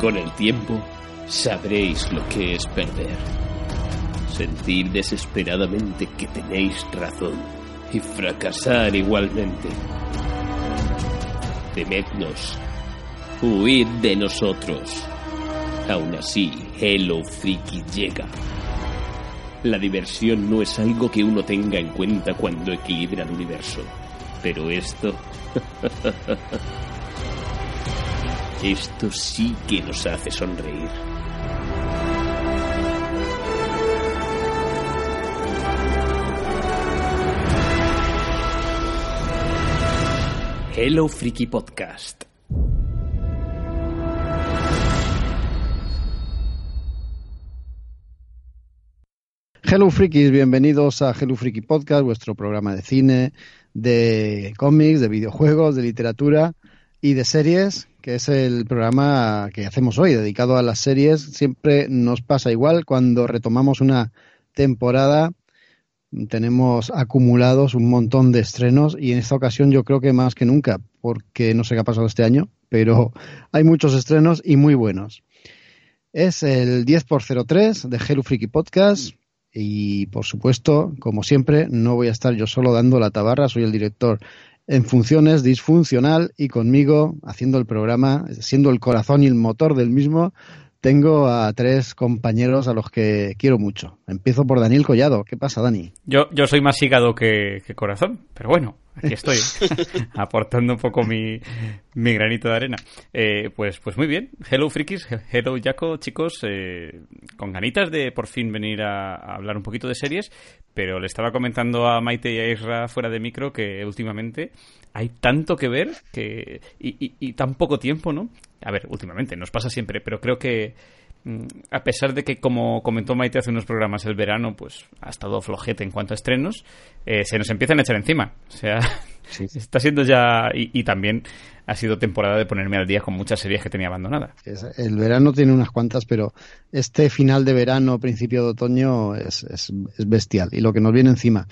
Con el tiempo, sabréis lo que es perder. Sentir desesperadamente que tenéis razón y fracasar igualmente. Temednos. Huid de nosotros. Aún así, Hello Freaky llega. La diversión no es algo que uno tenga en cuenta cuando equilibra el universo. Pero esto... esto sí que nos hace sonreír. Hello Freaky Podcast. Hello Freakies, bienvenidos a Hello Freaky Podcast, vuestro programa de cine, de cómics, de videojuegos, de literatura y de series, que es el programa que hacemos hoy, dedicado a las series. Siempre nos pasa igual cuando retomamos una temporada. Tenemos acumulados un montón de estrenos y en esta ocasión yo creo que más que nunca, porque no sé qué ha pasado este año, pero hay muchos estrenos y muy buenos. Es el 10 por 03 de Hello Freaky Podcast y por supuesto, como siempre, no voy a estar yo solo dando la tabarra, soy el director en funciones disfuncional y conmigo haciendo el programa, siendo el corazón y el motor del mismo, tengo a tres compañeros a los que quiero mucho. Empiezo por Daniel Collado. ¿Qué pasa, Dani? Yo, yo soy más hígado que, que corazón, pero bueno, aquí estoy, aportando un poco mi, mi granito de arena. Eh, pues, pues muy bien. Hello, frikis. Hello, Jaco, chicos. Eh, con ganitas de por fin venir a, a, hablar un poquito de series, pero le estaba comentando a Maite y a Isra fuera de micro que últimamente hay tanto que ver que y, y, y tan poco tiempo, ¿no? A ver, últimamente, nos pasa siempre, pero creo que a pesar de que, como comentó Maite hace unos programas, el verano pues ha estado flojete en cuanto a estrenos, eh, se nos empiezan a echar encima. O sea, sí. está siendo ya... Y, y, también ha sido temporada de ponerme al día con muchas series que tenía abandonadas. El verano tiene unas cuantas, pero este final de verano, principio de otoño, es, es, es bestial. Y lo que nos viene encima.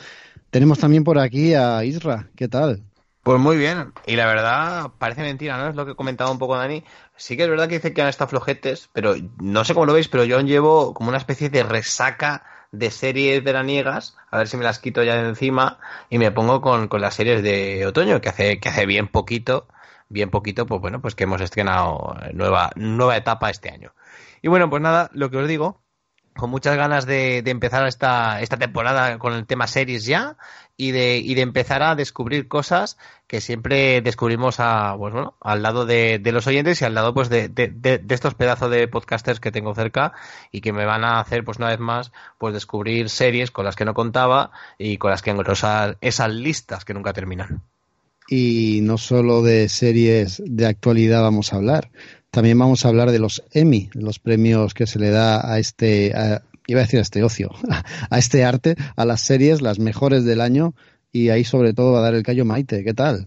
Tenemos también por aquí a Isra. ¿Qué tal? Pues muy bien, y la verdad parece mentira, ¿no? Es lo que comentaba un poco Dani. Sí que es verdad que dice que han estado flojetes, pero no sé cómo lo veis, pero yo llevo como una especie de resaca de series veraniegas, a ver si me las quito ya de encima y me pongo con, con las series de otoño, que hace, que hace bien poquito, bien poquito, pues bueno, pues que hemos estrenado nueva, nueva etapa este año. Y bueno, pues nada, lo que os digo, con muchas ganas de, de, empezar esta, esta temporada con el tema series ya y de, y de empezar a descubrir cosas que siempre descubrimos a, pues bueno, al lado de, de los oyentes y al lado pues de, de, estos pedazos de podcasters que tengo cerca y que me van a hacer pues una vez más pues descubrir series con las que no contaba y con las que engrosar esas listas que nunca terminan. Y no solo de series de actualidad vamos a hablar, también vamos a hablar de los Emmy, los premios que se le da a este, iba a decir a este ocio, a este arte, a las series, las mejores del año, y ahí sobre todo va a dar el callo Maite. ¿Qué tal?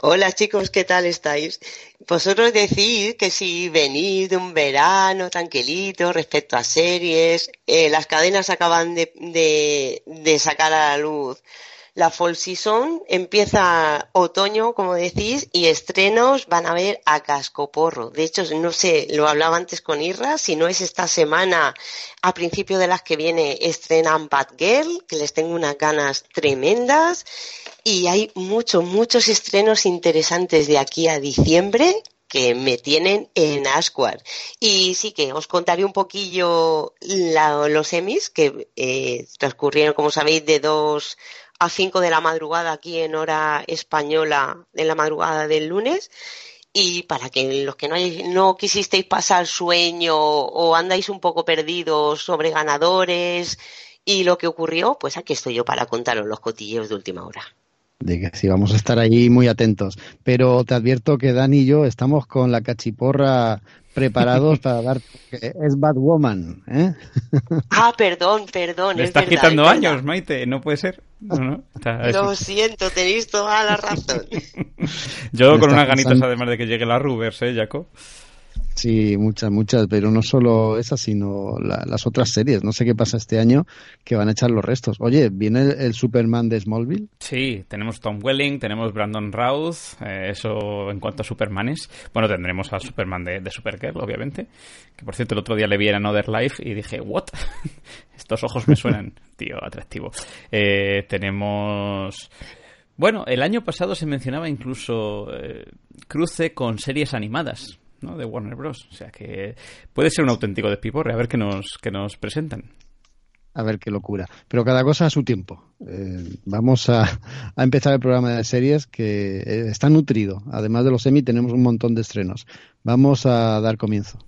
Hola chicos, ¿qué tal estáis? Vosotros decís que si venís de un verano tranquilito respecto a series, eh, las cadenas acaban de, sacar a la luz la fall season empieza otoño, como decís, y estrenos van a ver a cascoporro. De hecho, no sé, lo hablaba antes con Irra, si no es esta semana, a principio de las que viene, estrenan Bad Girl, que les tengo unas ganas tremendas, y hay muchos, muchos estrenos interesantes de aquí a diciembre que me tienen en Asquar. Y sí que os contaré un poquillo la, los emis que eh, transcurrieron, como sabéis, de dos a 5 de la madrugada aquí en hora española, en la madrugada del lunes. Y para que los que no, hay, no quisisteis pasar sueño o andáis un poco perdidos sobre ganadores y lo que ocurrió, pues aquí estoy yo para contaros los cotilleos de última hora de que sí vamos a estar allí muy atentos. Pero te advierto que Dani y yo estamos con la cachiporra preparados para dar es Batwoman. ¿eh? Ah, perdón, perdón. Le es estás verdad, quitando es años, Maite, no puede ser. No, no, está, Lo siento, tenéis toda la razón. Yo con unas ganitas, además de que llegue la Rubers, ¿eh, Jaco? Sí, muchas, muchas, pero no solo esas, sino las otras series. No sé qué pasa este año que van a echar los restos. Oye, ¿viene el, Superman de Smallville? Sí, tenemos Tom Welling, tenemos Brandon Routh, eh, eso en cuanto a Supermanes. Bueno, tendremos al Superman de, de, Supergirl, obviamente. Que por cierto, el otro día le vi en Another Life y dije, ¿what? Estos ojos me suenan, tío, atractivo. Eh, tenemos... Bueno, el año pasado se mencionaba incluso eh, cruce con series animadas ¿no? de Warner Bros. O sea que puede ser un auténtico despiporre. A ver qué nos, qué nos presentan. A ver qué locura. Pero cada cosa a su tiempo. Eh, vamos a, a, empezar el programa de series que eh, está nutrido. Además de los semi, tenemos un montón de estrenos. Vamos a dar comienzo.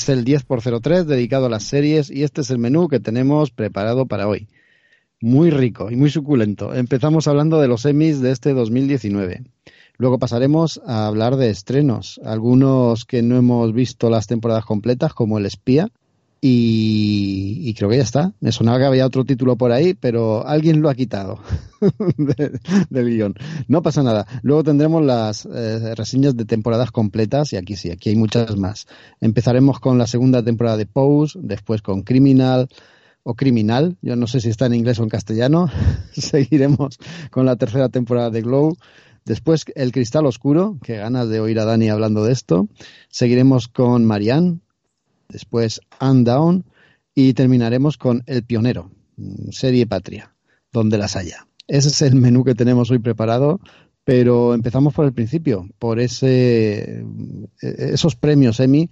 Es el 10 por 03 dedicado a las series y este es el menú que tenemos preparado para hoy. Muy rico y muy suculento. Empezamos hablando de los Emmys de este 2019. Luego pasaremos a hablar de estrenos, algunos que no hemos visto las temporadas completas, como El Espía, y, creo que ya está. Me sonaba que había otro título por ahí, pero alguien lo ha quitado del guion. No pasa nada. Luego tendremos las eh, reseñas de temporadas completas y aquí sí, aquí hay muchas más. Empezaremos con la segunda temporada de Pose, después con Criminal o Criminal. Yo no sé si está en inglés o en castellano. Seguiremos con la tercera temporada de Glow. Después El Cristal Oscuro, que ganas de oír a Dani hablando de esto. Seguiremos con Marianne, después Undown y terminaremos con El Pionero, serie Patria, donde las haya. Ese es el menú que tenemos hoy preparado, pero empezamos por el principio, por ese, esos premios Emmy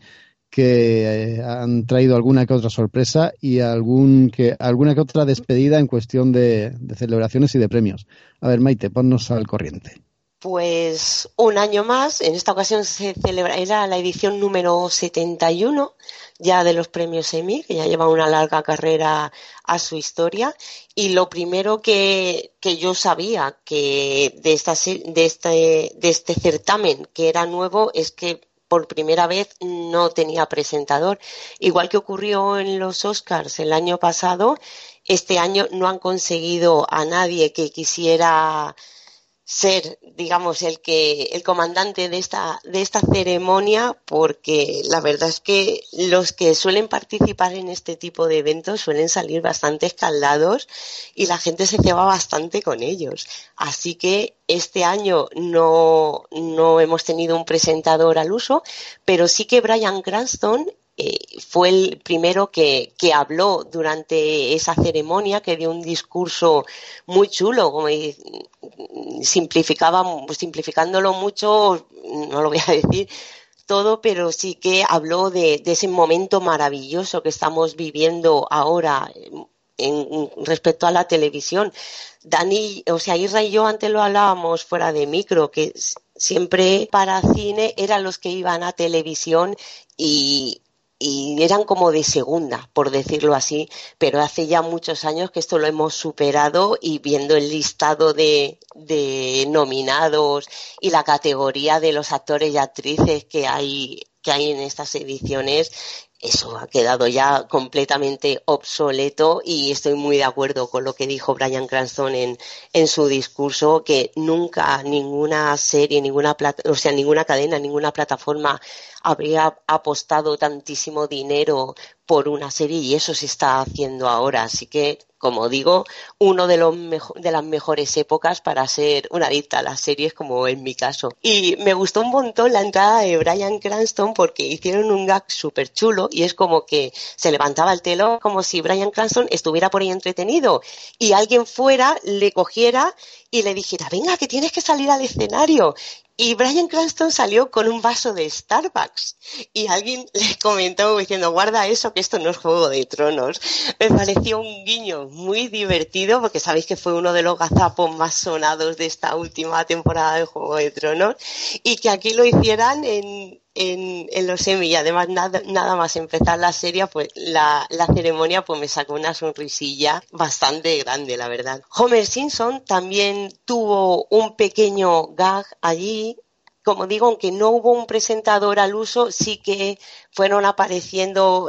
que eh, han traído alguna que otra sorpresa y algún que, alguna que otra despedida en cuestión de, de celebraciones y de premios. A ver, Maite, ponnos al corriente. Pues un año más, en esta ocasión se celebra, era la edición número 71 ya de los premios Emmy, que ya lleva una larga carrera a su historia. Y lo primero que, que yo sabía que de, esta, de, este, de este certamen que era nuevo es que por primera vez no tenía presentador. Igual que ocurrió en los Oscars el año pasado, este año no han conseguido a nadie que quisiera ser, digamos, el que el comandante de esta de esta ceremonia, porque la verdad es que los que suelen participar en este tipo de eventos suelen salir bastante escaldados y la gente se ceba bastante con ellos. Así que este año no, no hemos tenido un presentador al uso, pero sí que Brian Cranston eh, fue el primero que, habló durante esa ceremonia, que dio un discurso muy chulo, como simplificaba, simplificándolo mucho, no lo voy a decir todo, pero sí que habló de, ese momento maravilloso que estamos viviendo ahora en, respecto a la televisión. Dani, o sea, Isra y yo antes lo hablábamos fuera de micro, que siempre para cine eran los que iban a televisión y y eran como de segunda, por decirlo así, pero hace ya muchos años que esto lo hemos superado y viendo el listado de, de nominados y la categoría de los actores y actrices que hay que hay en estas ediciones, eso ha quedado ya completamente obsoleto y estoy muy de acuerdo con lo que dijo Brian Cranston en, en su discurso, que nunca ninguna serie, ninguna o sea, ninguna cadena, ninguna plataforma habría apostado tantísimo dinero por una serie y eso se está haciendo ahora. Así que, como digo, uno de, los de las mejores épocas para ser una adicta a las series, como en mi caso. Y me gustó un montón la entrada de Brian Cranston porque hicieron un gag súper chulo y es como que se levantaba el telón como si Brian Cranston estuviera por ahí entretenido y alguien fuera le cogiera y le dijera, venga, que tienes que salir al escenario Y Brian Cranston salió con un vaso de Starbucks y alguien le comentó diciendo, guarda eso, que esto no es Juego de Tronos. Me pareció un guiño muy divertido porque sabéis que fue uno de los gazapos más sonados de esta última temporada de Juego de Tronos y que aquí lo hicieran en, en, los Emmy y además nada, nada más empezar la serie, pues la, la, ceremonia pues me sacó una sonrisilla bastante grande, la verdad. Homer Simpson también tuvo un pequeño gag allí. Como digo, aunque no hubo un presentador al uso, sí que fueron apareciendo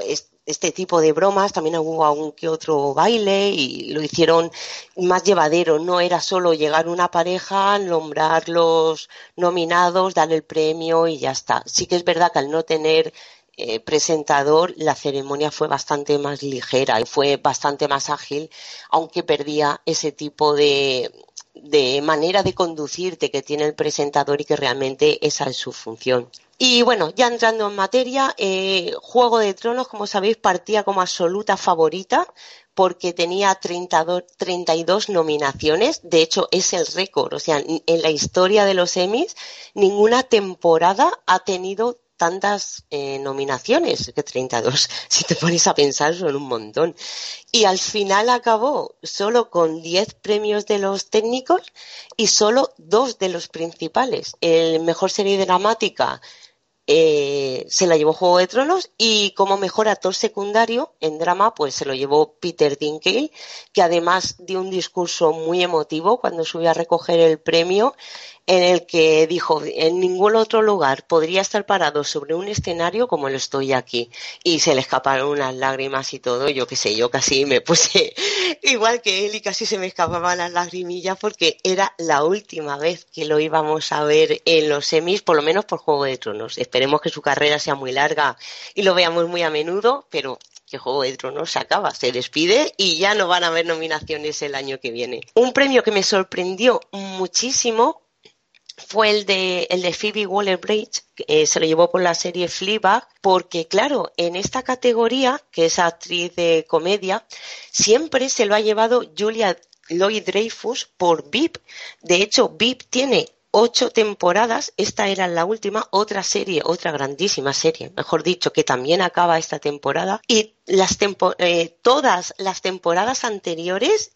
este tipo de bromas, también hubo algún que otro baile y lo hicieron más llevadero, no era solo llegar una pareja, nombrar los nominados, dar el premio y ya está. Sí que es verdad que al no tener eh, presentador, la ceremonia fue bastante más ligera y fue bastante más ágil, aunque perdía ese tipo de, de manera de conducirte que tiene el presentador y que realmente esa es su función. Y bueno, ya entrando en materia, eh, Juego de Tronos, como sabéis, partía como absoluta favorita porque tenía 32, 32 nominaciones. De hecho, es el récord. O sea, en la historia de los Emmys, ninguna temporada ha tenido tantas eh, nominaciones, que 32, si te pones a pensar son un montón. Y al final acabó solo con 10 premios de los técnicos y solo dos de los principales. El mejor serie dramática eh, se la llevó Juego de Tronos y como mejor actor secundario en drama pues se lo llevó Peter Dinklage que además dio un discurso muy emotivo cuando subió a recoger el premio en el que dijo en ningún otro lugar podría estar parado sobre un escenario como lo estoy aquí y se le escaparon unas lágrimas y todo yo qué sé yo casi me puse igual que él y casi se me escapaban las lagrimillas porque era la última vez que lo íbamos a ver en los semis por lo menos por Juego de Tronos esperemos que su carrera sea muy larga y lo veamos muy a menudo pero que Juego de Tronos se acaba, se despide y ya no van a haber nominaciones el año que viene. Un premio que me sorprendió muchísimo fue el de, el de Phoebe Waller-Bridge, que eh, se lo llevó por la serie Fleabag, porque claro, en esta categoría, que es actriz de comedia, siempre se lo ha llevado Julia Lloyd-Dreyfus por VIP. De hecho, VIP tiene ocho temporadas, esta era la última, otra serie, otra grandísima serie, mejor dicho, que también acaba esta temporada, y las eh, todas las temporadas anteriores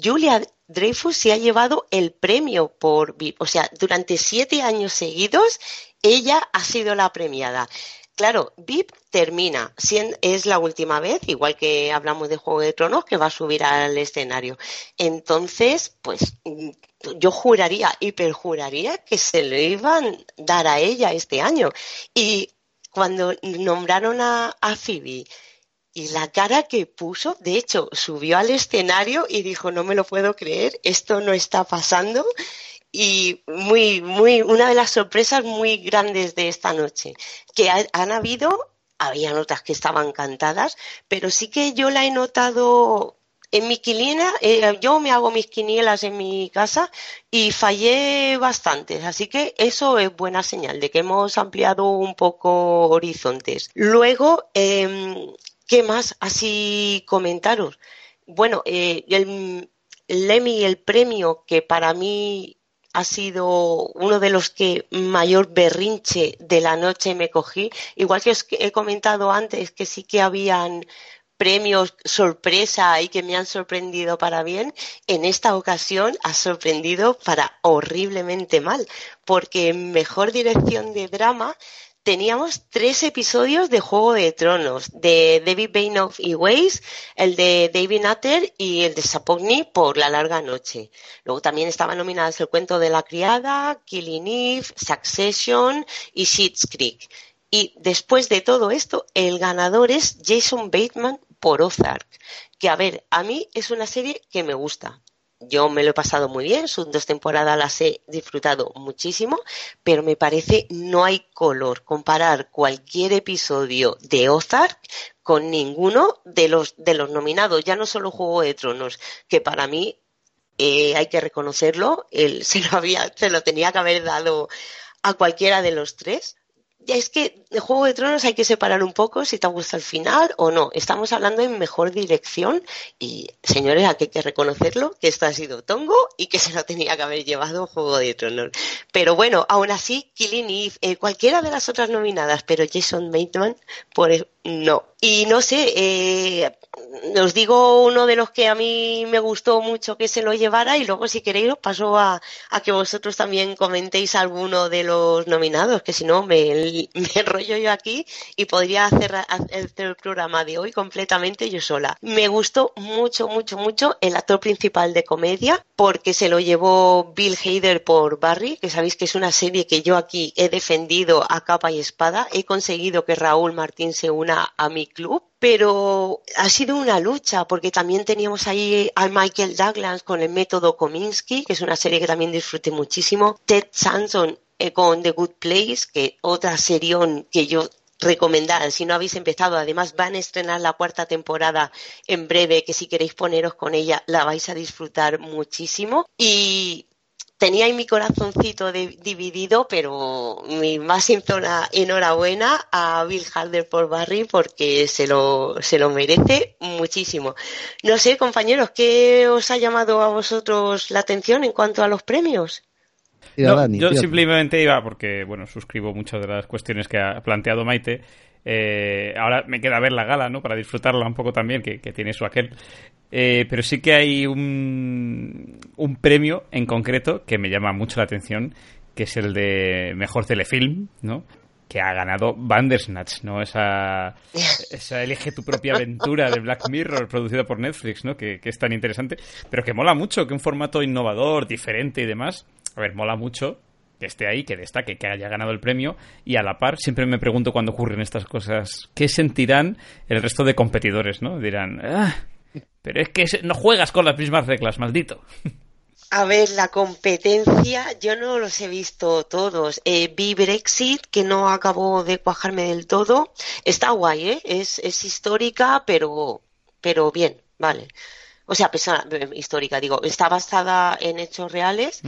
Julia Dreyfus se ha llevado el premio por VIP. O sea, durante siete años seguidos, ella ha sido la premiada. Claro, VIP termina, es la última vez, igual que hablamos de Juego de Tronos, que va a subir al escenario. Entonces, pues yo juraría y perjuraría que se lo iban a dar a ella este año. Y cuando nombraron a, a Phoebe y la cara que puso, de hecho, subió al escenario y dijo, no me lo puedo creer, esto no está pasando. Y muy, muy, una de las sorpresas muy grandes de esta noche, que han habido, había notas que estaban cantadas, pero sí que yo la he notado en mi quiniela, eh, yo me hago mis quinielas en mi casa y fallé bastante, así que eso es buena señal de que hemos ampliado un poco horizontes. Luego, eh, ¿Qué más así comentaros? Bueno, eh, el, el Emmy, el premio que para mí ha sido uno de los que mayor berrinche de la noche me cogí. Igual que os he comentado antes que sí que habían premios sorpresa y que me han sorprendido para bien, en esta ocasión ha sorprendido para horriblemente mal, porque mejor dirección de drama teníamos tres episodios de Juego de Tronos, de David Bainoff y Weiss, el de David Nutter y el de Sapogni por La Larga Noche. Luego también estaban nominadas El Cuento de la Criada, Killing Eve, Succession y Sheets Creek. Y después de todo esto, el ganador es Jason Bateman por Ozark. Que a ver, a mí es una serie que me gusta yo me lo he pasado muy bien, sus dos temporadas las he disfrutado muchísimo, pero me parece no hay color comparar cualquier episodio de Ozark con ninguno de los de los nominados, ya no solo Juego de Tronos, que para mí eh, hay que reconocerlo, él se lo había, se lo tenía que haber dado a cualquiera de los tres. Es que de Juego de Tronos hay que separar un poco si te gusta el final o no. Estamos hablando en mejor dirección y, señores, aquí hay que reconocerlo, que esto ha sido tongo y que se lo tenía que haber llevado Juego de Tronos. Pero bueno, aún así, Killing Eve, eh, cualquiera de las otras nominadas, pero Jason Bateman, por no. Y no sé, eh, os digo uno de los que a mí me gustó mucho que se lo llevara y luego si queréis os paso a, que vosotros también comentéis alguno de los nominados, que si no me, me yo aquí y podría hacer, hacer, el programa de hoy completamente yo sola. Me gustó mucho, mucho, mucho el actor principal de comedia porque se lo llevó Bill Hader por Barry, que sabéis que es una serie que yo aquí he defendido a capa y espada. He conseguido que Raúl Martín se una a mi club pero ha sido una lucha porque también teníamos ahí a Michael Douglas con el método Kominsky, que es una serie que también disfruté muchísimo, Ted Sanson eh, con The Good Place, que otra serie que yo recomendar si no habéis empezado. Además, van a estrenar la cuarta temporada en breve, que si queréis poneros con ella, la vais a disfrutar muchísimo. Y tenía mi corazoncito dividido, pero mi más sincera enhorabuena a Bill Harder por Barry porque se lo, se lo merece muchísimo. No sé, compañeros, ¿qué os ha llamado a vosotros la atención en cuanto a los premios? yo simplemente iba, porque bueno, suscribo muchas de las cuestiones que ha planteado Maite. Eh, ahora me queda ver la gala, ¿no? Para disfrutarla un poco también, que, tiene su aquel. Eh, pero sí que hay un, un premio en concreto que me llama mucho la atención, que es el de mejor telefilm, ¿no? que ha ganado Bandersnatch, ¿no? Esa, esa Elige tu propia aventura de Black Mirror producida por Netflix, ¿no? Que, que, es tan interesante, pero que mola mucho, que un formato innovador, diferente y demás. A ver, mola mucho que esté ahí, que destaque, que haya ganado el premio y a la par siempre me pregunto cuando ocurren estas cosas, ¿qué sentirán el resto de competidores, ¿no? Dirán, ah, pero es que no juegas con las mismas reglas, maldito. A ver, la competencia, yo no los he visto todos. Eh, vi Brexit, que no acabó de cuajarme del todo. Está guay, ¿eh? Es, es histórica, pero, pero bien, vale. O sea, pesada, histórica, digo, está basada en hechos reales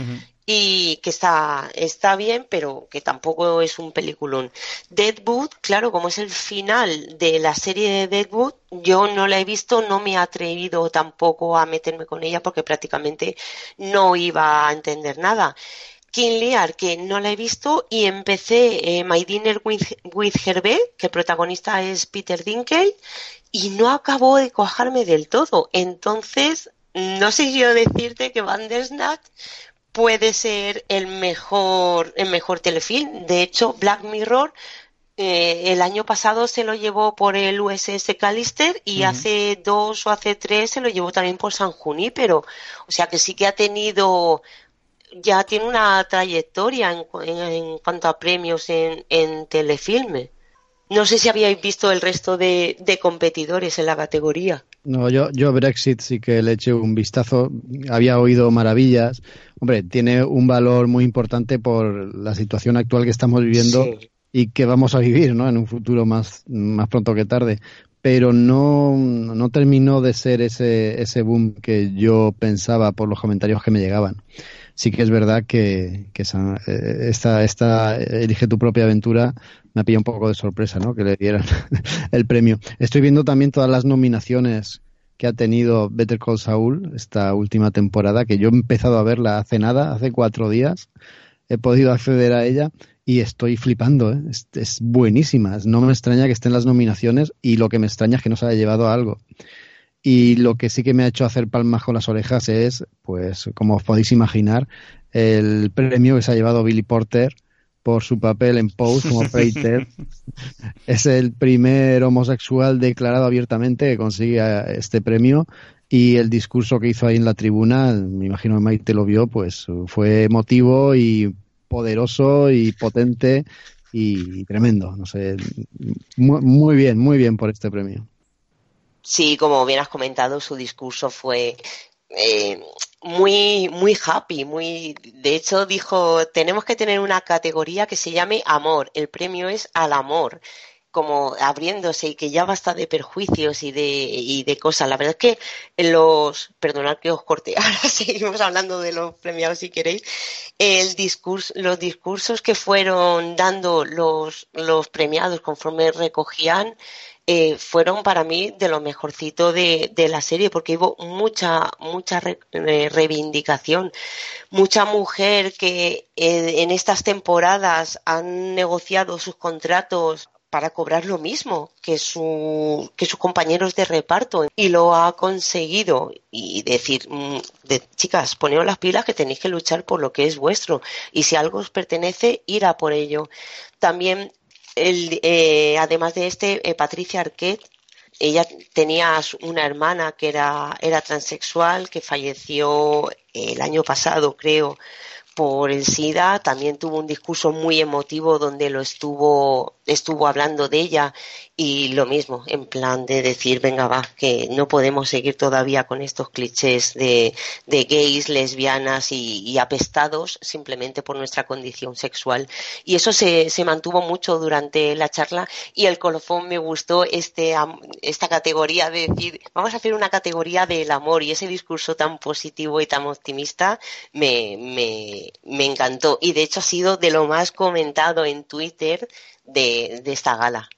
y que está, está bien, pero que tampoco es un peliculón. Deadwood, claro, como es el final de la serie de Deadwood, yo no la he visto, no me he atrevido tampoco a meterme con ella porque prácticamente no iba a entender nada. King Lear, que no la he visto, y empecé eh, My Dinner with, with Hervé, que el protagonista es Peter Dinklage, y no acabó de cojarme del todo. Entonces, no sé yo decirte que Bandersnatch puede ser el mejor, el mejor telefilm. De hecho, Black Mirror eh, el año pasado se lo llevó por el USS Callister y hace dos o hace tres se lo llevó también por San Junípero. O sea que sí que ha tenido, ya tiene una trayectoria en, cuanto a premios en, en telefilme. No sé si habíais visto el resto de, de competidores en la categoría. No, yo, yo Brexit sí que le eché un vistazo. Había oído maravillas. Hombre, tiene un valor muy importante por la situación actual que estamos viviendo y que vamos a vivir, ¿no? En un futuro más, más pronto que tarde. Pero no, no terminó de ser ese, ese boom que yo pensaba por los comentarios que me llegaban. Sí que es verdad que, eh, esta, esta Elige tu propia aventura me ha pillado un poco de sorpresa, ¿no? Que le dieran el premio. Estoy viendo también todas las nominaciones que ha tenido Better Call Saul esta última temporada, que yo he empezado a verla hace nada, hace cuatro días. He podido acceder a ella y estoy flipando, ¿eh? es, buenísima. No me extraña que estén las nominaciones y lo que me extraña es que no se haya llevado algo. Y lo que sí que me ha hecho hacer palmas con las orejas es, pues, como os podéis imaginar, el premio que se ha llevado Billy Porter por su papel en Pose como Peter. es el primer homosexual declarado abiertamente que consigue este premio y el discurso que hizo ahí en la tribuna, me imagino que Maite lo vio, pues fue emotivo y poderoso y potente y tremendo. No sé, muy, bien, muy bien por este premio. Sí, como bien has comentado, su discurso fue eh, muy, muy happy, muy, de hecho dijo, tenemos que tener una categoría que se llame amor, el premio es al amor, como abriéndose y que ya basta de perjuicios y de, y de cosas. La verdad es que los, perdonad que os corte, ahora seguimos hablando de los premiados si queréis, el discurso, los discursos que fueron dando los, los premiados conforme recogían eh, fueron para mí de lo mejorcito de, de la serie porque hubo mucha mucha reivindicación mucha mujer que eh, en estas temporadas han negociado sus contratos para cobrar lo mismo que, su, que sus compañeros de reparto y lo ha conseguido y decir, mm, chicas, poneos las pilas que tenéis que luchar por lo que es vuestro y si algo os pertenece, ir a por ello. También, el, eh, además de este, eh, Patricia Arquette, ella tenía una hermana que era, era transexual, que falleció el año pasado, creo, por el SIDA, también tuvo un discurso muy emotivo donde lo estuvo, estuvo hablando de ella y lo mismo, en plan de decir, venga va, que no podemos seguir todavía con estos clichés de, de gays, lesbianas y, apestados simplemente por nuestra condición sexual. Y eso se, se mantuvo mucho durante la charla y el colofón me gustó este, esta categoría de decir, vamos a hacer una categoría del amor y ese discurso tan positivo y tan optimista me, me, me, encantó y de hecho ha sido de lo más comentado en Twitter de, esta gala.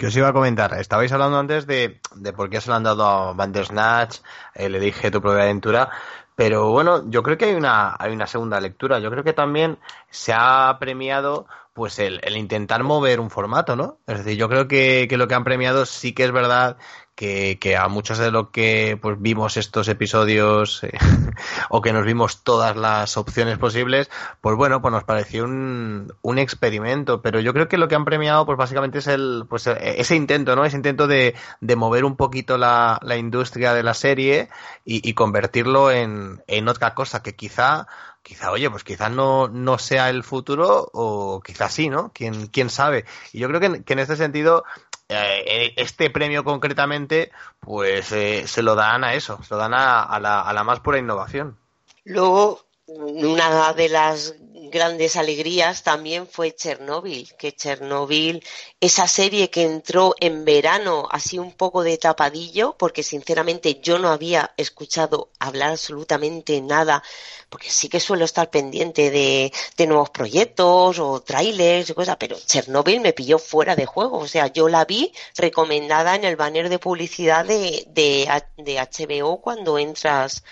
¿Qué os iba a comentar? Estabais hablando antes de, de por qué se lo han dado a Bandersnatch, eh, le dije tu propia aventura, pero bueno, yo creo que hay una, hay una segunda lectura. Yo creo que también se ha premiado pues el, el intentar mover un formato, ¿no? Es decir, yo creo que, que, lo que han premiado sí que es verdad que, a muchos de lo que pues vimos estos episodios eh, o que nos vimos todas las opciones posibles, pues bueno, pues nos pareció un, un, experimento, pero yo creo que lo que han premiado pues básicamente es el pues e, ese intento, ¿no? Ese intento de, de mover un poquito la, la industria de la serie y, y convertirlo en, en otra cosa que quizá quizá, oye, pues quizás no, no sea el futuro o quizás sí, ¿no? ¿Quién, quién sabe? Y yo creo que, que en este sentido eh, este premio concretamente, pues eh, se lo dan a eso, se lo dan a, a la más pura innovación. Luego, una de las grandes alegrías también fue Chernobyl, que Chernobyl, esa serie que entró en verano así un poco de tapadillo, porque sinceramente yo no había escuchado hablar absolutamente nada, porque sí que suelo estar pendiente de, nuevos proyectos o trailers y cosas, pero Chernobyl me pilló fuera de juego, o sea, yo la vi recomendada en el banner de publicidad de, de, de HBO cuando entras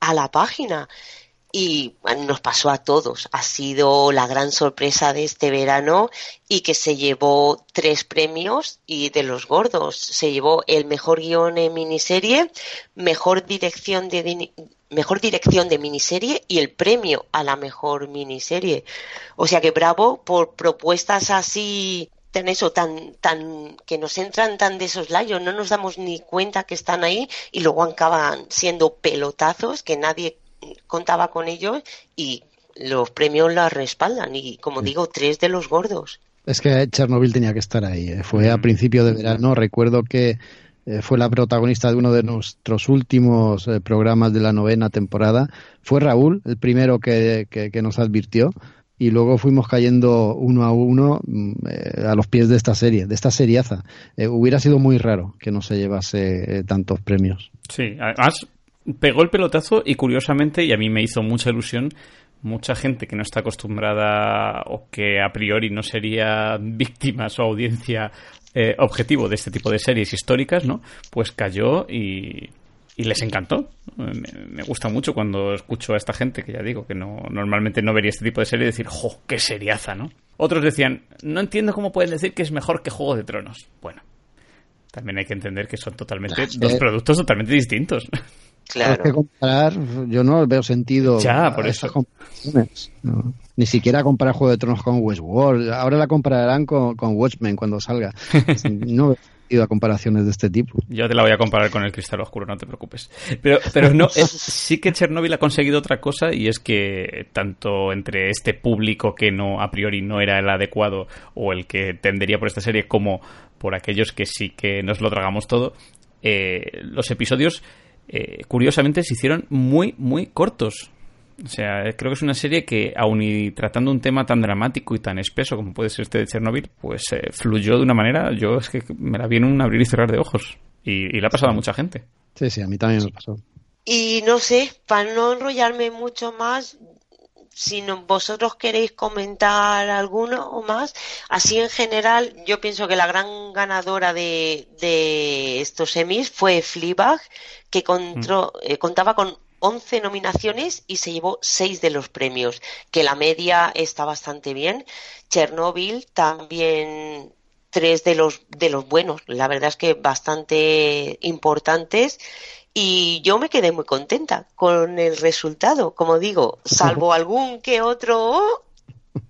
a la página y nos pasó a todos. Ha sido la gran sorpresa de este verano y que se llevó tres premios y de los gordos. Se llevó el mejor guion en miniserie, mejor dirección de mejor dirección de miniserie y el premio a la mejor miniserie. O sea que bravo por propuestas así tan eso, tan, tan, que nos entran tan de esos layos, no nos damos ni cuenta que están ahí y luego acaban siendo pelotazos que nadie contaba con ellos y los premios la respaldan y como digo, tres de los gordos. Es que Chernobyl tenía que estar ahí. ¿eh? Fue a mm. principio de verano. Recuerdo que eh, fue la protagonista de uno de nuestros últimos eh, programas de la novena temporada. Fue Raúl, el primero que, que, nos advirtió. Y luego fuimos cayendo uno a uno mm, a los pies de esta serie, de esta seriaza. hubiera sido muy raro que no se llevase tantos premios. Sí, además pegó el pelotazo y curiosamente, y a mí me hizo mucha ilusión, mucha gente que no está acostumbrada o que a priori no sería víctima su audiencia eh, objetivo de este tipo de series históricas, ¿no? Pues cayó y, y les encantó. Me, gusta mucho cuando escucho a esta gente que ya digo que no normalmente no vería este tipo de serie decir, ¡jo, qué seriaza, ¿no? Otros decían, no entiendo cómo pueden decir que es mejor que Juego de Tronos. Bueno, también hay que entender que son totalmente dos productos totalmente distintos. Claro. que comparar, yo no veo sentido. Ya, por eso. Ni siquiera comparar Juego de Tronos con Westworld. Ahora la compararán con, Watchmen cuando salga. no veo sentido a comparaciones de este tipo. Yo te la voy a comparar con el Cristal Oscuro, no te preocupes. Pero, pero no, sí que Chernobyl ha conseguido otra cosa y es que tanto entre este público que no a priori no era el adecuado o el que tendería por esta serie como por aquellos que sí que nos lo tragamos todo, eh, los episodios eh, curiosamente se hicieron muy, muy cortos. O sea, creo que es una serie que, aun y tratando un tema tan dramático y tan espeso como puede ser este de Chernobyl, pues eh, fluyó de una manera, yo es que me la vi en un abrir y cerrar de ojos. Y, y la ha pasado a mucha gente. Sí, sí, a mí también me pasó. Y no sé, para no enrollarme mucho más, si no- vosotros queréis comentar alguno o más, así en general, yo pienso que la gran ganadora de, de estos semis fue Fleabag, que contro- eh, contaba con 11 nominaciones y se llevó 6 de los premios, que la media está bastante bien. Chernobyl también tres de los de los buenos, la verdad es que bastante importantes y yo me quedé muy contenta con el resultado, como digo, salvo algún que otro,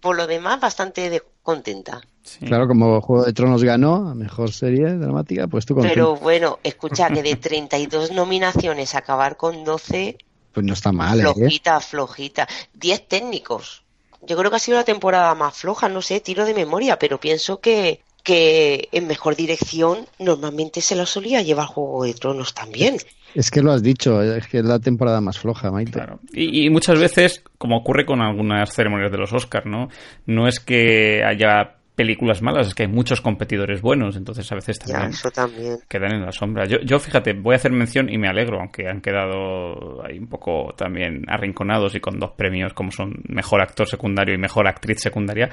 por lo demás bastante de- contenta. Sí. Claro, como Juego de Tronos ganó a mejor serie dramática, pues tú contento. Pero bueno, escucha que de 32 nominaciones acabar con 12, Pues no está mal, ¿eh? flojita, flojita. 10 técnicos. Yo creo que ha sido la temporada más floja, no sé, tiro de memoria, pero pienso que, que en mejor dirección normalmente se la solía llevar Juego de Tronos también. Es que lo has dicho, es que es la temporada más floja, Maite. Claro. Y, y muchas veces, como ocurre con algunas ceremonias de los Oscars, ¿no? No es que haya películas malas, es que hay muchos competidores buenos, entonces a veces Ya, también eso también. quedan en la sombra. Yo, yo, fíjate, voy a hacer mención y me alegro, aunque han quedado ahí un poco también arrinconados y con dos premios como son Mejor Actor Secundario y Mejor Actriz Secundaria,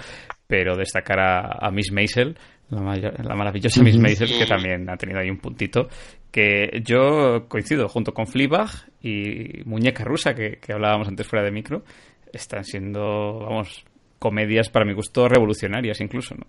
pero destacar a, a Miss Maisel, la, la maravillosa Miss Maisel, que también ha tenido ahí un puntito, que yo coincido junto con Fleabag y Muñeca Rusa, que, que hablábamos antes fuera de micro, están siendo, vamos, comedias para mi gusto revolucionarias incluso, ¿no?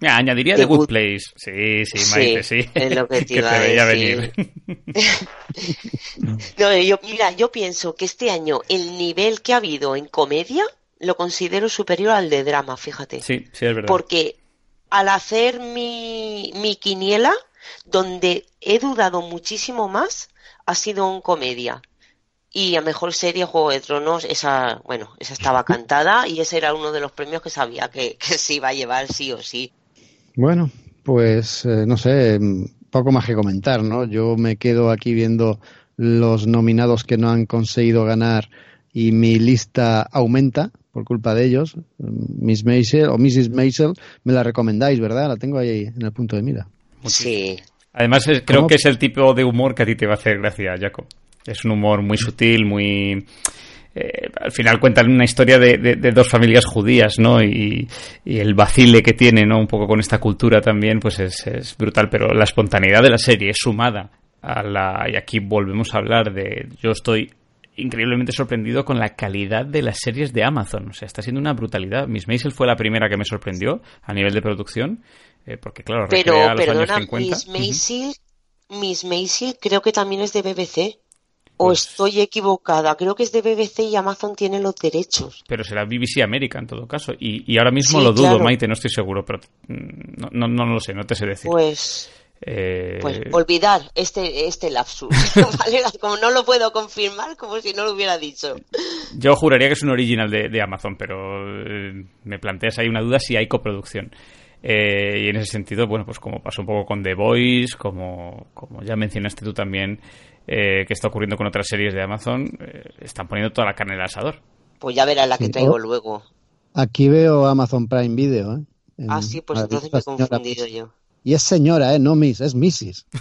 Mira, añadiría The The Good Good- Place. Sí, sí, Maite, sí. es lo que te iba veía decir. venir. No, yo, mira, yo pienso que este año el nivel que ha habido en comedia lo considero superior al de drama, fíjate. Sí, sí, es verdad. Porque al hacer mi, mi quiniela, donde he dudado muchísimo más, ha sido en comedia. Y a mejor serie Juego de Tronos, esa, bueno, esa estaba cantada y ese era uno de los premios que sabía que, que se iba a llevar sí o sí. Bueno, pues eh, no sé, mm, poco más que comentar, ¿no? Yo me quedo aquí viendo los nominados que no han conseguido ganar y mi lista aumenta por culpa de ellos. Miss Maisel o Mrs. Maisel, me la recomendáis, ¿verdad? La tengo ahí en el punto de mira. Sí. Además, creo ¿Cómo? que es el tipo de humor que a ti te va a hacer gracia, Jacob. Es un humor muy sutil, muy... eh, al final cuentan una historia de, de- de dos familias judías, ¿no? Y, y el vacile que tiene, ¿no? Un poco con esta cultura también, pues es, es brutal. Pero la espontaneidad de la serie es sumada a la... Y aquí volvemos a hablar de... Yo estoy increíblemente sorprendido con la calidad de las series de Amazon. O sea, está siendo una brutalidad. Miss Maisel fue la primera que me sorprendió a nivel de producción. eh, porque, claro, Pero, los perdona, años 50. Miss. Maisel, Miss Maisel creo que también es de BBC. O Pues- estoy equivocada. Creo que es de BBC y Amazon tiene los derechos. pero será BBC América en todo caso. Y, y ahora mismo Sí, lo dudo, claro. Maite, no estoy seguro, pero mm, no, no, no lo sé, no te sé decir. Pues, Eh, pues olvidar este, este lapsus. ¿vale? Como no lo puedo confirmar, como si no lo hubiera dicho. Yo juraría que es un original de, de Amazon, pero eh, me planteas ahí una duda si hay coproducción. Eh, y en ese sentido, bueno, pues como pasó un poco con The Voice, como, como ya mencionaste tú también, eh, que está ocurriendo con otras series de Amazon, eh, están poniendo toda la carne en el asador. Pues ya verás la que Sí, traigo oh. luego. Aquí veo Amazon Prime Video, ¿eh? En- Ah, sí, pues entonces me he confundido yo. Y es señora, ¿eh? No Miss, es Mrs.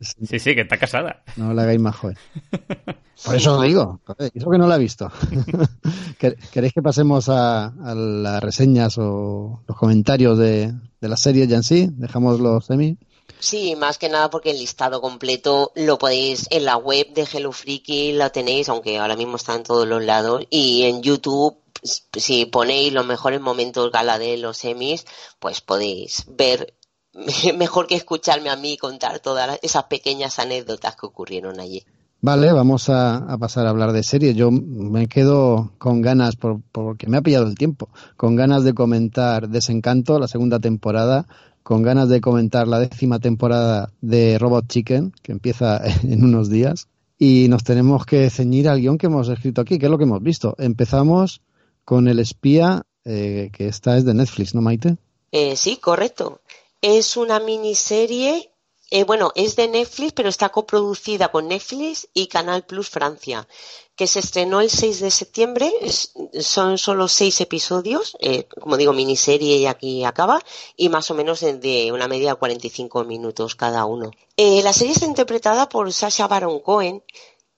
Sí, sí, que está casada. No la hagáis más joven. Por eso lo digo. Eso que no la he visto. ¿Quer- ¿Queréis que pasemos a, a las reseñas o los comentarios de, de la serie ya en sí? Dejamos los semi. Sí, más que nada porque el listado completo lo podéis en la web de Hello Freaky, la tenéis, aunque ahora mismo está en todos los lados, y en YouTube, si ponéis los mejores momentos gala de los semis, pues podéis ver mejor que escucharme a mí contar todas esas pequeñas anécdotas que ocurrieron allí. Vale, vamos a, a pasar a hablar de series. Yo me quedo con ganas, por, porque me ha pillado el tiempo, con ganas de comentar Desencanto, la segunda temporada, con ganas de comentar la décima temporada de Robot Chicken, que empieza en unos días. Y nos tenemos que ceñir al guion que hemos escrito aquí, que es lo que hemos visto. Empezamos con El Espía, eh, que esta es de Netflix, ¿no, Maite? Eh, sí, correcto. Es una miniserie Eh, bueno, es de Netflix, pero está coproducida con Netflix y Canal Plus Francia, que se estrenó el 6 de septiembre. son solo seis episodios, eh, como digo, miniserie y aquí acaba, y más o menos de una media de 45 minutos cada uno. Eh, la serie está interpretada por Sasha Baron Cohen.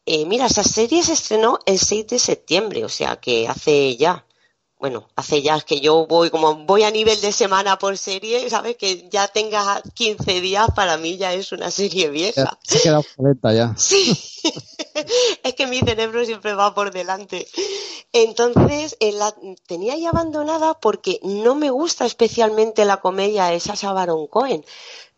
mira, esa serie se estrenó el 6 de septiembre, o sea que hace ya bueno, hace ya que yo voy, como voy a nivel de semana por serie, ¿sabes? Que ya tenga 15 días, para mí ya es una serie vieja. Se queda obsoleta ya. Sí, es que mi cerebro siempre va por delante. Entonces, la tenía ya abandonada porque no me gusta especialmente la comedia de Sasha Baron Cohen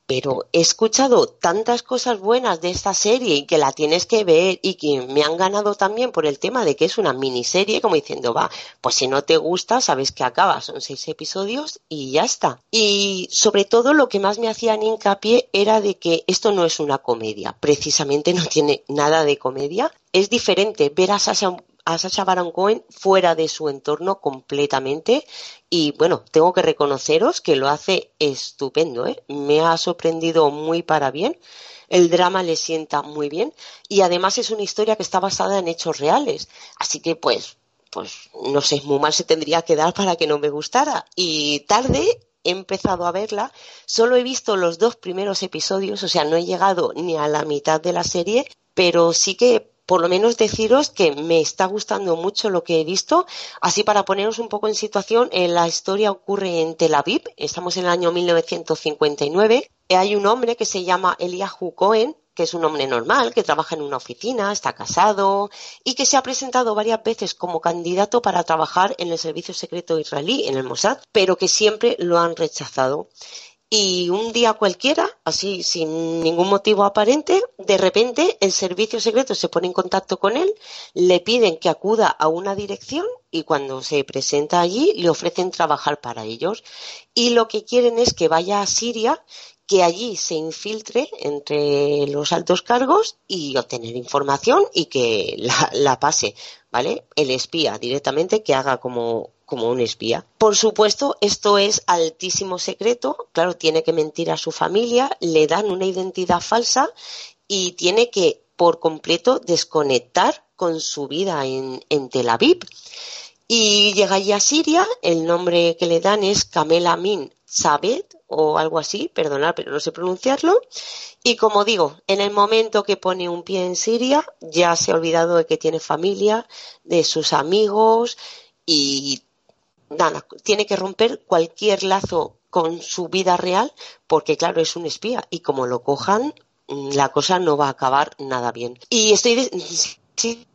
pero he escuchado tantas cosas buenas de esta serie y que la tienes que ver y que me han ganado también por el tema de que es una miniserie, como diciendo, va, pues si no te gusta, sabes que acaba, son seis episodios y ya está. Y sobre todo lo que más me hacían hincapié era de que esto no es una comedia, precisamente no tiene nada de comedia. Es diferente ver a Sasha a Sacha Baron Cohen fuera de su entorno completamente. Y bueno, tengo que reconoceros que lo hace estupendo, ¿eh? me ha sorprendido muy para bien, el drama le sienta muy bien. Y además es una historia que está basada en hechos reales, así que pues, pues no sé, muy mal se tendría que dar para que no me gustara. Y tarde he empezado a verla, solo he visto los dos primeros episodios, o sea, no he llegado ni a la mitad de la serie, pero sí que por lo menos deciros que me está gustando mucho lo que he visto. Así para poneros un poco en situación, eh, la historia ocurre en Tel Aviv, estamos en el año 1959. Hay un hombre que se llama Eliahu Cohen, que es un hombre normal, que trabaja en una oficina, está casado y que se ha presentado varias veces como candidato para trabajar en el servicio secreto israelí, en el Mossad, pero que siempre lo han rechazado y un día cualquiera, así sin ningún motivo aparente, de repente el servicio secreto se pone en contacto con él, le piden que acuda a una dirección y cuando se presenta allí le ofrecen trabajar para ellos. Y lo que quieren es que vaya a Siria, que allí se infiltre entre los altos cargos y obtener información y que la, pase, ¿vale? El espía directamente que haga como como un espía. Por supuesto, esto es altísimo secreto, claro, tiene que mentir a su familia, le dan una identidad falsa y tiene que por completo desconectar con su vida en, Tel Aviv. Y llega allí a Siria, el nombre que le dan es Kamel Amin Sabed o algo así, perdonad, pero no sé pronunciarlo. Y como digo, en el momento que pone un pie en Siria, ya se ha olvidado de que tiene familia, de sus amigos y nada, tiene que romper cualquier lazo con su vida real porque claro, es un espía y como lo cojan, mm, la cosa no va a acabar nada bien. Y estoy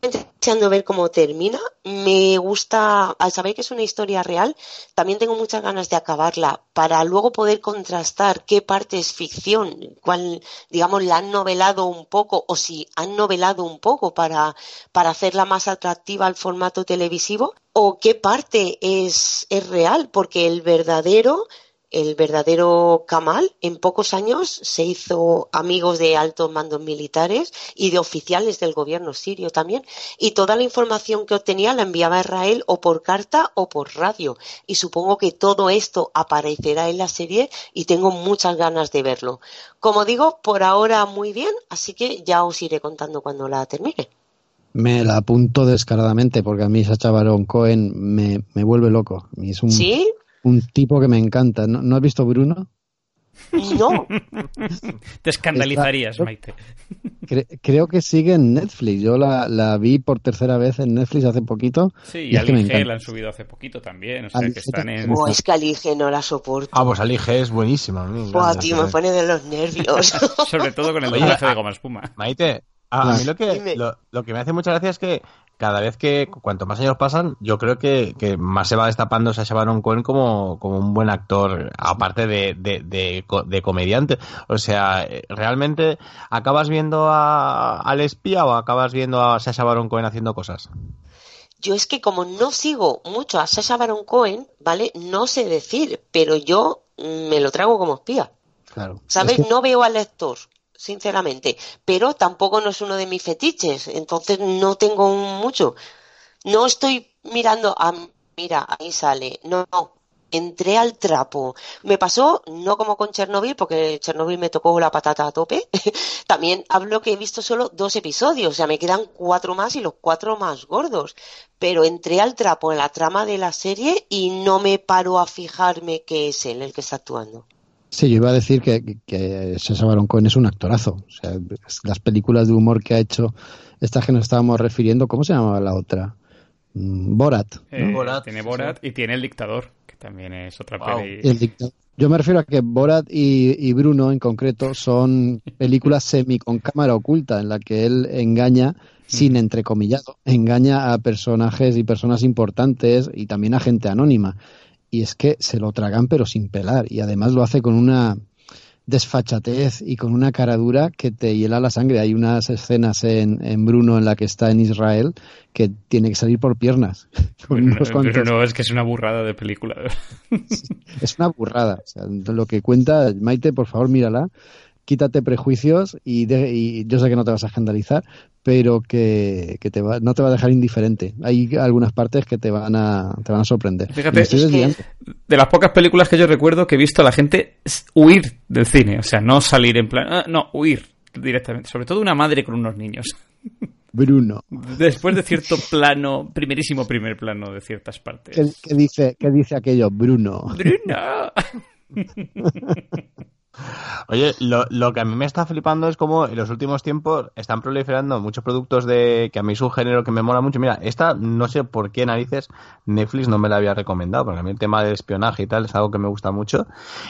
deseando ver cómo termina. Me gusta, al saber que es una historia real, también tengo muchas ganas de acabarla para luego poder contrastar qué parte es ficción, cuál, digamos, la han novelado un poco o si han novelado un poco para, para hacerla más atractiva al formato televisivo o qué parte es, es real, porque el verdadero el verdadero Kamal en pocos años se hizo amigos de altos mandos militares y de oficiales del gobierno sirio también y toda la información que obtenía la enviaba a Israel o por carta o por radio y supongo que todo esto aparecerá en la serie y tengo muchas ganas de verlo. Como digo, por ahora muy bien, así que ya os iré contando cuando la termine. Me la apunto descaradamente porque a mí Sacha Baron Cohen me, me vuelve loco. Es un, ¿Sí? Un tipo que me encanta. ¿No, has visto Bruno? No. Te escandalizarías, Maite. creo que sigue en Netflix. Yo la, vi por tercera vez en Netflix hace poquito. Sí, y, a Lige la han subido hace poquito también. O sea, que están en... Oh, es que Alige no la soporto. Ah, pues Alige es buenísima. Buah, tío, me pone de los nervios. Sobre todo con el doblaje de goma espuma. Maite, a, mí lo que, lo, que me hace mucha gracia es que cada vez que, cuanto más años pasan, yo creo que, más se va destapando Sacha Baron Cohen como, como un buen actor, aparte de, de, comediante. O sea, ¿realmente acabas viendo al espía o acabas viendo a Sacha Baron Cohen haciendo cosas? Yo es que como no sigo mucho a Sacha Baron Cohen, ¿vale? No sé decir, pero yo me lo trago como espía. Claro. ¿Sabes? No veo al lector sinceramente, pero tampoco no es uno de mis fetiches, entonces no tengo mucho. No estoy mirando a, mira, ahí sale, no, entré al trapo. Me pasó, no como con Chernobyl, porque Chernobyl me tocó la patata a tope. También hablo que he visto solo dos episodios, o sea, me quedan cuatro más y los cuatro más gordos. Pero entré al trapo en la trama de la serie y no me paro a fijarme que es él el que está actuando. Sí, yo iba a decir que, que César Baron Cohen es un actorazo. O sea, las películas de humor que ha hecho, estas que nos estábamos refiriendo, ¿cómo se llamaba la otra? Mm, Borat. Eh, tiene Borat y tiene El Dictador, que también es otra peli. Yo me refiero a que Borat y, Bruno en concreto son películas semi con cámara oculta en la que él engaña sin entrecomillado, engaña a personajes y personas importantes y también a gente anónima. Y es que se lo tragan pero sin pelar y además lo hace con una desfachatez y con una cara dura que te hiela la sangre. Hay unas escenas en, en Bruno en la que está en Israel que tiene que salir por piernas. no, es que es una burrada de película. es una burrada. O sea, lo que cuenta, Maite, por favor, mírala quítate prejuicios y, y, yo sé que no te vas a escandalizar, pero que, te va, no te va a dejar indiferente. Hay algunas partes que te van a, te van a sorprender. Fíjate, de las pocas películas que yo recuerdo que he visto a la gente huir del cine, o sea, no salir en plan, ah, no, huir directamente, sobre todo una madre con unos niños. Bruno. Después de cierto plano, primerísimo primer plano de ciertas partes. ¿Qué, dice, qué dice aquello? Bruno. Bruno. Oye, lo, lo, que a mí me está flipando es como en los últimos tiempos están proliferando muchos productos de que a mí es un género que me mola mucho. Mira, esta no sé por qué narices Netflix no me la había recomendado, porque a mí el tema de espionaje y tal es algo que me gusta mucho.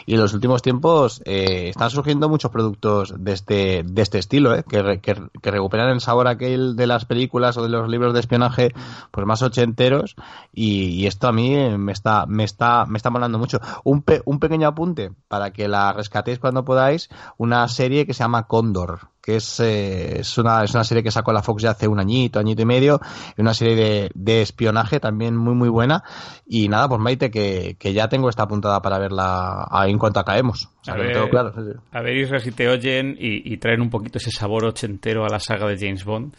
Y en los últimos tiempos eh, están surgiendo muchos productos de este, de este estilo, eh, que, que, recuperan el sabor aquel de las películas o de los libros de espionaje pues más ochenteros. Y, y esto a mí me está, me está, me está molando mucho. Un, un pequeño apunte para que la rescate cuando podáis una serie que se llama Cóndor, que es, eh, es, una, es una serie que sacó la Fox ya hace un añito, añito y medio, una serie de, espionaje también muy, muy buena. Y nada, pues Maite, que, ya tengo esta apuntada para verla en cuanto acabemos. a, ver, claro. a ver, si te oyen y, y traen un poquito ese sabor ochentero a la saga de James Bond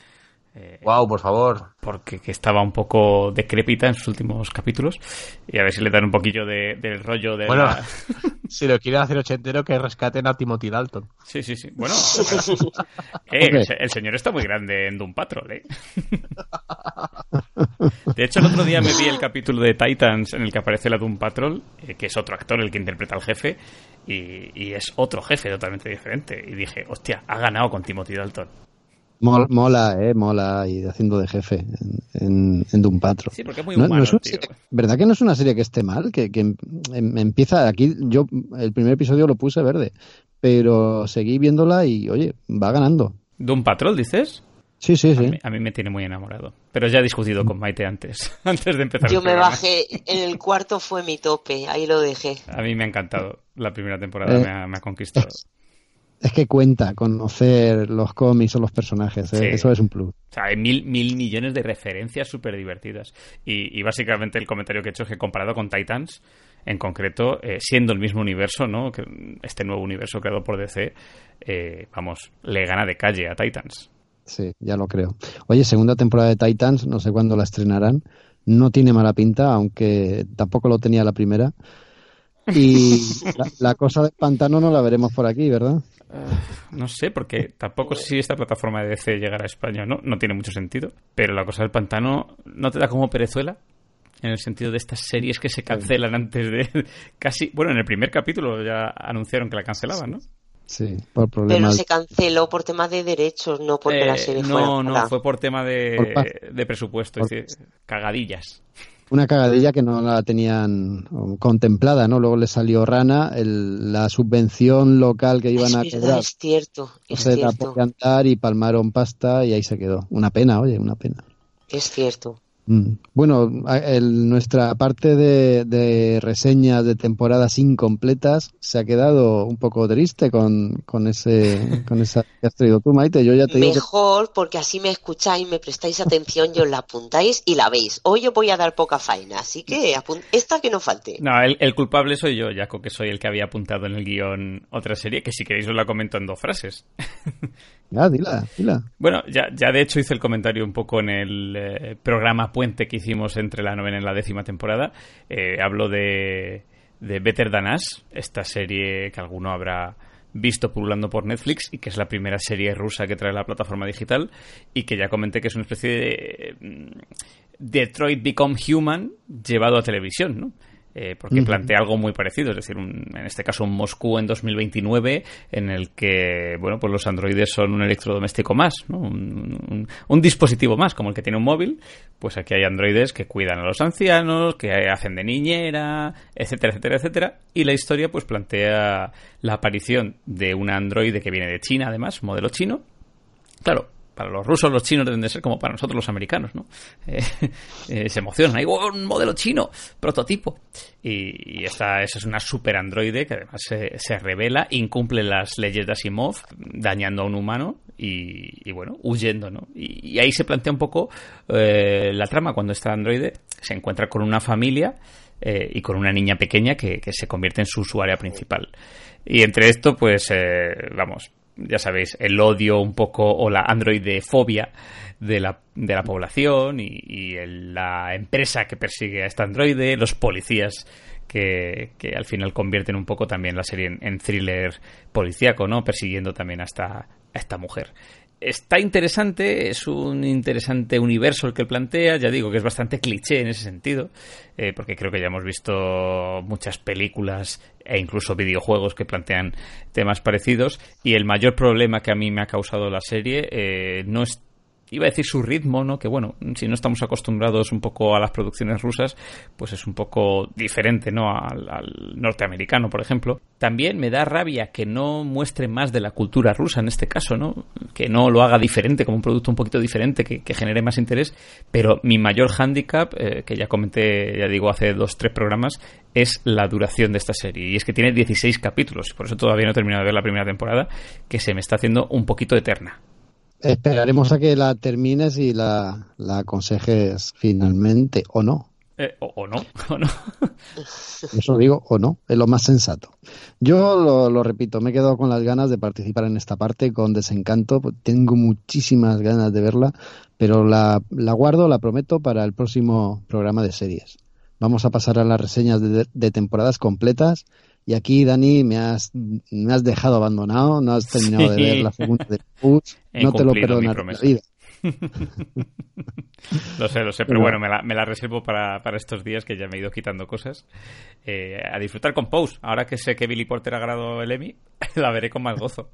wow, eh, por favor. Porque que estaba un poco decrépita en sus últimos capítulos. Y a ver si le dan un poquillo de, del rollo de. Bueno, si lo quieren hacer ochentero, que rescaten a Timothy Dalton. Sí, sí, sí. Bueno, eh, el, señor está muy grande en Doom Patrol, ¿eh? De hecho, el otro día me vi el capítulo de Titans en el que aparece la Doom Patrol, eh, que es otro actor el que interpreta al jefe, y, y es otro jefe totalmente diferente. Y dije, hostia, ha ganado con Timothy Dalton. Mola, eh, mola, y haciendo de jefe en, en, Doom Patrol. Sí, porque es muy humano, ¿Verdad que no es una serie que esté mal? Que, que em, em, empieza aquí, yo el primer episodio lo puse verde, pero seguí viéndola y, oye, va ganando. ¿Doom Patrol, dices? Sí, sí, sí. A mí, me tiene muy enamorado. Pero ya he discutido con Maite antes, antes de empezar. Yo me bajé, en el cuarto fue mi tope, ahí lo dejé. A mí me ha encantado. La primera temporada eh, me ha conquistado es que cuenta conocer los cómics o los personajes. ¿eh? Eso es un plus. O sea, hay mil, mil millones de referencias súper divertidas. Y, básicamente el comentario que he hecho es que comparado con Titans, en concreto, eh, siendo el mismo universo, ¿no? Este nuevo universo creado por DC, eh, vamos, le gana de calle a Titans. Sí, ya lo creo. Oye, segunda temporada de Titans, no sé cuándo la estrenarán. No tiene mala pinta, aunque tampoco lo tenía la primera. Y la, cosa del pantano no la veremos por aquí, ¿verdad? no sé, porque tampoco sé si esta plataforma de DC llegará a España no, no tiene mucho sentido. Pero la cosa del pantano no te da como perezuela, en el sentido de estas series que se cancelan antes de casi. Bueno, en el primer capítulo ya anunciaron que la cancelaban, ¿no? Sí, por problemas. Pero se canceló por tema de derechos, no porque la eh, serie No, no, fue por tema de, de presupuesto, es decir, cagadillas una cagadilla que no la tenían contemplada, ¿no? Luego le salió rana la subvención local que iban a cobrar. Es cierto, es se cierto. cantar y palmaron pasta y ahí se quedó. Una pena, oye, una pena. Es cierto. Mm. Bueno, nuestra parte de, reseñas de temporadas incompletas se ha quedado un poco triste con, con ese con esa que has traído tú, Maite. Yo ya te Mejor, porque así me escucháis, me prestáis atención y os la apuntáis y la veis. Hoy yo voy a dar poca faena, así que esta que no falte. No, el, culpable soy yo, Jaco, que soy el que había apuntado en el guion otra serie, que si queréis os la comento en dos frases. Ya, dila, dila. Bueno, ya, ya de hecho hice el comentario un poco en el eh, programa puente que hicimos entre la novena y la décima temporada. Eh, hablo de de Better Than Us, esta serie que alguno habrá visto pululando por Netflix y que es la primera serie rusa que trae la plataforma digital y que ya comenté que es una especie de mm, Detroit Become Human llevado a televisión, ¿no? Eh, porque plantea algo muy parecido, es decir, en este caso un Moscú en 2029 en el que, bueno, pues los androides son un electrodoméstico más, ¿no? un, dispositivo más, como el que tiene un móvil, pues aquí hay androides que cuidan a los ancianos, que hacen de niñera, etcétera, etcétera, etcétera, y la historia pues plantea la aparición de un androide que viene de China, además, modelo chino, Claro, para los rusos los chinos deben de ser como para nosotros los americanos, ¿no? Eh, eh, se emocionan, hay un modelo chino, prototipo. Y, esta, esa es una super androide que además se, revela, incumple las leyes de Asimov, dañando a un humano y, bueno, huyendo, ¿no? Y, ahí se plantea un poco eh, la trama cuando esta androide se encuentra con una familia y con una niña pequeña que, que, se convierte en su usuaria principal. Y entre esto, pues, vamos, ya sabéis, el odio un poco o la androidefobia de la, de la población y, la empresa que persigue a este androide, los policías que, que, al final convierten un poco también la serie en, thriller policíaco, ¿no? Persiguiendo también a esta, a esta mujer está interesante, es un interesante universo el que plantea, ya digo que es bastante cliché en ese sentido, eh, porque creo que ya hemos visto muchas películas e incluso videojuegos que plantean temas parecidos, y el mayor problema que a mí me ha causado la serie eh, no es iba a decir su ritmo, ¿no? Que bueno, si no estamos acostumbrados un poco a las producciones rusas, pues es un poco diferente, ¿no? Al, norteamericano, por ejemplo. También me da rabia que no muestre más de la cultura rusa en este caso, ¿no? Que no lo haga diferente, como un producto un poquito diferente, que, genere más interés. Pero mi mayor hándicap, eh, que ya comenté, ya digo, hace dos, tres programas, es la duración de esta serie. Y es que tiene 16 capítulos, por eso todavía no he terminado de ver la primera temporada, que se me está haciendo un poquito eterna. Esperaremos a que la termines y la, la aconsejes finalmente, o no. Eh, o, no, o no. Eso digo, o no, es lo más sensato. Yo lo, lo, repito, me he quedado con las ganas de participar en esta parte con desencanto. Tengo muchísimas ganas de verla, pero la, la guardo, la prometo, para el próximo programa de series. Vamos a pasar a las reseñas de, de temporadas completas y aquí, Dani, me has, me has dejado abandonado, no has terminado de ver la segunda de Push, no te lo vida. lo sé, lo sé, pero bueno, me la, me la reservo para, para, estos días que ya me he ido quitando cosas. Eh, a disfrutar con Pose. Ahora que sé que Billy Porter ha ganado el Emmy, la veré con más gozo.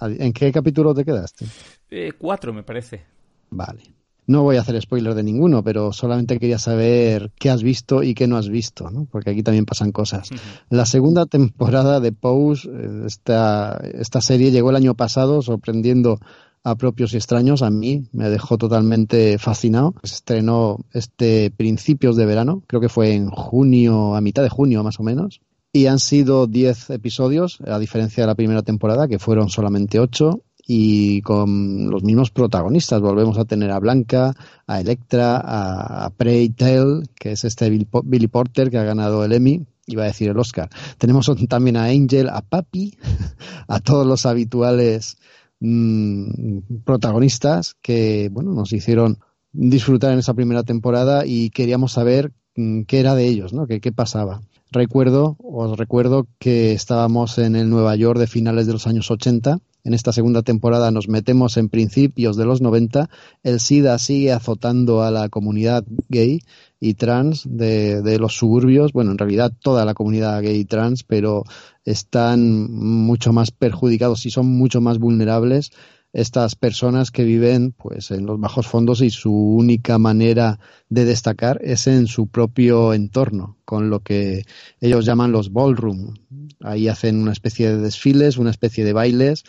¿En qué capítulo te quedaste? Eh, cuatro, me parece. Vale. No voy a hacer spoiler de ninguno, pero solamente quería saber qué has visto y qué no has visto, ¿no? porque aquí también pasan cosas. La segunda temporada de Pose, eh, esta, esta serie llegó el año pasado sorprendiendo a propios y extraños. A mí me dejó totalmente fascinado. Se estrenó este principios de verano, creo que fue en junio, a mitad de junio más o menos. Y han sido 10 episodios, a diferencia de la primera temporada, que fueron solamente 8 y con los mismos protagonistas. Volvemos a tener a Blanca, a Electra, a, Prey Tale, que es este Billy Porter que ha ganado el Emmy, iba a decir el Oscar. Tenemos también a Angel, a Papi, a todos los habituales mm, protagonistas que bueno nos hicieron disfrutar en esa primera temporada y queríamos saber mm, qué era de ellos, ¿no? ¿Qué, qué pasaba? Recuerdo, os recuerdo que estábamos en el Nueva York de finales de los años 80 en esta segunda temporada nos metemos en principios de los 90, el SIDA sigue azotando a la comunidad gay y trans de, los suburbios, bueno, en realidad toda la comunidad gay y trans, pero están mucho más perjudicados y son mucho más vulnerables estas personas que viven pues en los bajos fondos y su única manera de destacar es en su propio entorno, con lo que ellos llaman los ballroom. Ahí hacen una especie de desfiles, una especie de bailes.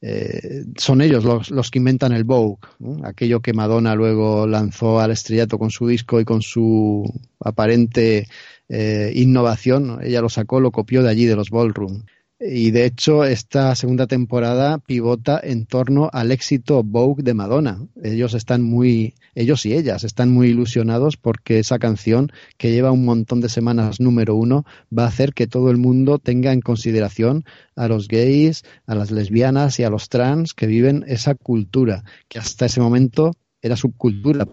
Eh, son ellos los, los, que inventan el Vogue, aquello que Madonna luego lanzó al estrellato con su disco y con su aparente eh, innovación. Ella lo sacó, lo copió de allí, de los ballroom. Y de hecho, esta segunda temporada pivota en torno al éxito Vogue de Madonna. Ellos están muy, ellos y ellas están muy ilusionados porque esa canción, que lleva un montón de semanas número uno, va a hacer que todo el mundo tenga en consideración a los gays, a las lesbianas y a los trans que viven esa cultura, que hasta ese momento era subcultura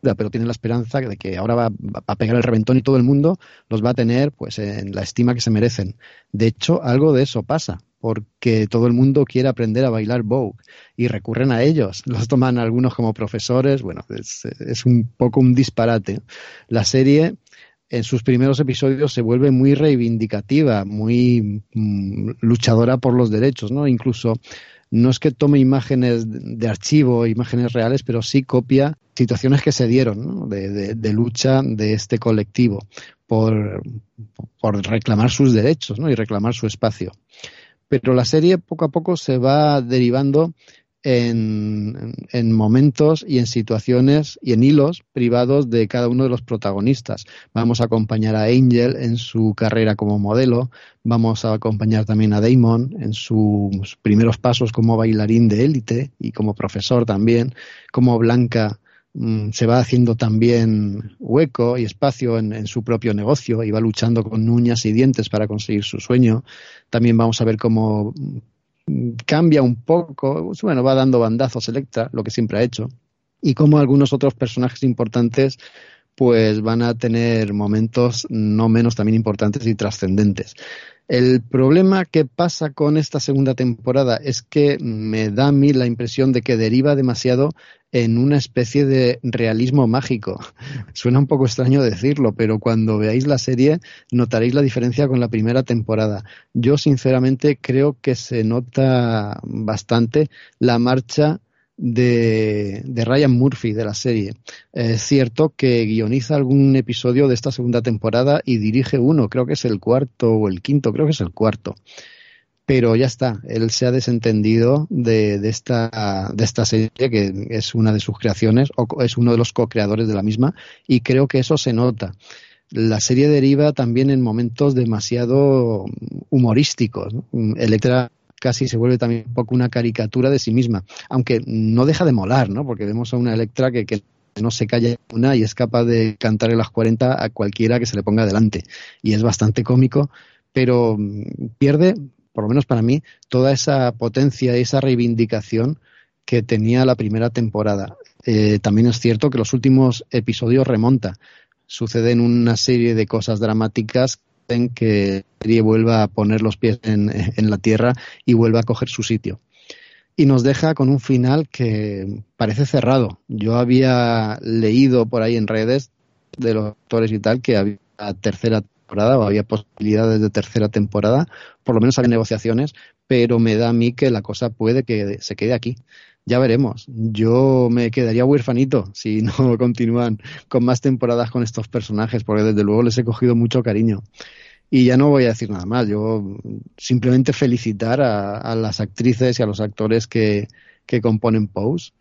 pero tienen la esperanza de que ahora va, a pegar el reventón y todo el mundo los va a tener pues en la estima que se merecen. De hecho, algo de eso pasa, porque todo el mundo quiere aprender a bailar Vogue y recurren a ellos. Los toman algunos como profesores. Bueno, es, un poco un disparate. La serie en sus primeros episodios se vuelve muy reivindicativa, muy mm, luchadora por los derechos, ¿no? Incluso no es que tome imágenes de archivo, imágenes reales, pero sí copia situaciones que se dieron de, lucha de este colectivo por, por reclamar sus derechos ¿no? y reclamar su espacio. Pero la serie poco a poco se va derivando en, en, momentos y en situaciones y en hilos privados de cada uno de los protagonistas. Vamos a acompañar a Angel en su carrera como modelo, vamos a acompañar también a Damon en sus primeros pasos como bailarín de élite y como profesor también, como Blanca mm, se va haciendo también hueco y espacio en, en, su propio negocio y va luchando con uñas y dientes para conseguir su sueño. También vamos a ver cómo cambia un poco, bueno, va dando bandazos Electra, lo que siempre ha hecho, y como algunos otros personajes importantes pues van a tener momentos no menos también importantes y trascendentes. El problema que pasa con esta segunda temporada es que me da a mí la impresión de que deriva demasiado en una especie de realismo mágico. Suena un poco extraño decirlo, pero cuando veáis la serie notaréis la diferencia con la primera temporada. Yo sinceramente creo que se nota bastante la marcha de, Ryan Murphy de la serie. Es cierto que guioniza algún episodio de esta segunda temporada y dirige uno, creo que es el cuarto o el quinto, creo que es el cuarto. Pero ya está, él se ha desentendido de, de esta, serie, que es una de sus creaciones, o es uno de los co-creadores de la misma, y creo que eso se nota la serie deriva también en momentos demasiado humorísticos. Electra casi se vuelve también un poco una caricatura de sí misma, aunque no deja de molar, ¿no? Porque vemos a una Electra que, que no se calla una y es capaz de cantar en las 40 a cualquiera que se le ponga delante. Y es bastante cómico, pero mm, pierde, por lo menos para mí, toda esa potencia y esa reivindicación que tenía la primera temporada. Eh, también es cierto que los últimos episodios remonta. Suceden una serie de cosas dramáticas que serie vuelva a poner los pies en, la tierra y vuelva a coger su sitio. Y nos deja con un final que parece cerrado. Yo había leído por ahí en redes de los actores y tal que había tercera temporada o había posibilidades de tercera temporada, por lo menos había negociaciones, pero me da a mí que la cosa puede que se quede aquí. Ya veremos. Yo me quedaría huérfanito si no continúan con más temporadas con estos personajes, porque desde luego les he cogido mucho cariño. Y ya no voy a decir nada más. Yo simplemente felicitar a, las actrices y a los actores que, que componen Pose,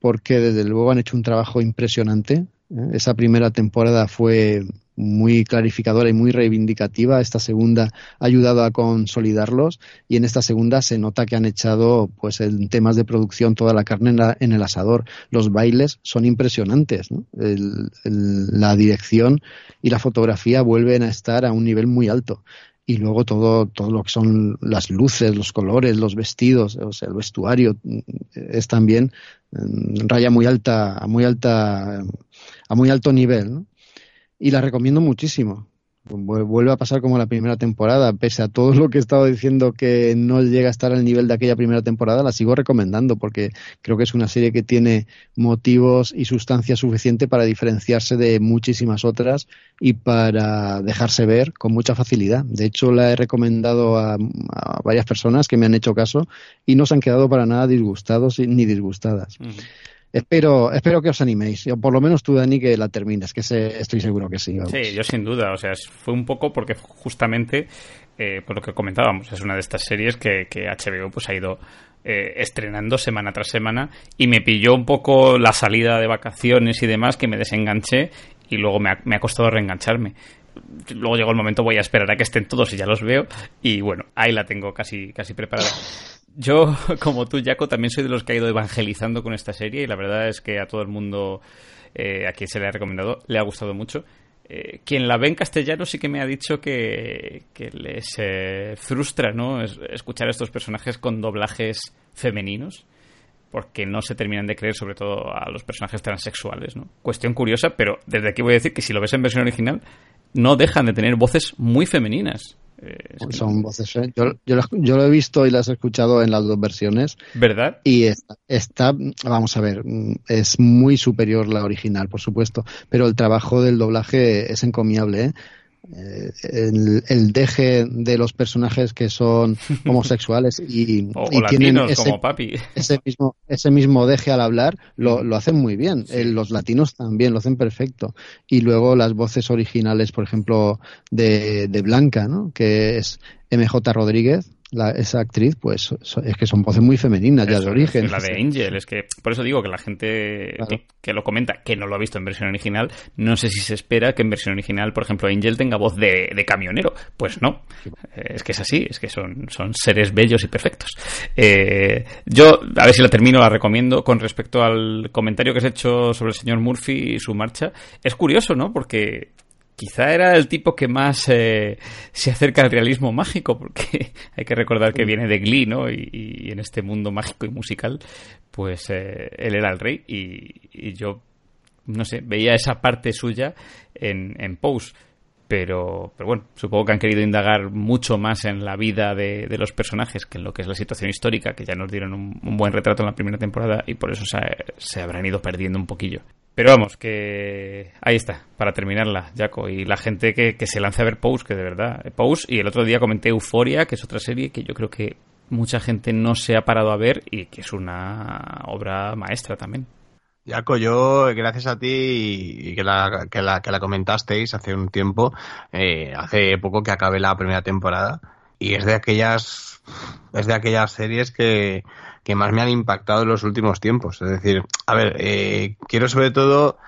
porque desde luego han hecho un trabajo impresionante. ¿eh? Esa primera temporada fue muy clarificadora y muy reivindicativa. Esta segunda ha ayudado a consolidarlos y en esta segunda se nota que han echado, pues, en temas de producción toda la carne en, el asador. Los bailes son impresionantes. la dirección y la fotografía vuelven a estar a un nivel muy alto y luego todo, todo lo que son las luces, los colores, los vestidos, o sea, el vestuario mm, es también mm, raya muy alta, a muy alta, a muy alto nivel, ¿no? Y la recomiendo muchísimo. Vuelve a pasar como la primera temporada, pese a todo lo que he estado diciendo que no llega a estar al nivel de aquella primera temporada, la sigo recomendando porque creo que es una serie que tiene motivos y sustancia suficiente para diferenciarse de muchísimas otras y para dejarse ver con mucha facilidad. De hecho, la he recomendado a, varias personas que me han hecho caso y no se han quedado para nada disgustados ni disgustadas. Espero, espero que os animéis, o por lo menos tú, Dani, que la termines, que estoy seguro que sí. Sí, yo sin duda, o sea, fue un poco porque justamente, eh, por lo que comentábamos, es una de estas series que, que HBO pues ha ido eh, estrenando semana tras semana y me pilló un poco la salida de vacaciones y demás que me desenganché y luego me ha, me ha costado reengancharme luego llegó el momento, voy a esperar a que estén todos y ya los veo. Y bueno, ahí la tengo casi, casi preparada. Yo, como tú, Jaco, también soy de los que ha ido evangelizando con esta serie y la verdad es que a todo el mundo eh, a quien se le ha recomendado le ha gustado mucho. Eh, quien la ve en castellano sí que me ha dicho que, que les frustra ¿no? escuchar a estos personajes con doblajes femeninos. porque no se terminan de creer sobre todo a los personajes transexuales, ¿no? Cuestión curiosa, pero desde aquí voy a decir que si lo ves en versión original, no dejan de tener voces muy femeninas. Eh, son voces. ¿eh? Yo, yo, lo he visto y las he escuchado en las dos versiones. ¿Verdad? Y está, vamos a ver, es muy superior la original, por supuesto. Pero el trabajo del doblaje es encomiable. ¿eh? Eh, el, deje de los personajes que son homosexuales y, tienen ese, ese, mismo ese mismo deje al hablar lo, lo hacen muy bien. Eh, los latinos también lo hacen perfecto. Y luego las voces originales por ejemplo de, de Blanca ¿no? que es MJ Rodríguez esa actriz, pues es que son voces muy femeninas ya de origen. la de Angel, es que por eso digo que la gente que, lo comenta, que no lo ha visto en versión original, no sé si se espera que en versión original, por ejemplo, Angel tenga voz de, camionero. Pues no, eh, es que es así, es que son, son seres bellos y perfectos. Eh, yo, a ver si la termino, la recomiendo con respecto al comentario que has hecho sobre el señor Murphy y su marcha. Es curioso, ¿no? Porque quizá era el tipo que más eh, se acerca al realismo mágico, porque hay que recordar que viene de Glee, ¿no? Y, en este mundo mágico y musical, pues eh, él era el rey y, yo, no sé, veía esa parte suya en, en Pose. Pero, pero bueno, supongo que han querido indagar mucho más en la vida de, los personajes que en lo que es la situación histórica, que ya nos dieron un, buen retrato en la primera temporada y por eso se, se habrán ido perdiendo un poquillo. Pero vamos, que ahí está, para terminarla, Jaco. Y la gente que, se lance a ver Pose, que de verdad, Pose. Y el otro día comenté Euforia, que es otra serie que yo creo que mucha gente no se ha parado a ver y que es una obra maestra también. Jaco, yo, gracias a ti y que la, que la, que la comentasteis hace un tiempo, eh, hace poco que acabé la primera temporada, y es de aquellas, es de aquellas series que, que más me han impactado en los últimos tiempos. Es decir, a ver, eh, quiero sobre todo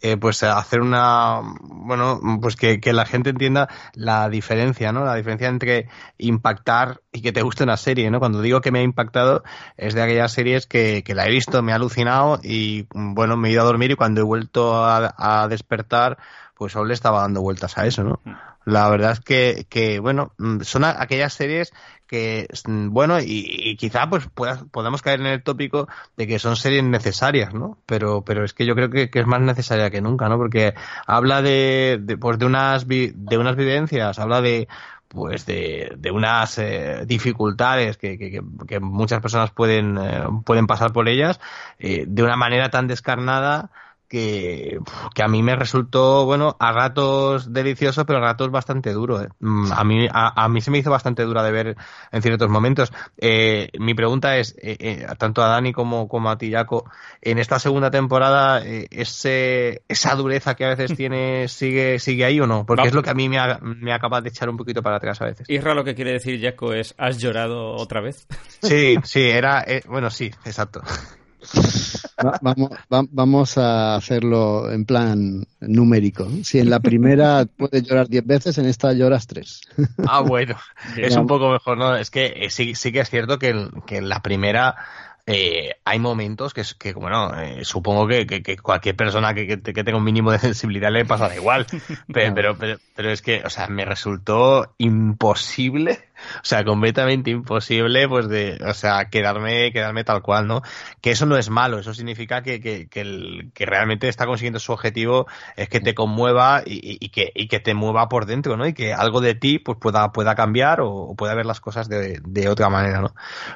eh, pues hacer una bueno pues que, la gente entienda la diferencia no la diferencia entre impactar y que te guste una serie no cuando digo que me ha impactado es de aquellas series que, que la he visto me ha alucinado y bueno me he ido a dormir y cuando he vuelto a, despertar pues aún le estaba dando vueltas a eso no mm. La verdad es que, que bueno son aquellas series que, mm, bueno, y, quizá pues podamos caer en el tópico de que son series necesarias, ¿no? Pero, pero es que yo creo que, es más necesaria que nunca, ¿no? Porque habla de, pues de unas, de unas vivencias, habla de, pues de, de unas eh, dificultades que, que, que, muchas personas pueden, eh, pueden pasar por ellas eh, de una manera tan descarnada que, que, a mí me resultó, bueno, a ratos delicioso, pero a ratos bastante duro. ¿eh? Mm, a, mí, a, mí se me hizo bastante dura de ver en ciertos momentos. Eh, mi pregunta es, eh, tanto a Dani como, como a ti, Jaco, en esta segunda temporada, ese, ¿esa dureza que a veces tiene sigue, sigue ahí o no? Porque es lo que a mí me, me acaba de echar un poquito para atrás a veces. Y lo que quiere decir, Jaco, es, ¿has llorado otra vez? Sí, sí, era, bueno, sí, exacto vamos, vamos a hacerlo en plan numérico. Si en la primera puedes llorar 10 veces, en esta lloras 3. Ah, bueno, es un poco mejor, ¿no? Es que eh, sí, sí que es cierto que, que en la primera eh, hay momentos que, que bueno, eh, supongo que, que, cualquier persona que, tenga un mínimo de sensibilidad le pasa igual. Pero, pero, pero, pero, es que, o sea, me resultó imposible o sea, completamente imposible, pues de, o sea, quedarme, quedarme tal cual, ¿no? Que eso no es malo, eso significa que, que, que, el, que realmente está consiguiendo su objetivo es que te conmueva y, y, que, y que te mueva por dentro, ¿no? Y que algo de ti, pues pueda, pueda cambiar o, pueda ver las cosas de, de, otra manera, ¿no?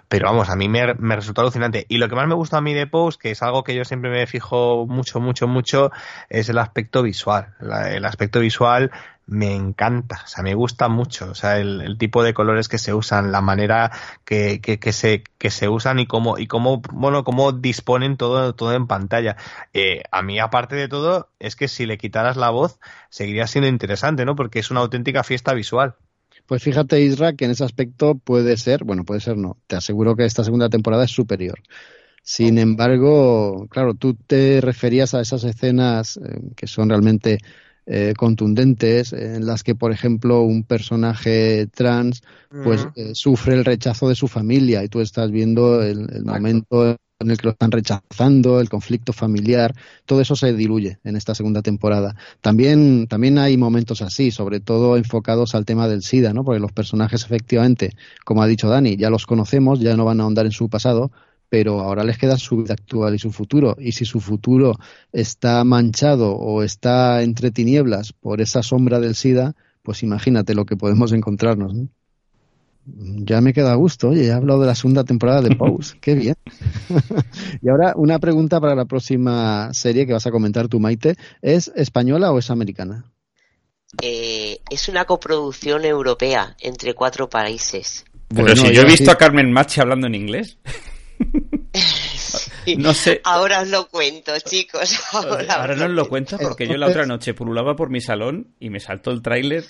Pero vamos, a mí me, me resultó alucinante. Y lo que más me gusta a mí de Post, que es algo que yo siempre me fijo mucho, mucho, mucho, es el aspecto visual. el aspecto visual me encanta, o sea, me gusta mucho, o sea, el, tipo de colores que se usan, la manera que, que, se, que se usan y cómo, y cómo, bueno, cómo disponen todo, todo en pantalla. Eh, a mí, aparte de todo, es que si le quitaras la voz, seguiría siendo interesante, ¿no? Porque es una auténtica fiesta visual. Pues fíjate, Isra, que en ese aspecto puede ser, bueno, puede ser no, te aseguro que esta segunda temporada es superior. Sin embargo, claro, tú te referías a esas escenas eh, que son realmente eh, contundentes en las que, por ejemplo, un personaje trans pues eh, sufre el rechazo de su familia y tú estás viendo el, momento en el que lo están rechazando, el conflicto familiar, todo eso se diluye en esta segunda temporada. También, también hay momentos así, sobre todo enfocados al tema del SIDA, ¿no? Porque los personajes efectivamente, como ha dicho Dani, ya los conocemos, ya no van a ahondar en su pasado, pero ahora les queda su vida actual y su futuro. Y si su futuro está manchado o está entre tinieblas por esa sombra del SIDA, pues imagínate lo que podemos encontrarnos. Ya me queda a gusto, oye, he hablado de la segunda temporada de Pose, qué bien. y ahora una pregunta para la próxima serie que vas a comentar tú, Maite, ¿es española o es americana? Eh, es una coproducción europea entre cuatro países. Pero si yo he visto a Carmen Machi hablando en inglés. No sé. Ahora os lo cuento, chicos. Ahora, no os lo cuento porque yo la otra noche pululaba por mi salón y me saltó el tráiler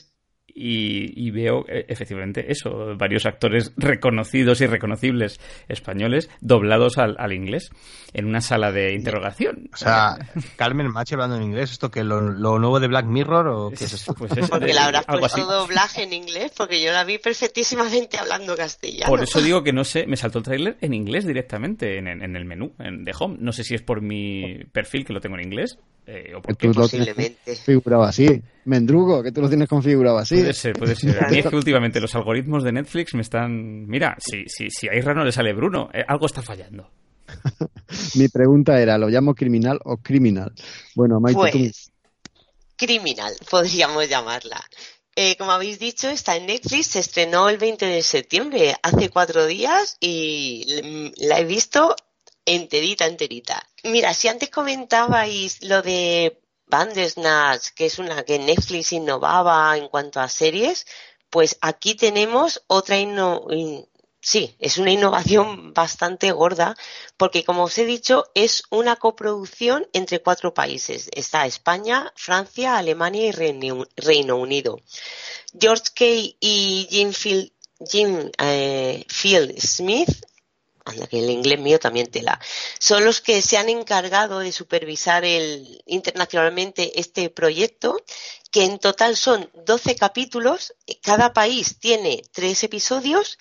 y, veo eh, efectivamente eso, varios actores reconocidos y reconocibles españoles doblados al, inglés en una sala de interrogación. O sea, Carmen Macho hablando en inglés, ¿esto que lo, nuevo de Black Mirror o qué es eso? Pues eso porque la habrás puesto doblaje en inglés, porque yo la vi perfectísimamente hablando castellano. Por eso digo que no sé, me saltó el tráiler en inglés directamente en, en, el menú en, de Home. No sé si es por mi perfil que lo tengo en inglés eh, o porque posiblemente. figurado así. Mendrugo, que tú lo tienes configurado así. Puede ser, puede ser. A mí es que últimamente los algoritmos de Netflix me están. Mira, si, si, si a Isra no le sale Bruno, eh, algo está fallando. Mi pregunta era: ¿lo llamo criminal o criminal? Bueno, Maite, pues, Criminal, podríamos llamarla. Eh, como habéis dicho, está en Netflix, se estrenó el 20 de septiembre, hace cuatro días, y la he visto enterita, enterita. Mira, si antes comentabais lo de Bandersnatch, que es una que Netflix innovaba en cuanto a series, pues aquí tenemos otra sí, es una innovación bastante gorda, porque como os he dicho, es una coproducción entre cuatro países. Está España, Francia, Alemania y Reino Unido. George Kay y Jim Field, eh, Field Smith anda que el inglés mío también tela, son los que se han encargado de supervisar internacionalmente este proyecto, que en total son 12 capítulos, cada país tiene tres episodios,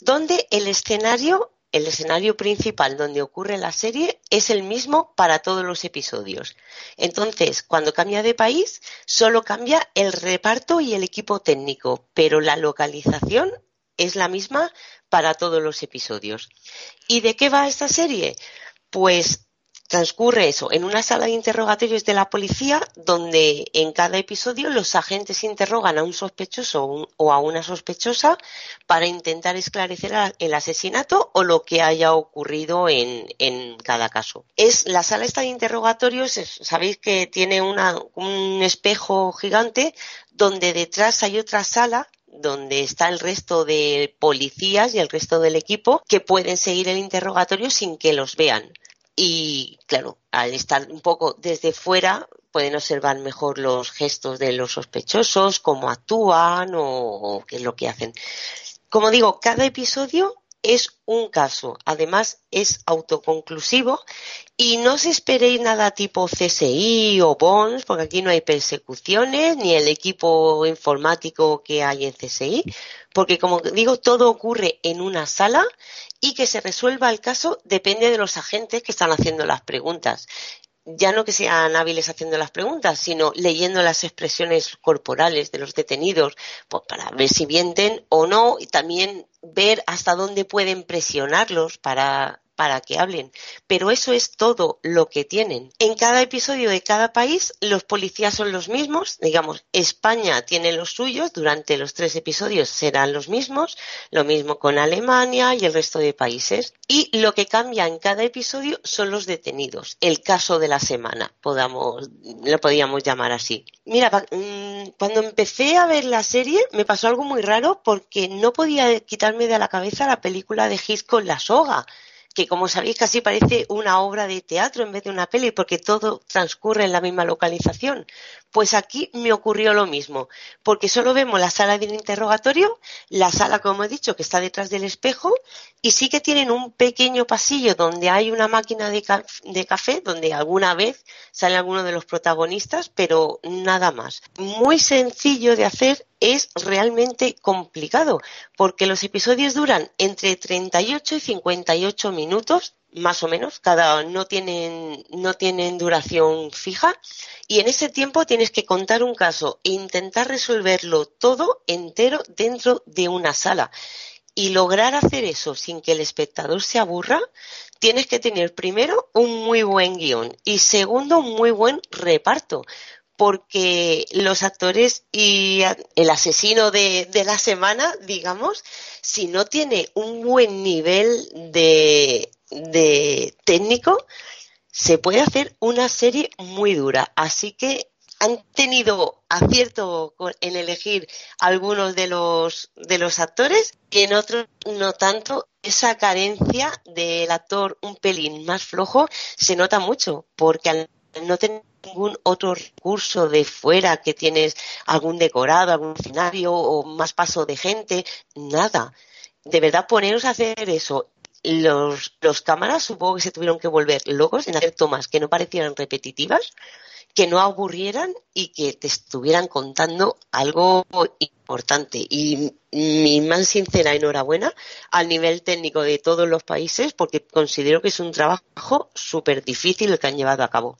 donde el escenario, el escenario principal donde ocurre la serie es el mismo para todos los episodios. Entonces, cuando cambia de país, solo cambia el reparto y el equipo técnico, pero la localización es la misma para todos los episodios. ¿Y de qué va esta serie? Pues transcurre eso en una sala de interrogatorios de la policía donde en cada episodio los agentes interrogan a un sospechoso o a una sospechosa para intentar esclarecer el asesinato o lo que haya ocurrido en, cada caso. Es la sala esta de interrogatorios, sabéis que tiene un espejo gigante donde detrás hay otra sala donde está el resto de policías y el resto del equipo que pueden seguir el interrogatorio sin que los vean. Y claro, al estar un poco desde fuera, pueden observar mejor los gestos de los sospechosos, cómo actúan o, qué es lo que hacen. Como digo, cada episodio es un caso. Además, es autoconclusivo y no os esperéis nada tipo CSI o BONS, porque aquí no hay persecuciones, ni el equipo informático que hay en CSI, porque como digo, todo ocurre en una sala y que se resuelva el caso depende de los agentes que están haciendo las preguntas ya no que sean hábiles haciendo las preguntas, sino leyendo las expresiones corporales de los detenidos, pues para ver si mienten o no, y también ver hasta dónde pueden presionarlos para para que hablen. Pero eso es todo lo que tienen. En cada episodio de cada país, los policías son los mismos. Digamos, España tiene los suyos, durante los tres episodios serán los mismos. Lo mismo con Alemania y el resto de países. Y lo que cambia en cada episodio son los detenidos. El caso de la semana, podamos, lo podríamos llamar así. Mira, mm, cuando empecé a ver la serie me pasó algo muy raro porque no podía quitarme de la cabeza la película de Hitchcock La Soga que como sabéis casi parece una obra de teatro en vez de una peli porque todo transcurre en la misma localización. Pues aquí me ocurrió lo mismo, porque solo vemos la sala del interrogatorio, la sala, como he dicho, que está detrás del espejo, y sí que tienen un pequeño pasillo donde hay una máquina de, café, donde alguna vez sale alguno de los protagonistas, pero nada más. Muy sencillo de hacer, es realmente complicado, porque los episodios duran entre 38 y 58 minutos más o menos, cada no tienen, no tienen duración fija y en ese tiempo tienes que contar un caso e intentar resolverlo todo entero dentro de una sala. Y lograr hacer eso sin que el espectador se aburra, tienes que tener primero un muy buen guion y segundo un muy buen reparto porque los actores y el asesino de, la semana, digamos, si no tiene un buen nivel de, de técnico, se puede hacer una serie muy dura. Así que han tenido acierto en elegir algunos de los de los actores que en otros no tanto esa carencia del actor un pelín más flojo se nota mucho porque al no tener ningún otro recurso de fuera que tienes algún decorado, algún escenario o más paso de gente, nada. De verdad, poneros a hacer eso. Los, los cámaras supongo que se tuvieron que volver locos en hacer tomas que no parecieran repetitivas, que no aburrieran y que te estuvieran contando algo importante. Y mi más sincera enhorabuena al nivel técnico de todos los países porque considero que es un trabajo súper difícil el que han llevado a cabo.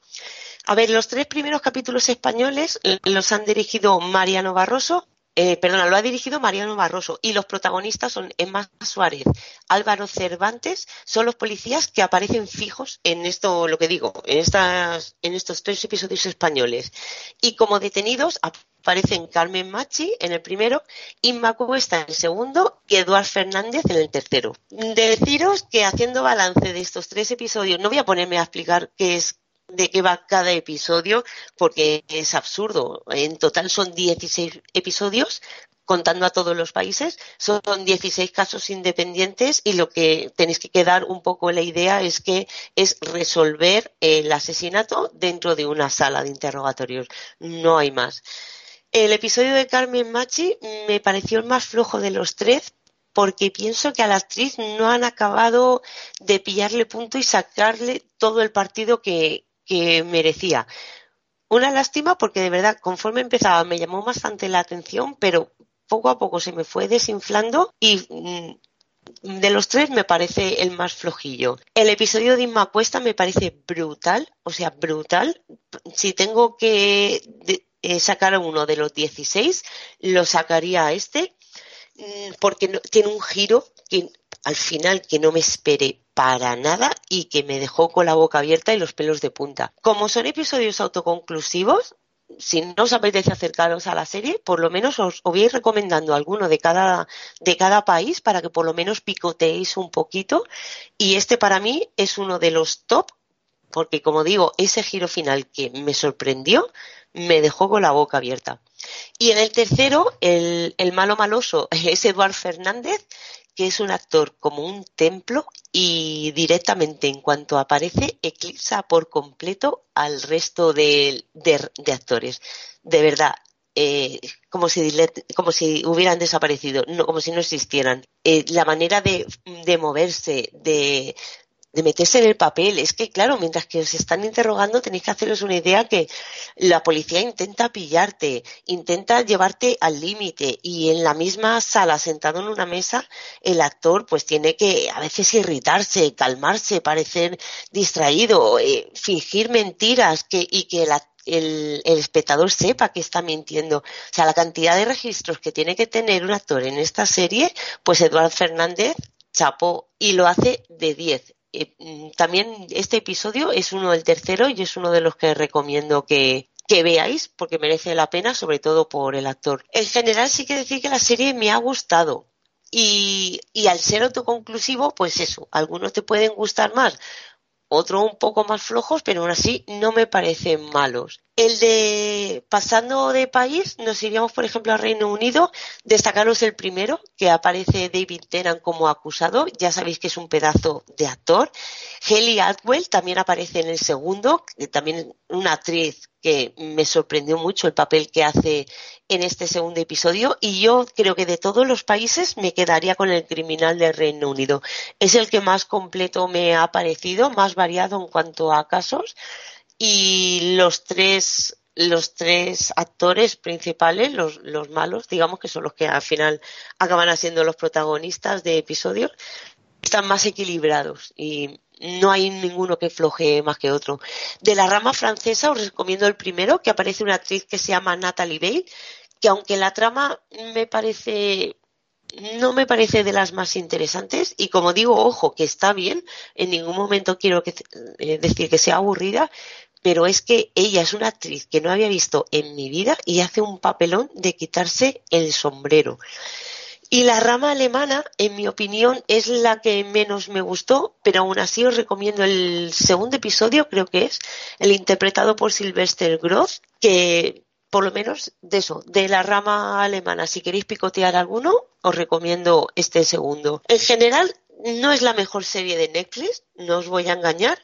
A ver, los tres primeros capítulos españoles los han dirigido Mariano Barroso, eh, perdona, lo ha dirigido Mariano Barroso y los protagonistas son Emma Suárez, Álvaro Cervantes, son los policías que aparecen fijos en esto, lo que digo, en estas, en estos tres episodios españoles. Y como detenidos aparecen Carmen Machi en el primero, Inma Cuesta en el segundo y Eduard Fernández en el tercero. Deciros que haciendo balance de estos tres episodios, no voy a ponerme a explicar qué es de qué va cada episodio porque es absurdo. En total son 16 episodios contando a todos los países. Son 16 casos independientes y lo que tenéis que quedar un poco la idea es que es resolver el asesinato dentro de una sala de interrogatorios. No hay más. El episodio de Carmen Machi me pareció el más flojo de los tres porque pienso que a la actriz no han acabado de pillarle punto y sacarle todo el partido que, que merecía. Una lástima porque de verdad, conforme empezaba, me llamó bastante la atención, pero poco a poco se me fue desinflando y mm, de los tres me parece el más flojillo. El episodio de Inma Cuesta me parece brutal, o sea, brutal. Si tengo que eh, sacar uno de los 16, lo sacaría a este, mm, porque tiene un giro que al final que no me espere para nada y que me dejó con la boca abierta y los pelos de punta. Como son episodios autoconclusivos, si no os apetece acercaros a la serie, por lo menos os, voy a ir recomendando alguno de cada, de cada país para que por lo menos picoteéis un poquito. Y este para mí es uno de los top, porque como digo, ese giro final que me sorprendió, me dejó con la boca abierta. Y en el tercero, el, el malo maloso es Eduard Fernández, que es un actor como un templo y directamente en cuanto aparece eclipsa por completo al resto de, actores. De verdad, eh, como, si, como si hubieran desaparecido, no, como si no existieran. Eh, la manera de, de moverse, de, de meterse en el papel. Es que, claro, mientras que os están interrogando, tenéis que haceros una idea que la policía intenta pillarte, intenta llevarte al límite y en la misma sala, sentado en una mesa, el actor pues tiene que a veces irritarse, calmarse, parecer distraído, eh, fingir mentiras que, y que el, el, espectador sepa que está mintiendo. O sea, la cantidad de registros que tiene que tener un actor en esta serie, pues Eduardo Fernández chapó y lo hace de 10. Eh, mm, también este episodio es uno del tercero y es uno de los que recomiendo que, veáis porque merece la pena, sobre todo por el actor. En general sí que decir que la serie me ha gustado. Y, y al ser autoconclusivo, pues eso, algunos te pueden gustar más, otros un poco más flojos, pero aún así no me parecen malos. El de pasando de país, nos iríamos, por ejemplo, al Reino Unido. Destacaros el primero, que aparece David Tennant como acusado. Ya sabéis que es un pedazo de actor. Helly Atwell también aparece en el segundo, también una actriz que me sorprendió mucho el papel que hace en este segundo episodio y yo creo que de todos los países me quedaría con el criminal del Reino Unido. Es el que más completo me ha parecido, más variado en cuanto a casos y los tres los tres actores principales, los, los malos, digamos que son los que al final acaban siendo los protagonistas de episodios, están más equilibrados y no hay ninguno que floje más que otro. De la rama francesa os recomiendo el primero, que aparece una actriz que se llama Natalie Bale, que aunque la trama me parece no me parece de las más interesantes y como digo, ojo, que está bien, en ningún momento quiero eh, decir que sea aburrida, pero es que ella es una actriz que no había visto en mi vida y hace un papelón de quitarse el sombrero. Y la rama alemana, en mi opinión, es la que menos me gustó, pero aún así os recomiendo el segundo episodio, creo que es, el interpretado por Sylvester Groth, que por lo menos de eso, de la rama alemana, si queréis picotear alguno, os recomiendo este segundo. En general, no es la mejor serie de Netflix, no os voy a engañar,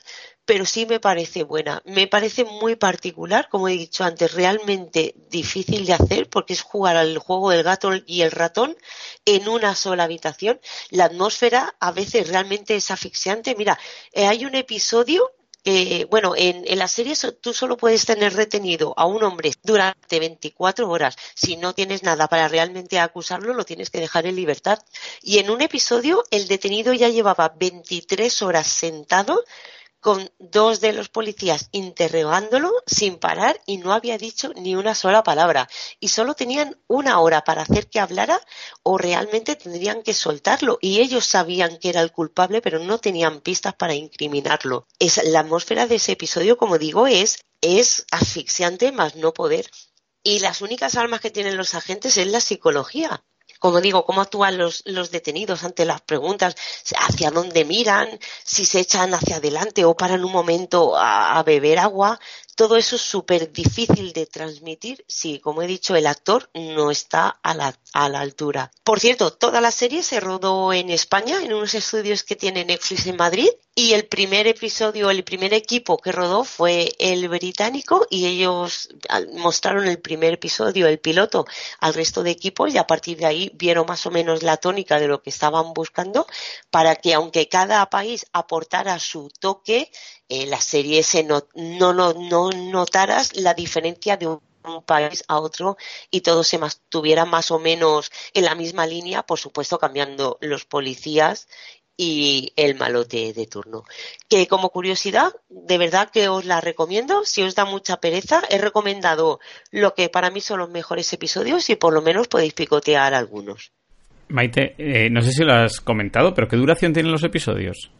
pero sí me parece buena. Me parece muy particular, como he dicho antes, realmente difícil de hacer porque es jugar al juego del gato y el ratón en una sola habitación. La atmósfera a veces realmente es asfixiante. Mira, eh, hay un episodio eh, bueno, en, la serie tú solo puedes tener retenido a un hombre durante 24 horas. Si no tienes nada para realmente acusarlo, lo tienes que dejar en libertad. Y en un episodio, el detenido ya llevaba 23 horas sentado con dos de los policías interrogándolo sin parar y no había dicho ni una sola palabra. Y solo tenían una hora para hacer que hablara o realmente tendrían que soltarlo. Y ellos sabían que era el culpable, pero no tenían pistas para incriminarlo. Es, la atmósfera de ese episodio, como digo, es, es asfixiante más no poder. Y las únicas armas que tienen los agentes es la psicología como digo, cómo actúan los, los, detenidos ante las preguntas, hacia dónde miran, si se echan hacia adelante o paran un momento a, a beber agua, todo eso es súper difícil de transmitir si, como he dicho, el actor no está a la, altura. Por cierto, toda la serie se rodó en España, en unos estudios que tiene Netflix en Madrid, y el primer episodio, el primer equipo que rodó fue el británico y ellos mostraron el primer episodio, el piloto, al resto de equipos y a partir de ahí vieron más o menos la tónica de lo que estaban buscando para que aunque cada país aportara su toque, eh, la serie se no, no, no, notaras la diferencia de un país a otro y todo se mantuviera más o menos en la misma línea, por supuesto cambiando los policías y el malote de turno. Que como curiosidad, de verdad que os la recomiendo. Si os da mucha pereza, he recomendado lo que para mí son los mejores episodios y por lo menos podéis picotear algunos. Maite, eh, no sé si lo has comentado, pero ¿qué duración tienen los episodios?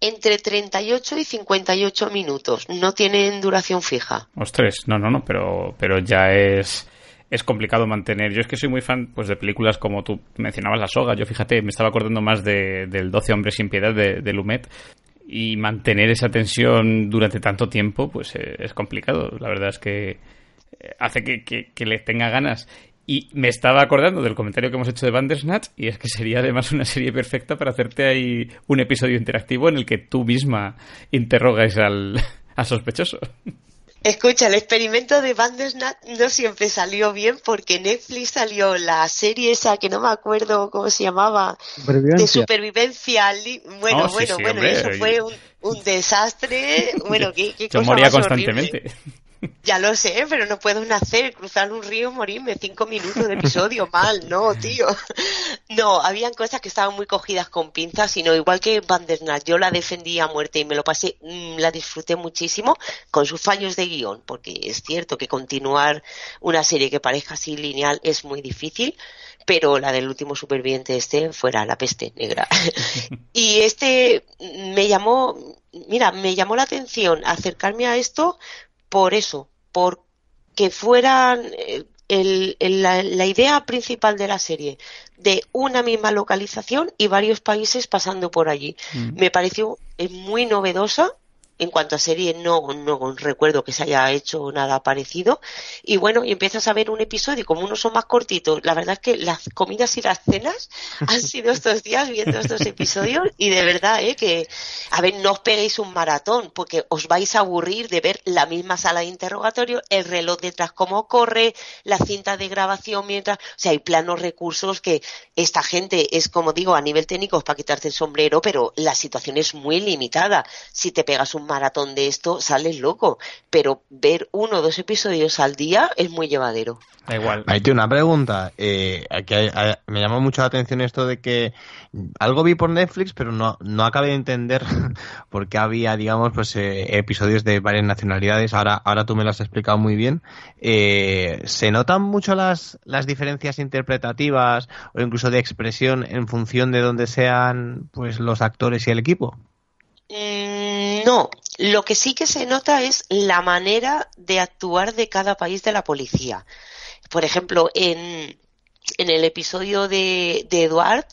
Entre 38 y 58 minutos. No tienen duración fija. Ostras, no, no, no, pero, pero ya es, es complicado mantener. Yo es que soy muy fan pues, de películas como tú mencionabas La Soga. Yo fíjate, me estaba acordando más de, del 12 hombres sin piedad de, de Lumet. Y mantener esa tensión durante tanto tiempo, pues eh, es complicado. La verdad es que eh, hace que, que, que le tenga ganas. Y me estaba acordando del comentario que hemos hecho de Bandersnatch, y es que sería además una serie perfecta para hacerte ahí un episodio interactivo en el que tú misma interrogas al, al sospechoso. Escucha, el experimento de Bandersnatch no siempre salió bien porque Netflix salió la serie esa que no me acuerdo cómo se llamaba, de supervivencia. Bueno, Oh, sí, bueno, sí, bueno, hombre. eso fue un, un desastre. Bueno, qué, qué Yo cosa moría más horrible. Ya lo sé, pero no puedo nacer, cruzar un río, morirme cinco minutos de episodio, mal, no, tío. No, habían cosas que estaban muy cogidas con pinzas, sino igual que Bandersnatch, yo la defendí a muerte y me lo pasé, mm, la disfruté muchísimo con sus fallos de guion, porque es cierto que continuar una serie que parezca así lineal es muy difícil, pero la del último superviviente este fuera la peste negra. y este me llamó, mira, me llamó la atención acercarme a esto por eso, por que fueran eh, el, el- la, la idea principal de la serie de una misma localización y varios países pasando por allí. Mm. Me pareció eh, muy novedosa. En cuanto a serie, no, no recuerdo que se haya hecho nada parecido. Y bueno, y empiezas a ver un episodio, como unos son más cortitos, la verdad es que las comidas y las cenas han sido estos días viendo estos episodios y de verdad, ¿eh? que, a ver, no os peguéis un maratón porque os vais a aburrir de ver la misma sala de interrogatorio, el reloj detrás cómo corre, la cinta de grabación mientras, o sea, hay planos recursos que esta gente es, como digo, a nivel técnico es para quitarte el sombrero, pero la situación es muy limitada. Si te pegas un maratón de esto sales loco, pero ver uno o dos episodios al día es muy llevadero. Da igual. Tengo una pregunta. Eh, que me llamó mucho la atención esto de que algo vi por Netflix, pero no, no acabé de entender por qué había, digamos, pues eh, episodios de varias nacionalidades. Ahora, ahora tú me lo has explicado muy bien. Eh, ¿Se notan mucho las, las diferencias interpretativas o incluso de expresión en función de dónde sean pues los actores y el equipo? Mm, no, lo que sí que se nota es la manera de actuar de cada país de la policía. Por ejemplo, en, en el episodio de, de Eduard,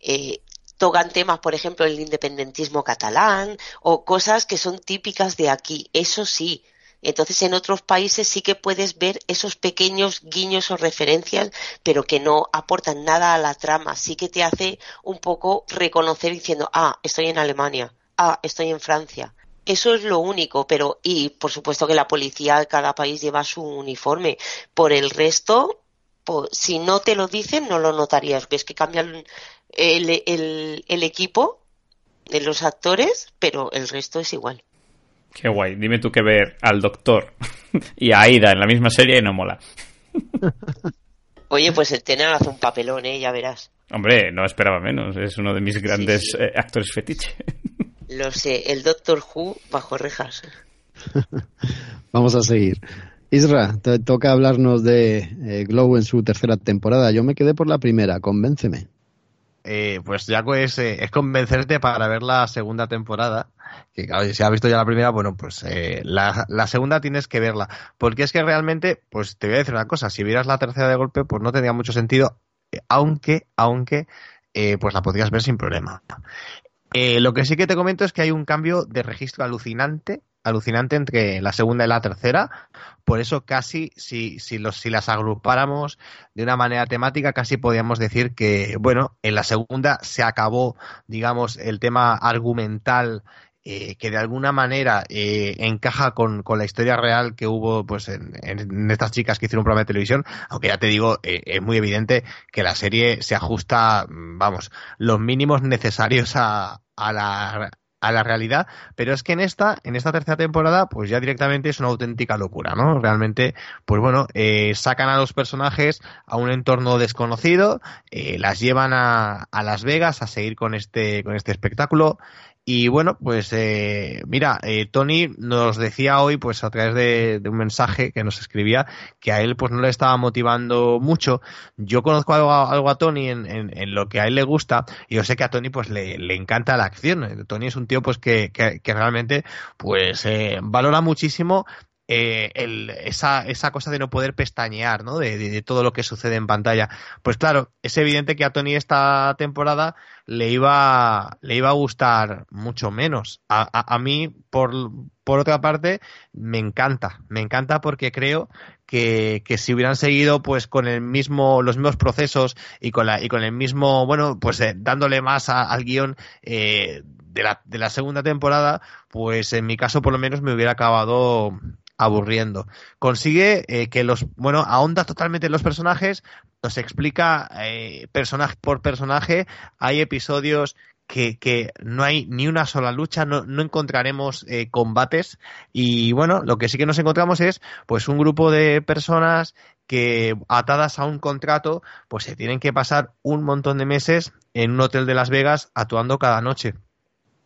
eh, tocan temas, por ejemplo, el independentismo catalán o cosas que son típicas de aquí. Eso sí. Entonces, en otros países sí que puedes ver esos pequeños guiños o referencias, pero que no aportan nada a la trama. Sí que te hace un poco reconocer diciendo, ah, estoy en Alemania, ah, estoy en Francia. Eso es lo único, pero, y por supuesto que la policía de cada país lleva su uniforme. Por el resto, si no te lo dicen, no lo notarías. Ves que cambian el, el, equipo de los actores, pero el resto es igual. Qué guay. Dime tú que ver al doctor y a Aida en la misma serie no mola. Oye, pues el Tena hace un papelón, ¿eh? Ya verás. Hombre, no esperaba menos. Es uno de mis grandes eh, actores fetiche. Lo sé, el Doctor Who bajo rejas. Vamos a seguir. Isra, te toca hablarnos de eh, Glow en su tercera temporada. Yo me quedé por la primera, convénceme. Eh, pues ya es, eh, es convencerte para ver la segunda temporada. Que claro, si has visto ya la primera, bueno, pues eh, la, la, segunda tienes que verla. Porque es que realmente, pues te voy a decir una cosa, si vieras la tercera de golpe, pues no tendría mucho sentido, aunque, aunque, pues la podrías ver sin problema. Lo que sí que te comento es que hay un cambio de registro alucinante alucinante entre la segunda y la tercera. Por eso casi, si, si las agrupáramos de una manera temática, casi podríamos decir que, bueno, en la segunda se acabó, digamos, el tema argumental eh, que de alguna manera eh, encaja con, con, la historia real que hubo pues en, en, estas chicas que hicieron un programa de televisión, aunque ya te digo, eh, es muy evidente que la serie se ajusta, vamos, los mínimos necesarios a, a la, a la realidad, pero es que en esta, en esta tercera temporada, pues ya directamente es una auténtica locura, ¿no? Realmente, pues bueno, eh, sacan a los personajes a un entorno desconocido, eh, las llevan a, a Las Vegas a seguir con este, con este espectáculo, y bueno, pues eh, mira, eh, Tony nos decía hoy, pues a través de, un mensaje que nos escribía, que a él pues no le estaba motivando mucho. Yo conozco algo, a Tony en, en, lo que a él le gusta y yo sé que a Tony pues le, le encanta la acción. Tony es un tío pues que, que, que realmente pues eh, valora muchísimo eh, el, esa, esa cosa de no poder pestañear, ¿no? De, de, todo lo que sucede en pantalla. Pues claro, es evidente que a Tony esta temporada le iba, le iba a gustar mucho menos. A, a, mí, por, por otra parte, me encanta. Me encanta porque creo que, que, si hubieran seguido pues con el mismo los mismos procesos y con la y con el mismo bueno pues eh, dándole más a, al guion eh, de la, de la segunda temporada pues en mi caso por lo menos me hubiera acabado aburriendo. Consigue eh, que los, bueno, ahonda totalmente en los personajes, nos explica personaje por personaje, hay episodios que, que, no hay ni una sola lucha, no, no encontraremos eh, combates y bueno, lo que sí que nos encontramos es pues un grupo de personas que atadas a un contrato pues se tienen que pasar un montón de meses en un hotel de Las Vegas actuando cada noche.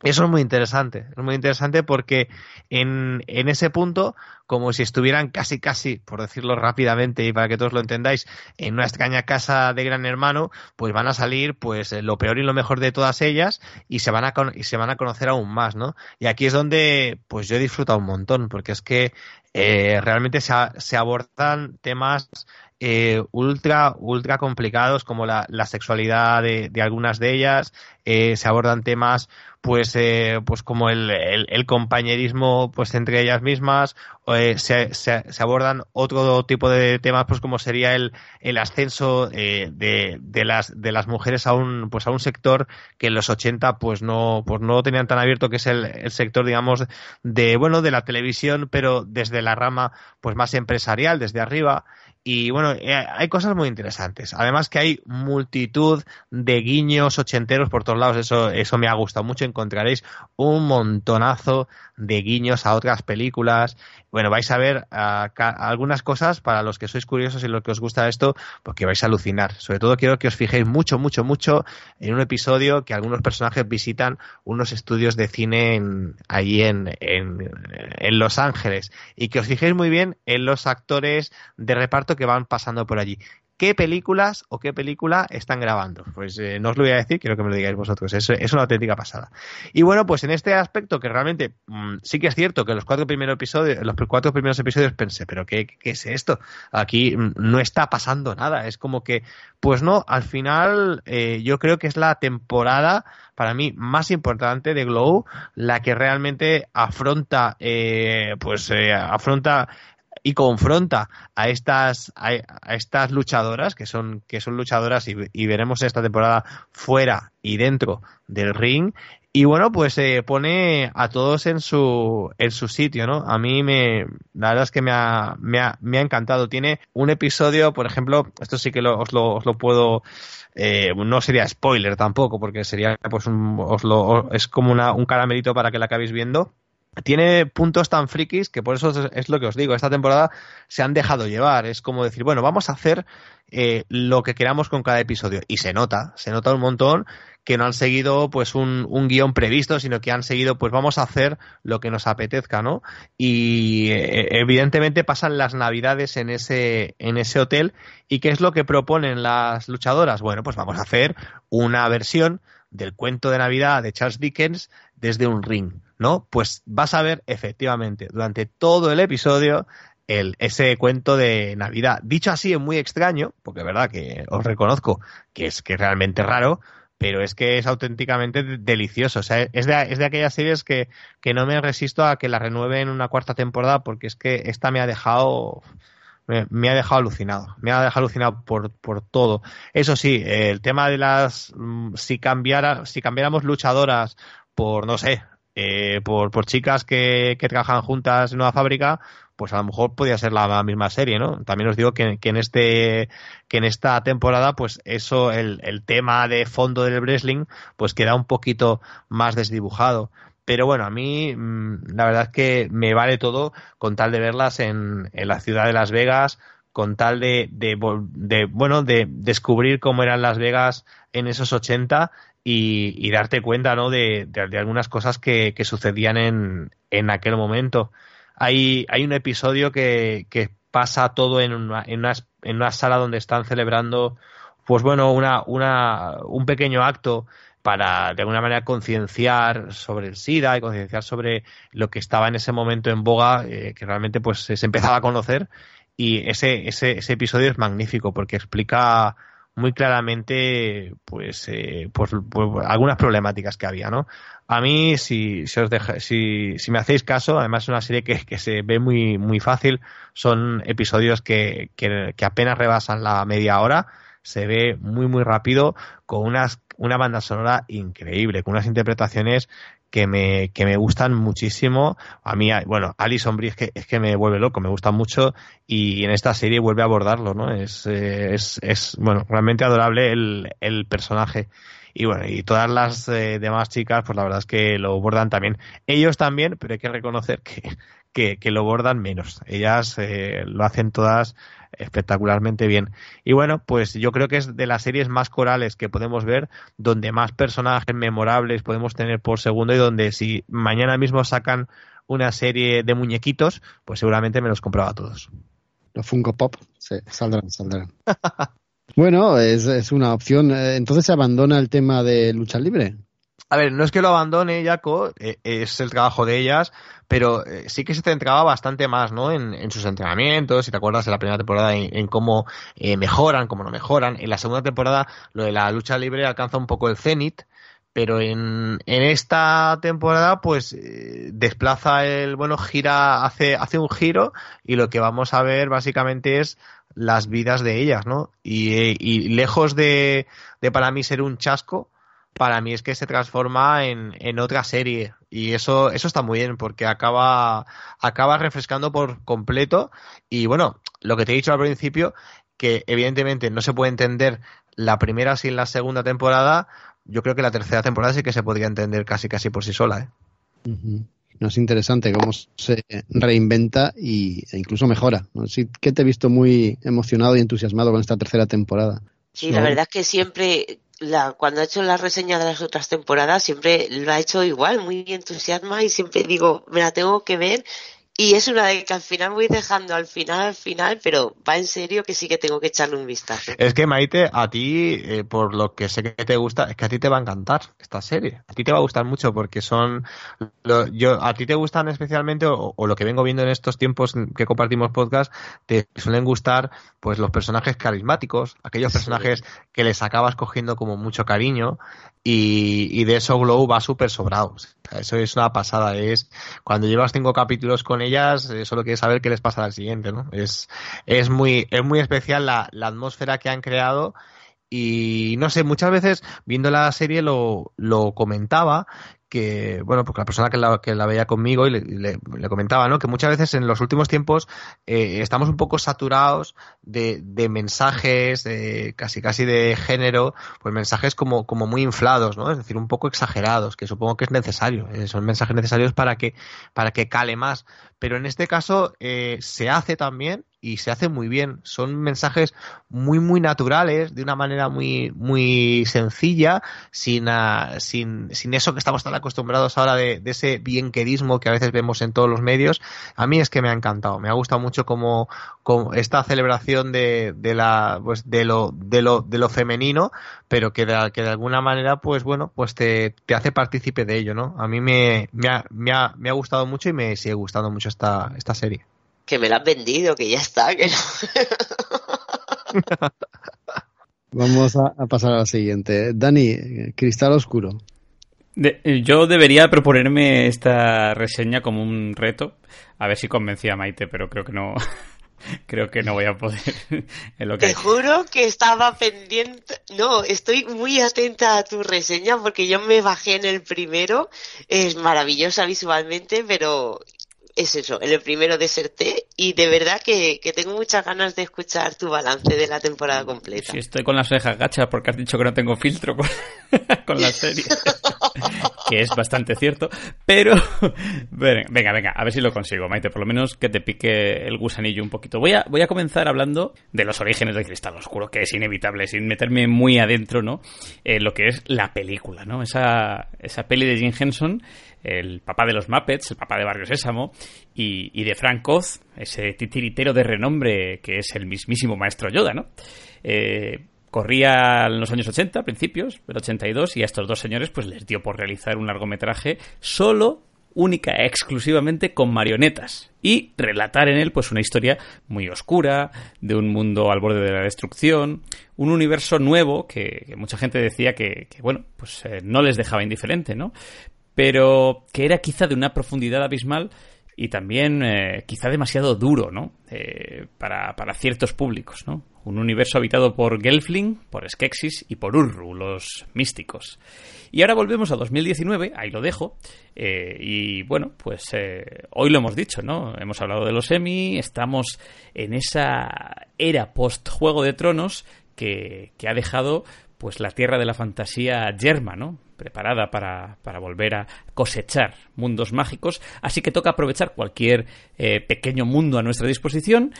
Eso es muy interesante, es muy interesante porque en, en, ese punto, como si estuvieran casi, casi, por decirlo rápidamente y para que todos lo entendáis, en una extraña casa de gran hermano, pues van a salir pues lo peor y lo mejor de todas ellas y se van a, y se van a conocer aún más, ¿no? Y aquí es donde pues yo he disfrutado un montón porque es que eh, realmente se, se abordan temas eh, ultra, ultra complicados como la, sexualidad de, algunas de ellas, eh, se abordan temas pues, eh, pues como el, compañerismo pues entre ellas mismas, eh, se, se, se, abordan otro tipo de temas pues como sería el, el ascenso eh, de, de, las, de las mujeres a un, pues a un sector que en los 80 pues no, pues no lo tenían tan abierto que es el, el sector digamos de, bueno, de la televisión pero desde la rama pues más empresarial, desde arriba y bueno, eh, hay cosas muy interesantes. Además que hay multitud de guiños ochenteros por todos lados. Eso, eso me ha gustado mucho. encontraréis un montonazo de guiños a otras películas. Bueno, vais a ver algunas cosas para los que sois curiosos y los que os gusta esto, porque vais a alucinar. Sobre todo quiero que os fijéis mucho, mucho, mucho en un episodio que algunos personajes visitan unos estudios de cine en, allí en, en Los Ángeles y que os fijéis muy bien en los actores de reparto que van pasando por allí qué películas o qué película están grabando. Pues eh, no os lo voy a decir, quiero que me lo digáis vosotros. Es, es una auténtica pasada. Y bueno, pues en este aspecto que realmente mm, sí que es cierto que los cuatro primeros episodios, los cuatro primeros episodios pensé, pero ¿qué, qué es esto? Aquí mm, no está pasando nada. Es como que, pues no, al final eh, yo creo que es la temporada para mí más importante de Glow, la que realmente afronta, eh, pues afronta y confronta a estas, a, estas luchadoras, que son, que son luchadoras y, veremos esta temporada fuera y dentro del ring. Y bueno, pues se pone a todos en su, en su sitio, ¿no? A mí me, la verdad es que me ha, me ha, me ha encantado. Tiene un episodio, por ejemplo, esto sí que os, lo, os lo puedo, eh, no sería spoiler tampoco, porque sería, pues, un, os lo, es como una, un caramelito para que la acabéis viendo tiene puntos tan frikis que por eso es, lo que os digo, esta temporada se han dejado llevar, es como decir, bueno, vamos a hacer eh, lo que queramos con cada episodio y se nota, se nota un montón que no han seguido pues un, un guion previsto, sino que han seguido pues vamos a hacer lo que nos apetezca, ¿no? Y eh, evidentemente pasan las navidades en ese, en ese hotel y ¿qué es lo que proponen las luchadoras? Bueno, pues vamos a hacer una versión del cuento de Navidad de Charles Dickens desde un ring ¿no? Pues vas a ver efectivamente durante todo el episodio el, ese cuento de Navidad. Dicho así es muy extraño, porque es verdad que os reconozco que es que realmente raro, pero es que es auténticamente delicioso. O sea, es de, es de aquellas series que, que no me resisto a que la renueven una cuarta temporada, porque es que esta me ha dejado me, ha dejado alucinado, me ha dejado alucinado por, por todo. Eso sí, el tema de las mm, si cambiara, si cambiáramos luchadoras por no sé, eh, por, por chicas que, trabajan juntas en una fábrica, pues a lo mejor podría ser la misma serie, ¿no? También os digo que, que en este que en esta temporada, pues eso, el, el tema de fondo del wrestling, pues queda un poquito más desdibujado. Pero bueno, a mí mm, la verdad es que me vale todo con tal de verlas en, en la ciudad de Las Vegas, con tal de, de, de, bueno, de descubrir cómo eran Las Vegas en esos 80 y, darte cuenta ¿no? de, de, algunas cosas que, que sucedían en, en, aquel momento. Hay, hay un episodio que, que pasa todo en una, en, una, en una sala donde están celebrando pues bueno, una, una, un pequeño acto para de alguna manera concienciar sobre el SIDA y concienciar sobre lo que estaba en ese momento en boga, eh, que realmente pues se empezaba a conocer. Y ese, ese, ese episodio es magnífico porque explica muy claramente pues, eh, pues, algunas problemáticas que había, ¿no? A mí, si, si, os deja, si, si me hacéis caso, además es una serie que, que se ve muy, muy fácil, son episodios que, que, que apenas rebasan la media hora, se ve muy muy rápido con unas, una banda sonora increíble, con unas interpretaciones que me, que me gustan muchísimo. A mí, bueno, Alison Brie es que, es que me vuelve loco, me gusta mucho y en esta serie vuelve a abordarlo, ¿no? Es, eh, es, es bueno, realmente adorable el, el personaje. Y bueno, y todas las eh, demás chicas, pues la verdad es que lo abordan también. Ellos también, pero hay que reconocer que, que, que lo abordan menos. Ellas eh, lo hacen todas espectacularmente bien. Y bueno, pues yo creo que es de las series más corales que podemos ver, donde más personajes memorables podemos tener por segundo y donde si mañana mismo sacan una serie de muñequitos, pues seguramente me los compraba todos. Los Funko Pop, sí, saldrán, saldrán. bueno, es, es una opción. Eh, entonces se abandona el tema de lucha libre. A ver, no es que lo abandone, Jaco, eh, es el trabajo de ellas, pero eh, sí que se centraba bastante más, ¿no? En, sus entrenamientos, si te acuerdas de la primera temporada, en, cómo eh, mejoran, cómo no mejoran. En la segunda temporada, lo de la lucha libre alcanza un poco el cenit, pero en, en esta temporada, pues desplaza el, bueno, gira, hace, hace un giro y lo que vamos a ver básicamente es las vidas de ellas, ¿no? Y, y lejos de, de para mí ser un chasco, para mí es que se transforma en, en otra serie y eso eso está muy bien porque acaba acaba refrescando por completo y bueno lo que te he dicho al principio que evidentemente no se puede entender la primera sin la segunda temporada yo creo que la tercera temporada sí que se podría entender casi casi por sí sola. ¿eh? No es interesante cómo se reinventa y, e incluso mejora. Sí que te he visto muy emocionado y entusiasmado con esta tercera temporada. Sí, la verdad es que siempre, la, cuando ha hecho la reseña de las otras temporadas, siempre lo ha hecho igual, muy entusiasma y siempre digo, me la tengo que ver y es una de que al final voy dejando al final, al final, pero va en serio que sí que tengo que echarle un vistazo. Es que Maite, a ti, eh, por lo que sé que te gusta, es que a ti te va a encantar esta serie. A ti te va a gustar mucho porque son, yo, a ti te gustan especialmente, o, lo que vengo viendo en estos tiempos que compartimos podcast, te suelen gustar pues los personajes carismáticos, aquellos personajes que les acabas cogiendo como mucho cariño y, y de eso Glow va súper sobrado. Eso es una pasada. Es cuando llevas cinco capítulos con ellas, eh, solo quieres saber qué les pasa al siguiente, ¿no? Es, es muy, es muy especial la, la atmósfera que han creado y no sé, muchas veces viendo la serie lo, lo comentaba que, bueno, porque la persona que la, que la veía conmigo y le, comentaba, ¿no? Que muchas veces en los últimos tiempos eh, estamos un poco saturados de, de mensajes, de, casi casi de género, pues mensajes como, como muy inflados, ¿no? Es decir, un poco exagerados, que supongo que es necesario. Eh, son mensajes necesarios para que, para que cale más. Pero en este caso eh, se hace también y se hace muy bien. Son mensajes muy, muy naturales, de una manera muy, muy sencilla, sin, uh, sin, sin eso que estamos tan acostumbrados ahora de, ese bienquerismo que a veces vemos en todos los medios. A mí es que me ha encantado. Me ha gustado mucho como, como esta celebración de, de la, pues de lo, de lo, de lo femenino, pero que de, que de alguna manera, pues bueno, pues te, te hace partícipe de ello, ¿no? A mí me, me, ha, me, ha, me ha gustado mucho y me sigue gustando mucho esta, esta serie que me la has vendido, que ya está, que no. Vamos a, a, pasar a la siguiente. Dani, Cristal Oscuro. De, yo debería proponerme esta reseña como un reto, a ver si convencía a Maite, pero creo que no. creo que no voy a poder. en lo que... Te juro que estaba pendiente. No, estoy muy atenta a tu reseña porque yo me bajé en el primero. Es maravillosa visualmente, pero es eso, en el primero deserté y de verdad que, que, tengo muchas ganas de escuchar tu balance de la temporada completa. Sí, estoy con las orejas gachas porque has dicho que no tengo filtro con, con la serie, que es bastante cierto, pero venga, venga, a ver si lo consigo, Maite, por lo menos que te pique el gusanillo un poquito. Voy a, voy a comenzar hablando de los orígenes de Cristal Oscuro, que es inevitable, sin meterme muy adentro, ¿no? Eh, lo que es la película, ¿no? Esa, esa peli de Jim Henson el papá de los Muppets, el papá de Barrio Sésamo, y, de Frank Oz, ese titiritero de renombre que es el mismísimo maestro Yoda, ¿no? Eh, corría en los años 80, principios del 82, y a estos dos señores pues les dio por realizar un largometraje solo única exclusivamente con marionetas y relatar en él pues una historia muy oscura de un mundo al borde de la destrucción un universo nuevo que, mucha gente decía que, que bueno pues eh, no les dejaba indiferente no pero que era quizá de una profundidad abismal y también eh, quizá demasiado duro, ¿no? Eh, para, para, ciertos públicos, ¿no? Un universo habitado por Gelfling, por Skeksis y por Urru, los místicos. Y ahora volvemos a 2019, ahí lo dejo, eh, y bueno, pues hoy lo hemos dicho, ¿no? Hemos hablado de los Emmy, estamos en esa era post-Juego de Tronos que, que ha dejado pues la tierra de la fantasía yerma, ¿no? preparada para, para, volver a cosechar mundos mágicos, así que toca aprovechar cualquier eh, pequeño mundo a nuestra disposición.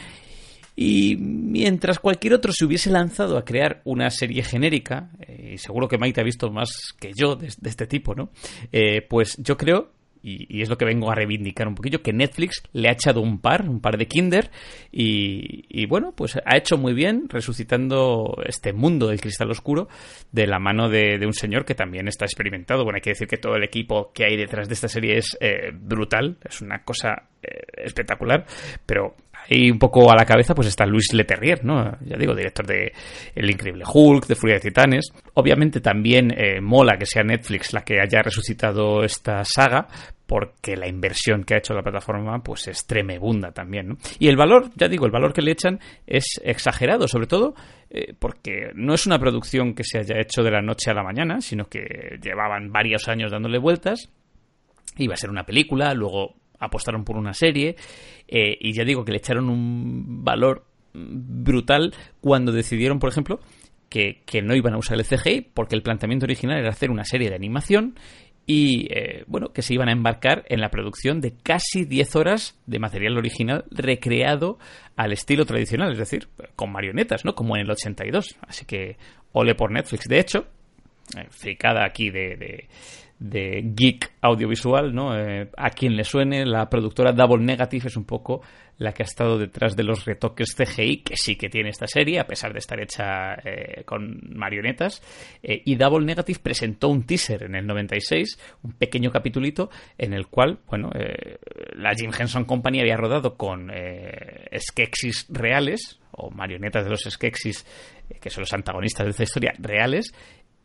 Y mientras cualquier otro se hubiese lanzado a crear una serie genérica, eh, y seguro que Maite ha visto más que yo de, este tipo, ¿no? Eh, pues yo creo y, es lo que vengo a reivindicar un poquillo, que Netflix le ha echado un par, un par de Kinder, y, bueno, pues ha hecho muy bien resucitando este mundo del cristal oscuro de la mano de, de un señor que también está experimentado. Bueno, hay que decir que todo el equipo que hay detrás de esta serie es eh, brutal, es una cosa eh, espectacular, pero ahí un poco a la cabeza pues está Luis Leterrier, ¿no? Ya digo, director de El Increíble Hulk, de Furia de Titanes. Obviamente también eh, mola que sea Netflix la que haya resucitado esta saga, porque la inversión que ha hecho la plataforma pues es tremebunda también, ¿no? Y el valor, ya digo, el valor que le echan es exagerado, sobre todo eh, porque no es una producción que se haya hecho de la noche a la mañana, sino que llevaban varios años dándole vueltas. Iba a ser una película, luego apostaron por una serie eh, y ya digo que le echaron un valor brutal cuando decidieron, por ejemplo, que, que no iban a usar el CGI porque el planteamiento original era hacer una serie de animación y eh, bueno, que se iban a embarcar en la producción de casi 10 horas de material original recreado al estilo tradicional, es decir, con marionetas, ¿no? Como en el 82. Así que ole por Netflix. De hecho, eh, fricada aquí de, de geek audiovisual, ¿no? Eh, a quien le suene, la productora Double Negative es un poco la que ha estado detrás de los retoques CGI, que sí que tiene esta serie, a pesar de estar hecha eh, con marionetas. Eh, y Double Negative presentó un teaser en el 96, un pequeño capitulito, en el cual, bueno, la Jim Henson Company había rodado con skeksis reales, o marionetas de los skeksis, que son los antagonistas de esta historia, reales,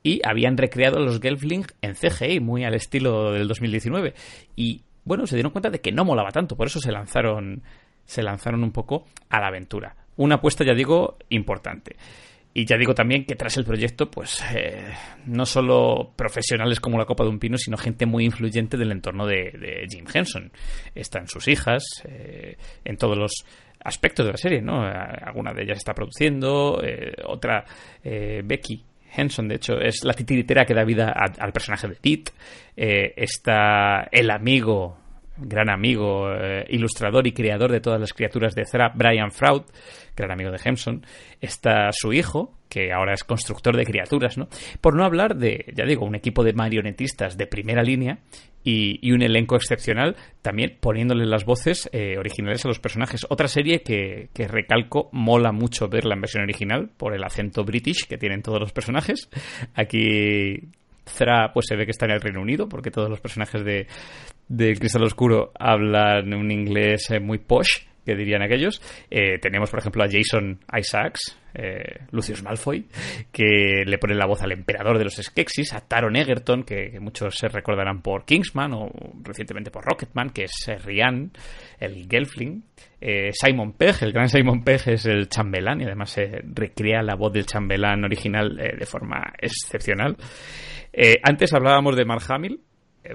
y habían recreado los Gelfling en CGI, muy al estilo del 2019. Y bueno, se dieron cuenta de que no molaba tanto, por eso se lanzaron, se lanzaron un poco a la aventura. Una apuesta, ya digo, importante. Y ya digo también que tras el proyecto, pues eh, no solo profesionales como la Copa de un Pino, sino gente muy influyente del entorno de, Jim Henson. Están sus hijas, eh, en todos los aspectos de la serie, ¿no? Alguna de ellas está produciendo, eh, otra, Becky, Henson, de hecho, es la titiritera que da vida al personaje de Pete. Eh, está el amigo, gran amigo, eh, ilustrador y creador de todas las criaturas de Zera, Brian Fraud, gran amigo de Henson. Está su hijo, que ahora es constructor de criaturas, ¿no? Por no hablar de, ya digo, un equipo de marionetistas de primera línea y, un elenco excepcional, también poniéndole las voces eh, originales a los personajes. Otra serie que, que, recalco, mola mucho verla en versión original por el acento british que tienen todos los personajes. Aquí Zra pues se ve que está en el Reino Unido porque todos los personajes de, de Cristal Oscuro hablan un inglés eh, muy posh que dirían aquellos. Eh, tenemos, por ejemplo, a Jason Isaacs, eh, Lucius Malfoy, que le pone la voz al emperador de los Skeksis, a Taron Egerton, que, muchos se recordarán por Kingsman o recientemente por Rocketman, que es eh, Rian, el Gelfling. Simon Pegg, el gran Simon Pegg es el chambelán y además se recrea la voz del chambelán original de forma excepcional. antes hablábamos de Mark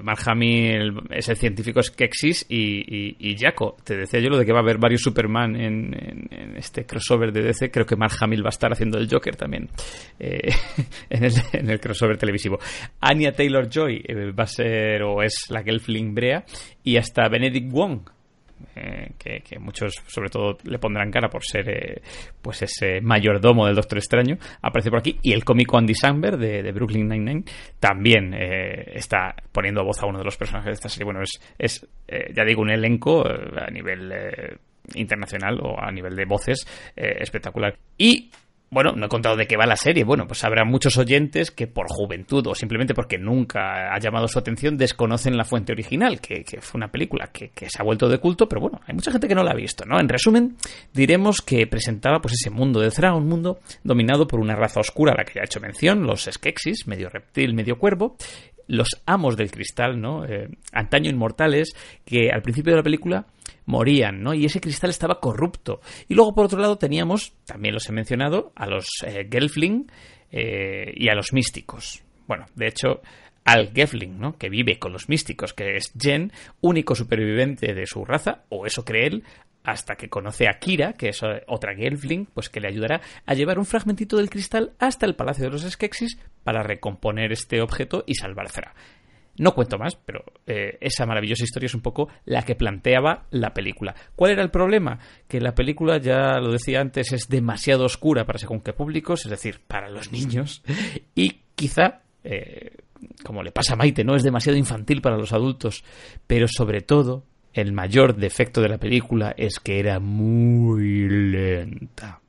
Mark Hamill es el científico Skeksis y, y, Jaco. Te decía yo lo de que va a haber varios Superman en, este crossover de DC. Creo que Mark Hamill va a estar haciendo el Joker también eh, en, el, crossover televisivo. Anya Taylor Joy eh, va a ser o es la Gelfling Brea y hasta Benedict Wong eh, que, muchos sobre todo le pondrán cara por ser eh, pues ese mayordomo del Doctor Extraño, aparece por aquí. Y el cómico Andy Samberg de, Brooklyn Nine-Nine también eh, está poniendo voz a uno de los personajes de esta serie. Bueno, es, es ya digo, un elenco a nivel internacional o a nivel de voces espectacular. Y bueno, no he contado de qué va la serie. Bueno, pues habrá muchos oyentes que por juventud o simplemente porque nunca ha llamado su atención desconocen la fuente original, que, fue una película que, se ha vuelto de culto, pero bueno, hay mucha gente que no la ha visto, ¿no? En resumen, diremos que presentaba pues ese mundo de Thra, un mundo dominado por una raza oscura a la que ya he hecho mención, los Skeksis, medio reptil, medio cuervo, los amos del cristal, ¿no? Eh, antaño inmortales, que al principio de la película morían, ¿no? Y ese cristal estaba corrupto. Y luego, por otro lado, teníamos, también los he mencionado, a los eh, Gelfling eh, y a los místicos. Bueno, de hecho, al Gelfling, ¿no? Que vive con los místicos, que es Jen, único superviviente de su raza, o eso cree él, hasta que conoce a Kira, que es otra Gelfling, pues que le ayudará a llevar un fragmentito del cristal hasta el Palacio de los Skeksis para recomponer este objeto y salvar Zera. No cuento más, pero eh, esa maravillosa historia es un poco la que planteaba la película. ¿Cuál era el problema? Que la película, ya lo decía antes, es demasiado oscura para según qué públicos, es decir, para los niños, y quizá, eh, como le pasa a Maite, no es demasiado infantil para los adultos, pero sobre todo, el mayor defecto de la película es que era muy lenta.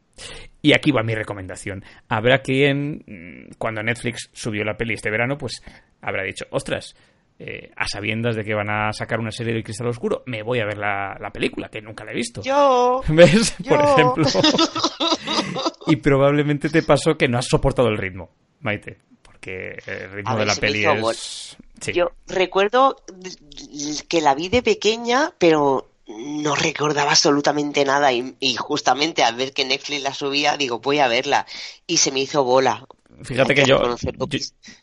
Y aquí va mi recomendación. Habrá quien, mm, cuando Netflix subió la peli este verano, pues habrá dicho, ostras, eh, a sabiendas de que van a sacar una serie de Cristal Oscuro, me voy a ver la, película, que nunca la he visto. Yo. ¿Ves? Por ejemplo. y probablemente te pasó que no has soportado el ritmo, Maite. Porque el ritmo de la peli es. Yo recuerdo que la vi de pequeña, pero no recordaba absolutamente nada y, justamente al ver que Netflix la subía digo voy a verla y se me hizo bola fíjate que yo,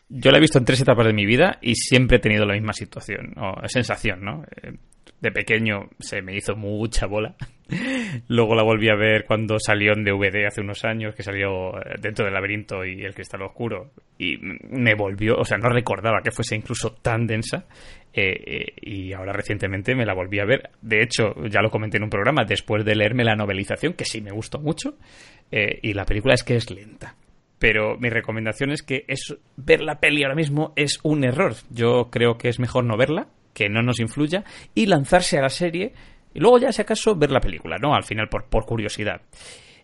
yo, la he visto en tres etapas de mi vida y siempre he tenido la misma situación o sensación no eh, de pequeño se me hizo mucha bola. Luego la volví a ver cuando salió en DVD hace unos años, que salió eh, dentro del laberinto y el cristal oscuro. Y me volvió, o sea, no recordaba que fuese incluso tan densa. Eh, eh, y ahora recientemente me la volví a ver. De hecho, ya lo comenté en un programa, después de leerme la novelización, que sí me gustó mucho. y la película es que es lenta pero mi recomendación es que es, ver la peli ahora mismo es un error. Yo creo que es mejor no verla, que no nos influya, y lanzarse a la serie y luego ya, si acaso, ver la película, ¿no? Al final, por, por curiosidad.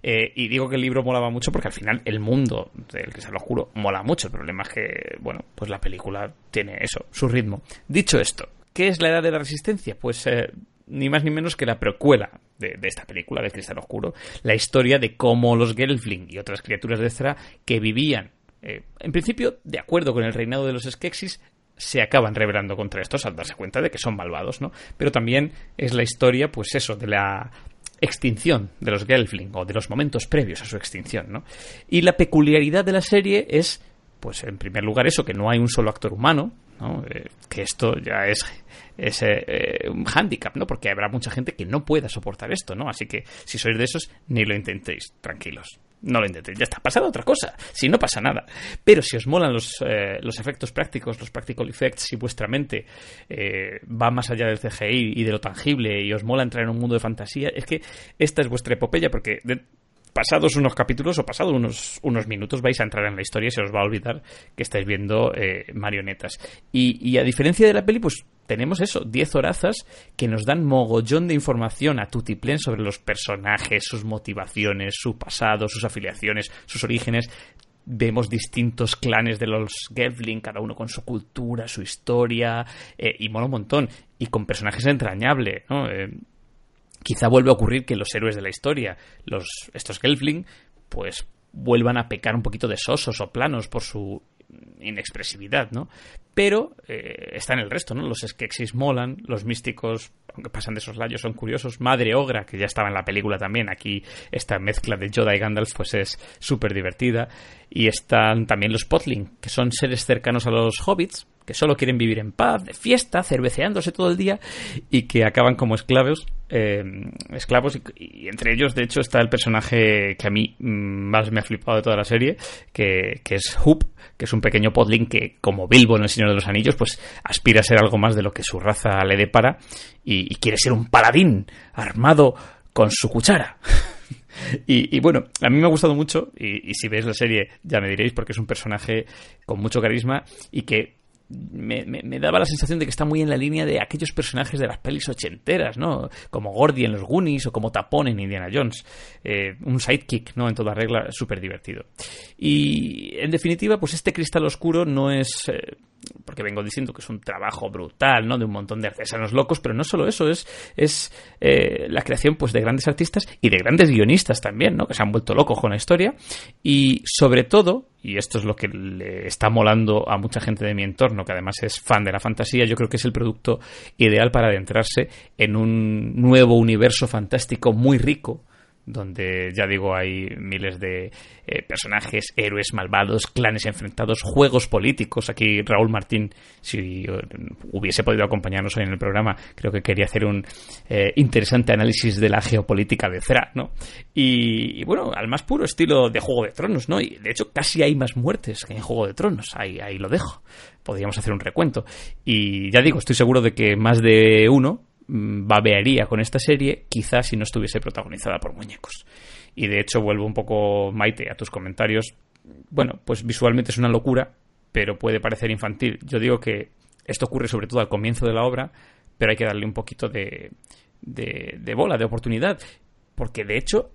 Eh, y digo que el libro molaba mucho porque al final el mundo del lo juro mola mucho. El problema es que, bueno, pues la película tiene eso, su ritmo. Dicho esto, ¿qué es la edad de la resistencia? Pues eh, ni más ni menos que la precuela de, esta película, de Cristal Oscuro. La historia de cómo los Gelfling y otras criaturas de Zera que vivían, eh, en principio, de acuerdo con el reinado de los Skeksis, se acaban rebelando contra estos al darse cuenta de que son malvados, ¿no? Pero también es la historia, pues eso, de la extinción de los Gelfling o de los momentos previos a su extinción, ¿no? Y la peculiaridad de la serie es, pues en primer lugar eso, que no hay un solo actor humano, ¿no? Eh, que esto ya es, es eh, un hándicap, ¿no? Porque habrá mucha gente que no pueda soportar esto, ¿no? Así que si sois de esos, ni lo intentéis, tranquilos no lo intentéis. Ya está, pasado otra cosa. Si no pasa nada. Pero si os molan los, eh, los efectos prácticos, los practical effects, si vuestra mente eh, va más allá del CGI y de lo tangible y os mola entrar en un mundo de fantasía, es que esta es vuestra epopeya porque pasados unos capítulos o pasados unos, unos minutos vais a entrar en la historia y se os va a olvidar que estáis viendo eh, marionetas. Y, y, a diferencia de la peli, pues tenemos eso, 10 horazas que nos dan mogollón de información a tutiplén sobre los personajes, sus motivaciones, su pasado, sus afiliaciones, sus orígenes. Vemos distintos clanes de los Gevlin, cada uno con su cultura, su historia, eh, y mola un montón. Y con personajes entrañables, ¿no? Eh, quizá vuelve a ocurrir que los héroes de la historia, los, estos Gelfling, pues vuelvan a pecar un poquito de sosos o planos por su inexpresividad, ¿no? Pero eh, está en el resto, ¿no? Los Skeksis molan, los místicos, aunque pasan de esos layos, son curiosos. Madre Ogra, que ya estaba en la película también, aquí esta mezcla de Yoda y Gandalf pues es súper divertida. Y están también los Potling, que son seres cercanos a los hobbits, que solo quieren vivir en paz, de fiesta, cerveceándose todo el día y que acaban como esclavos. Eh, esclavos y, entre ellos, de hecho, está el personaje que a mí mm, más me ha flipado de toda la serie, que, es Hoop, que es un pequeño podling que, como Bilbo en El Señor de los Anillos, pues aspira a ser algo más de lo que su raza le depara y, y quiere ser un paladín armado con su cuchara. Y, bueno, a mí me ha gustado mucho, y, si veis la serie ya me diréis, porque es un personaje con mucho carisma y que me, me, daba la sensación de que está muy en la línea de aquellos personajes de las pelis ochenteras, ¿no? Como Gordy en los Goonies o como Tapón en Indiana Jones. Eh, un sidekick, ¿no? En toda regla, súper divertido. Y en definitiva, pues este cristal oscuro no es. Eh, porque vengo diciendo que es un trabajo brutal, ¿no? De un montón de artesanos locos, pero no solo eso, es, es eh, la creación pues de grandes artistas y de grandes guionistas también, ¿no? Que se han vuelto locos con la historia. Y sobre todo, y esto es lo que le está molando a mucha gente de mi entorno, que además es fan de la fantasía, yo creo que es el producto ideal para adentrarse en un nuevo universo fantástico muy rico donde ya digo hay miles de eh, personajes, héroes malvados, clanes enfrentados, juegos políticos. Aquí Raúl Martín, si eh, hubiese podido acompañarnos hoy en el programa, creo que quería hacer un eh, interesante análisis de la geopolítica de Zera, ¿no? Y, bueno, al más puro estilo de Juego de Tronos, ¿no? Y de hecho casi hay más muertes que en Juego de Tronos, ahí, ahí lo dejo. Podríamos hacer un recuento. Y ya digo, estoy seguro de que más de uno babearía con esta serie, quizás si no estuviese protagonizada por muñecos. Y de hecho vuelvo un poco, Maite, a tus comentarios. Bueno, pues visualmente es una locura, pero puede parecer infantil. Yo digo que esto ocurre sobre todo al comienzo de la obra, pero hay que darle un poquito de, de, bola, de oportunidad. Porque de hecho,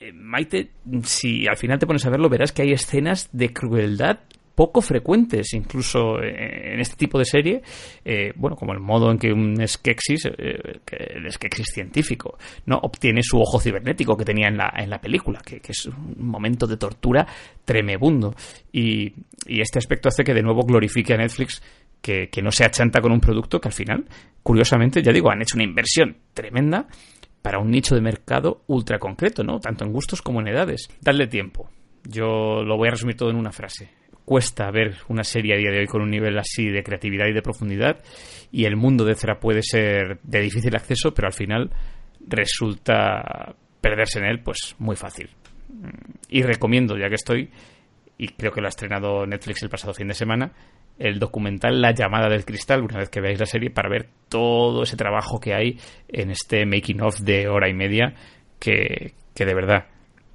eh, Maite, si al final te pones a verlo, verás que hay escenas de crueldad poco frecuentes, incluso eh, en este tipo de serie, eh, bueno, como el modo en que un Skeksis, eh, el Skeksis científico, no obtiene su ojo cibernético que tenía en la, en la película, que, es un momento de tortura tremebundo. Y, este aspecto hace que de nuevo glorifique a Netflix que, que no se achanta con un producto que al final, curiosamente, ya digo, han hecho una inversión tremenda para un nicho de mercado ultra concreto, ¿no? Tanto en gustos como en edades. Dadle tiempo. Yo lo voy a resumir todo en una frase cuesta ver una serie a día de hoy con un nivel así de creatividad y de profundidad y el mundo de Ezra puede ser de difícil acceso, pero al final resulta perderse en él pues muy fácil. Y recomiendo, ya que estoy, y creo que lo ha estrenado Netflix el pasado fin de semana, el documental La llamada del cristal, una vez que veáis la serie, para ver todo ese trabajo que hay en este making of de hora y media que, que de verdad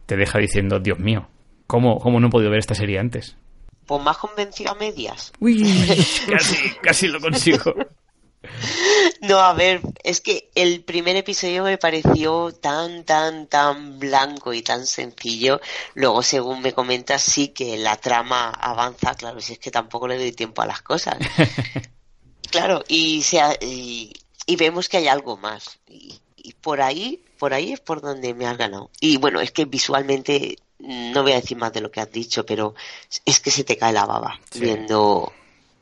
te deja diciendo, Dios mío, ¿cómo, ¿cómo no he podido ver esta serie antes? Pues más convencido a medias. Uy, casi, casi lo consigo. No, a ver, es que el primer episodio me pareció tan, tan, tan blanco y tan sencillo. Luego, según me comentas, sí que la trama avanza, claro, si es que tampoco le doy tiempo a las cosas. Claro, y, y, vemos que hay algo más. Y, por ahí, por ahí es por donde me has ganado. Y bueno, es que visualmente, no voy a decir más de lo que has dicho, pero es que se te cae la baba viendo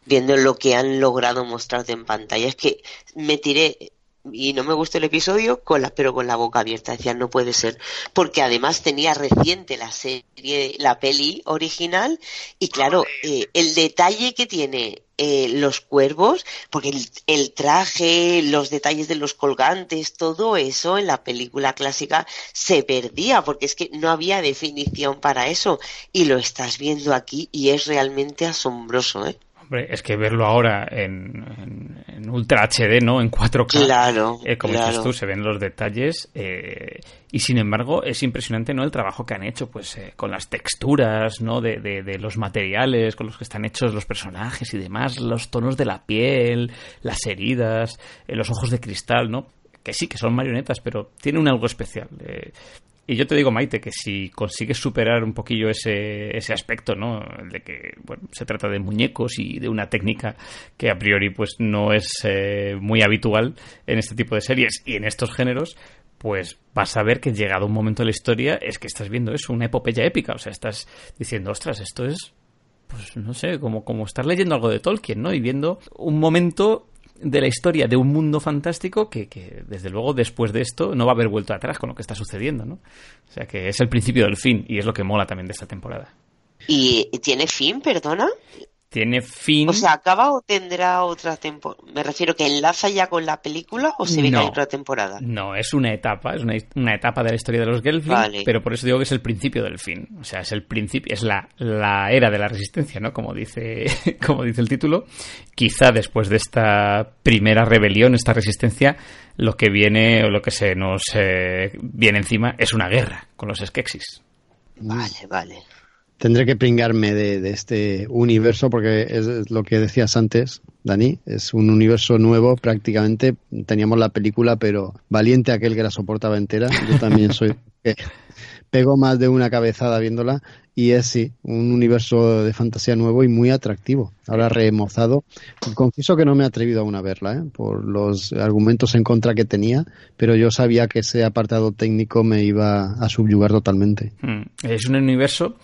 viendo lo que han logrado mostrarte en pantalla. Es que me tiré y no me gustó el episodio con la, pero con la boca abierta decía no puede ser. Porque además tenía reciente la serie la peli original y claro eh, el detalle que tiene eh, los cuervos porque el, el, traje los detalles de los colgantes todo eso en la película clásica se perdía porque es que no había definición para eso. Y lo estás viendo aquí y es realmente asombroso ¿eh? Es que verlo ahora en, en, Ultra HD, ¿no? En 4K. Claro. Eh, como dices tú, se ven los detalles. Eh, y sin embargo, es impresionante, ¿no? El trabajo que han hecho, pues, eh, con las texturas, ¿no? De, de, los materiales con los que están hechos los personajes y demás, los tonos de la piel, las heridas, los ojos de cristal, ¿no? que sí, que son marionetas, pero tienen algo especial. Y yo te digo, Maite, que si consigues superar un poquillo ese, ese aspecto, ¿no? De que, bueno, se trata de muñecos y de una técnica que a priori, pues, no es eh, muy habitual en este tipo de series y en estos géneros, pues vas a ver que llegado un momento de la historia es que estás viendo eso, una epopeya épica. O sea, estás diciendo, ostras, esto es, pues, no sé, como, como estar leyendo algo de Tolkien, ¿no? Y viendo un momento de la historia de un mundo fantástico que, que, desde luego después de esto no va a haber vuelto atrás con lo que está sucediendo, ¿no? O sea que es el principio del fin y es lo que mola también de esta temporada. ¿Y tiene fin, perdona? Tiene fin. O sea, ¿acaba o tendrá otra temporada? Me refiero que enlaza ya con la película o se viene otra temporada. No, es una etapa, es una, etapa de la historia de los Gelfling, pero por eso digo que es el principio del fin. O sea, es el principio, es la, la era de la resistencia, ¿no? Como dice, como dice el título. Quizá después de esta primera rebelión, esta resistencia, lo que viene o lo que se nos eh, viene encima es una guerra con los Skeksis. Vale, vale tendré que pringarme de, este universo porque es lo que decías antes, Dani, es un universo nuevo prácticamente. Teníamos la película, pero valiente aquel que la soportaba entera. Yo también soy pego más de una cabezada viéndola y es sí, un universo de fantasía nuevo y muy atractivo. Ahora remozado. Confieso que no me he atrevido aún a verla, ¿eh? por los argumentos en contra que tenía, pero yo sabía que ese apartado técnico me iba a subyugar totalmente. Hmm. Es un universo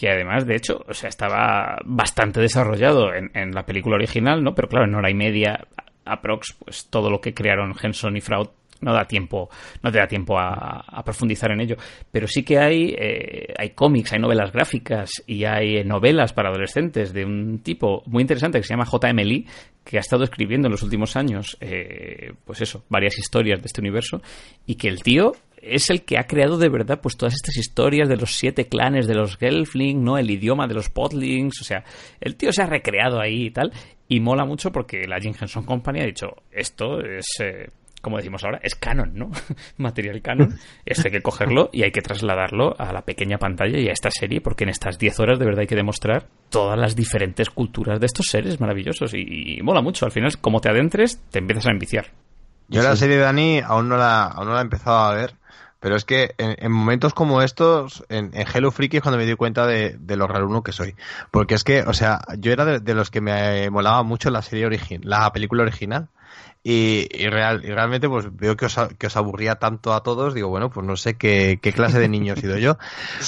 que además, de hecho, o sea, estaba bastante desarrollado en, la película original, ¿no? Pero claro, en hora y media, aprox, pues todo lo que crearon Henson y Fraud no da tiempo, no te da tiempo a, profundizar en ello. Pero sí que hay, eh, hay cómics, hay novelas gráficas y hay novelas para adolescentes de un tipo muy interesante que se llama J.M. Lee, que ha estado escribiendo en los últimos años, eh, pues eso, varias historias de este universo, y que el tío es el que ha creado de verdad pues todas estas historias de los siete clanes de los Gelfling, ¿no? El idioma de los Podlings, o sea, el tío se ha recreado ahí y tal, y mola mucho porque la Jim Henson Company ha dicho, esto es... Eh, como decimos ahora, es canon, ¿no? Material canon. Esto hay que cogerlo y hay que trasladarlo a la pequeña pantalla y a esta serie, porque en estas 10 horas de verdad hay que demostrar todas las diferentes culturas de estos seres maravillosos. Y, mola mucho. Al final, como te adentres, te empiezas a enviciar. Yo la serie de Dani aún no la, aún no la he empezado a ver, pero es que en, momentos como estos, en, Hello Freaky es cuando me di cuenta de, lo raruno que soy. Porque es que, o sea, yo era de, los que me molaba mucho la serie original, la película original. Y, real, y realmente pues veo que os, que os aburría tanto a todos, digo, bueno, pues no sé qué, qué clase de niño he sido yo,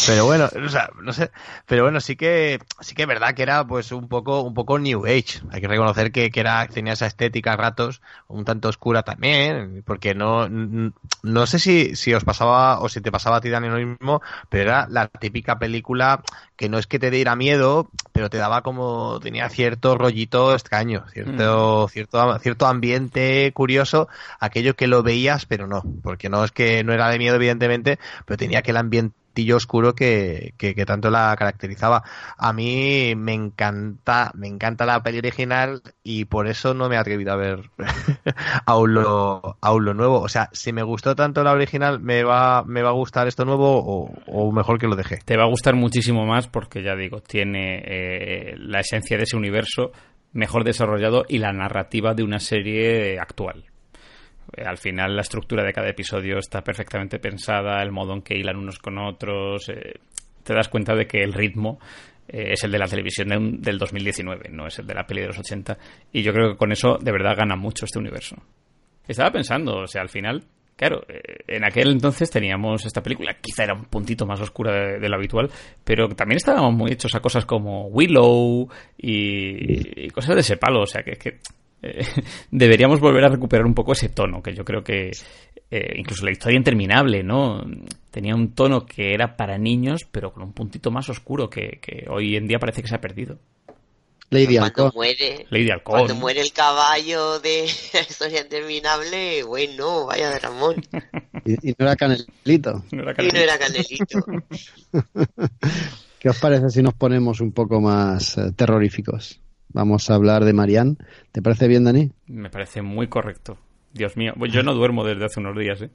pero bueno, o sea, no sé, pero bueno, sí que, sí que es verdad que era pues un poco, un poco New Age, hay que reconocer que, que era, tenía esa estética a ratos, un tanto oscura también, porque no, no sé si, si os pasaba o si te pasaba a ti Dani lo mismo, pero era la típica película que no es que te diera miedo, pero te daba como, tenía cierto rollito extraño, cierto, mm. cierto, cierto ambiente curioso, aquello que lo veías, pero no, porque no es que no era de miedo, evidentemente, pero tenía aquel ambiente oscuro que, que, tanto la caracterizaba. A mí me encanta, me encanta la peli original y por eso no me he atrevido a ver aún lo, aún lo nuevo. O sea, si me gustó tanto la original, ¿me va, me va a gustar esto nuevo o, mejor que lo deje? Te va a gustar muchísimo más porque ya digo, tiene eh, la esencia de ese universo mejor desarrollado y la narrativa de una serie actual. Eh, al final la estructura de cada episodio está perfectamente pensada, el modo en que hilan unos con otros. Eh, te das cuenta de que el ritmo eh, es el de la televisión del 2019, no es el de la peli de los 80. Y yo creo que con eso de verdad gana mucho este universo. Estaba pensando, o sea, al final, claro, en aquel entonces teníamos esta película, quizá era un puntito más oscura de, lo habitual, pero también estábamos muy hechos a cosas como Willow y, cosas de ese palo, o sea, que, que eh, deberíamos volver a recuperar un poco ese tono, que yo creo que eh, incluso la historia interminable, ¿no? Tenía un tono que era para niños, pero con un puntito más oscuro que, hoy en día parece que se ha perdido. Lady cuando muere, Lady Cuando muere el caballo de la historia interminable, bueno, vaya de Ramón. y, no era Canelito. Y no era Canelito. ¿Qué os parece si nos ponemos un poco más eh, terroríficos? Vamos a hablar de Marianne. ¿Te parece bien, Dani? Me parece muy correcto. Dios mío, yo no duermo desde hace unos días. ¿eh?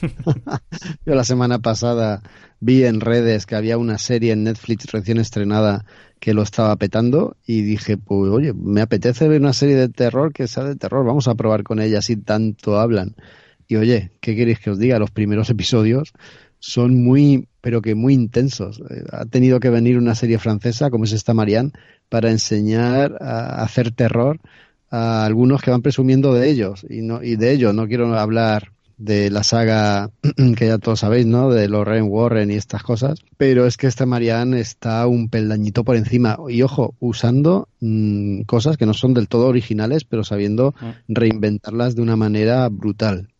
yo la semana pasada vi en redes que había una serie en Netflix recién estrenada que lo estaba petando y dije, pues oye, me apetece ver una serie de terror que sea de terror, vamos a probar con ella si tanto hablan. Y oye, ¿qué queréis que os diga? Los primeros episodios son muy, pero que muy intensos. Eh, ha tenido que venir una serie francesa como es esta Marianne para enseñar a hacer terror a algunos que van presumiendo de ellos y no y de ellos no quiero hablar de la saga que ya todos sabéis, ¿no? De Lorraine Warren y estas cosas, pero es que esta Marianne está un peldañito por encima y ojo, usando mm, cosas que no son del todo originales, pero sabiendo mm. reinventarlas de una manera brutal.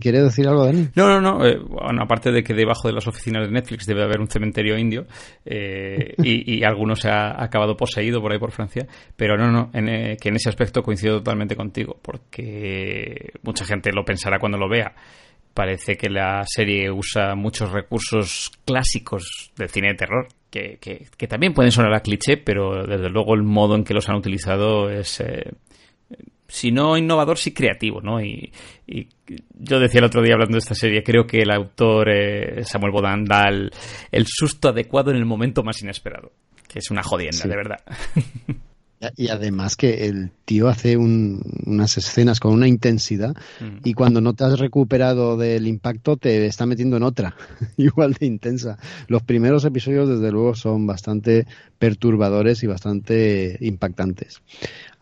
¿Quiere decir algo, Dani? No, no, no. Eh, bueno, aparte de que debajo de las oficinas de Netflix debe haber un cementerio indio eh, y, y, alguno se ha acabado poseído por ahí por Francia, pero no, no, en, eh, que en ese aspecto coincido totalmente contigo, porque mucha gente lo pensará cuando lo vea. Parece que la serie usa muchos recursos clásicos del cine de terror, que, que, que también pueden sonar a cliché, pero desde luego el modo en que los han utilizado es si no innovador, sí creativo, ¿no? Y, yo decía el otro día hablando de esta serie, creo que el autor eh, Samuel Bodan da el, susto adecuado en el momento más inesperado, que es una jodienda, de verdad. Y además que el tío hace unas escenas con una intensidad mm. y cuando no te has recuperado del impacto te está metiendo en otra, igual de intensa. Los primeros episodios desde luego son bastante perturbadores y bastante impactantes.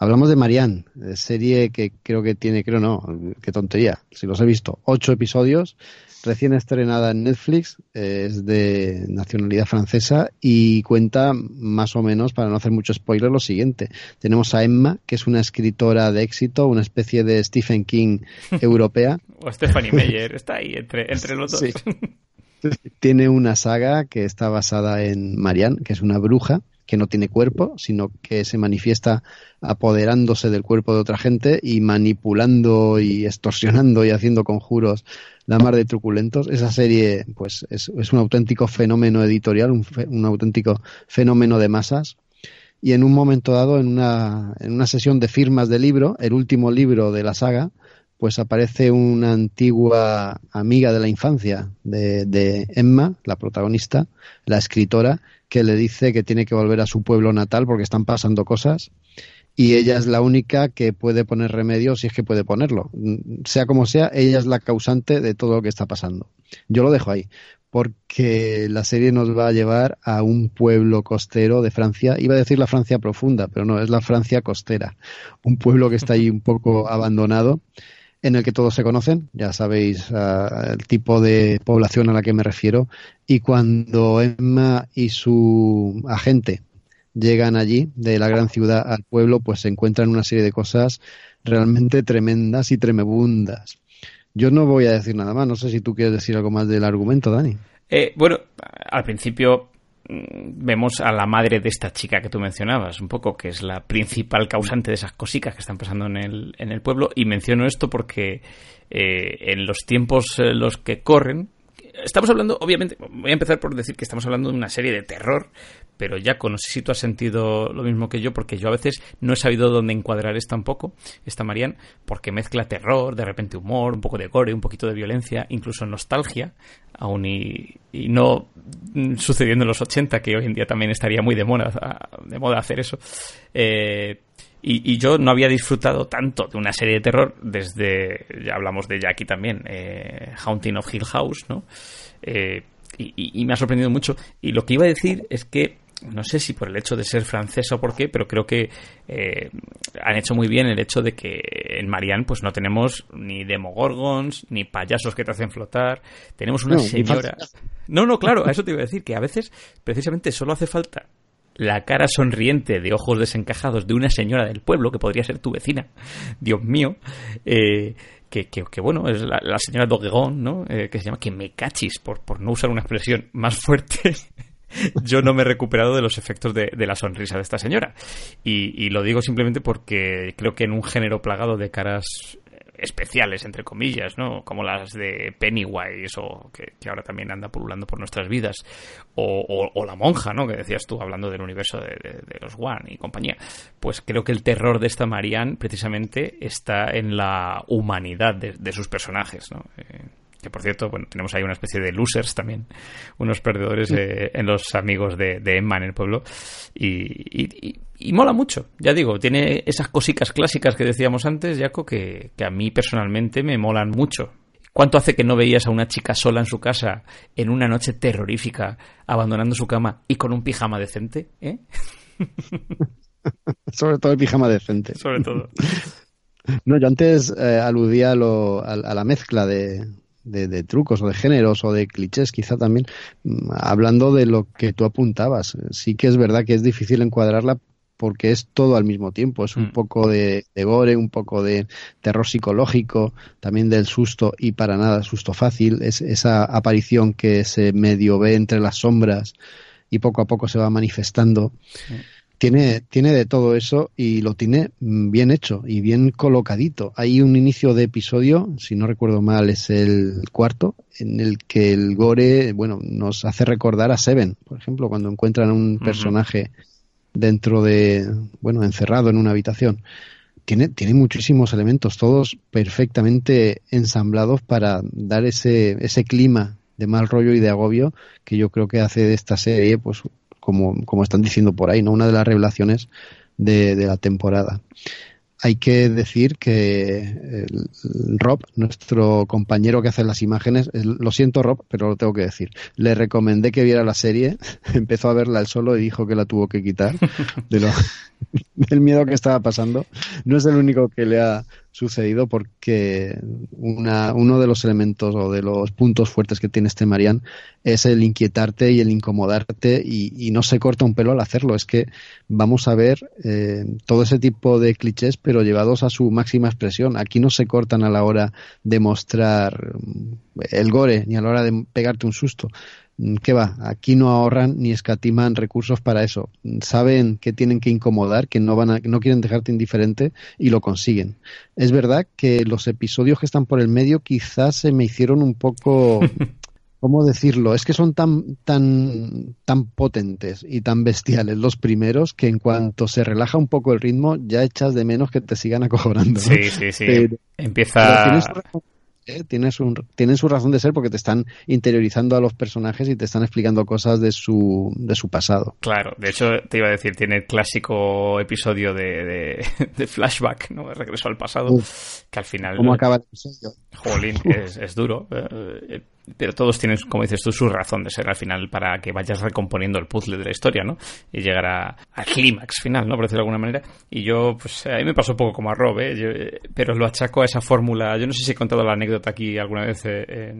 Hablamos de Marianne, serie que creo que tiene, creo no, qué tontería, si los he visto, ocho episodios recién estrenada en Netflix, es de nacionalidad francesa y cuenta más o menos, para no hacer mucho spoiler, lo siguiente. Tenemos a Emma, que es una escritora de éxito, una especie de Stephen King europea. o Stephanie Meyer, está ahí entre, entre los dos. Tiene una saga que está basada en Marianne, que es una bruja que no tiene cuerpo, sino que se manifiesta apoderándose del cuerpo de otra gente y manipulando y extorsionando y haciendo conjuros la mar de truculentos. Esa serie, pues, es, un auténtico fenómeno editorial, un, auténtico fenómeno de masas. Y en un momento dado, en una, en una sesión de firmas de libro, el último libro de la saga, pues aparece una antigua amiga de la infancia de, de Emma, la protagonista, la escritora, que le dice que tiene que volver a su pueblo natal porque están pasando cosas y ella es la única que puede poner remedio si es que puede ponerlo. Sea como sea, ella es la causante de todo lo que está pasando. Yo lo dejo ahí. porque la serie nos va a llevar a un pueblo costero de Francia. Iba a decir la Francia profunda, pero no, es la Francia costera. Un pueblo que está ahí un poco abandonado, en el que todos se conocen, ya sabéis uh, el tipo de población a la que me refiero. Y cuando Emma y su agente llegan allí, de la gran ciudad al pueblo, pues se encuentran una serie de cosas realmente tremendas y tremebundas. Yo no voy a decir nada más. No sé si tú quieres decir algo más del argumento, Dani. Eh, bueno, al principio vemos a la madre de esta chica que tú mencionabas, un poco que es la principal causante de esas cositas que están pasando en el, en el pueblo. Y menciono esto porque eh, en los tiempos eh, los que corren, estamos hablando, obviamente, voy a empezar por decir que estamos hablando de una serie de terror, pero ya no sé si tú has sentido lo mismo que yo, porque yo a veces no he sabido dónde encuadrar esta un poco, esta Marian, porque mezcla terror, de repente humor, un poco de gore, un poquito de violencia, incluso nostalgia, aún y, no sucediendo en los 80, que hoy en día también estaría muy de moda, de moda hacer eso. Eh, y, yo no había disfrutado tanto de una serie de terror desde, ya hablamos de Jackie también, eh, Haunting of Hill House, ¿no? Eh, y, me ha sorprendido mucho. Y lo que iba a decir es que no sé si por el hecho de ser francesa o por qué, pero creo que eh, han hecho muy bien el hecho de que en Marianne pues no tenemos ni demogorgons, ni payasos que te hacen flotar, tenemos una señora... No, no, claro, a eso te iba a decir, que a veces precisamente solo hace falta la cara sonriente de ojos desencajados de una señora del pueblo, que podría ser tu vecina, Dios mío, eh, que, que, bueno, es la, señora Doguegón, ¿no? Eh, que se llama que me cachis, por, por no usar una expresión más fuerte. yo no me he recuperado de los efectos de, la sonrisa de esta señora. Y, lo digo simplemente porque creo que en un género plagado de caras especiales, entre comillas, ¿no? Como las de Pennywise o que, ahora también anda pululando por nuestras vidas. O, la monja, ¿no? Que decías tú hablando del universo de, los One y compañía. Pues creo que el terror de esta Marianne precisamente está en la humanidad de, sus personajes, ¿no? Eh, que por cierto, bueno, tenemos ahí una especie de losers también, unos perdedores eh, en los amigos de, Emma en el pueblo, y, mola mucho, ya digo, tiene esas cositas clásicas que decíamos antes, Jaco, que, a mí personalmente me molan mucho. ¿Cuánto hace que no veías a una chica sola en su casa en una noche terrorífica, abandonando su cama y con un pijama decente? ¿eh? Sobre todo el pijama decente. Sobre todo. No, yo antes eh, aludía a, la mezcla de, de, trucos o de géneros o de clichés quizá también, mm, hablando de lo que tú apuntabas. Sí que es verdad que es difícil encuadrarla porque es todo al mismo tiempo. Es un mm. poco de, de, gore, un poco de terror psicológico, también del susto y para nada susto fácil. Es esa aparición que se medio ve entre las sombras y poco a poco se va manifestando tiene, tiene de todo eso y lo tiene bien hecho y bien colocadito. Hay un inicio de episodio, si no recuerdo mal, es el cuarto, en el que el gore, bueno, nos hace recordar a Seven, por ejemplo, cuando encuentran a un personaje dentro de, bueno, encerrado en una habitación. Tiene, tiene muchísimos elementos, todos perfectamente ensamblados para dar ese, ese clima de mal rollo y de agobio que yo creo que hace de esta serie pues como, como están diciendo por ahí, ¿no? Una de las revelaciones de, de la temporada hay que decir que Rob, nuestro compañero que hace las imágenes, lo siento Rob, pero lo tengo que decir, le recomendé que viera la serie, empezó a verla él solo y dijo que la tuvo que quitar de lo, del miedo que estaba pasando. No es el único que le ha sucedido porque una, uno de los elementos o de los puntos fuertes que tiene este Marian es el inquietarte y el incomodarte y, no se corta un pelo al hacerlo. Es que vamos a ver eh, todo ese tipo de clichés pero llevados a su máxima expresión. Aquí no se cortan a la hora de mostrar el gore ni a la hora de pegarte un susto. Mm, ¿Qué va? Aquí no ahorran ni escatiman recursos para eso. Saben que tienen que incomodar, que no van a, no quieren dejarte indiferente y lo consiguen. Es verdad que los episodios que están por el medio quizás se me hicieron un poco ¿cómo decirlo? Es que son tan, tan, tan potentes y tan bestiales los primeros que en cuanto se relaja un poco el ritmo ya echas de menos que te sigan acojonando. Sí, sí, sí. Empieza... ¿eh? tiene, su, tienen su razón de ser porque te están interiorizando a los personajes y te están explicando cosas de su, de su pasado. Claro, de hecho te iba a decir, tiene el clásico episodio de, de, flashback, ¿no? regreso al pasado, que al final... ¿Cómo acaba el episodio? Jolín, es, es duro. Eh, pero todos tienen, como dices tú, su razón de ser al final para que vayas recomponiendo el puzzle de la historia, ¿no? Y llegar a, al clímax final, ¿no? Por decirlo de alguna manera. Y yo, pues a mí me pasó un poco como a Rob, ¿eh? eh pero lo achaco a esa fórmula. Yo no sé si he contado la anécdota aquí alguna vez eh,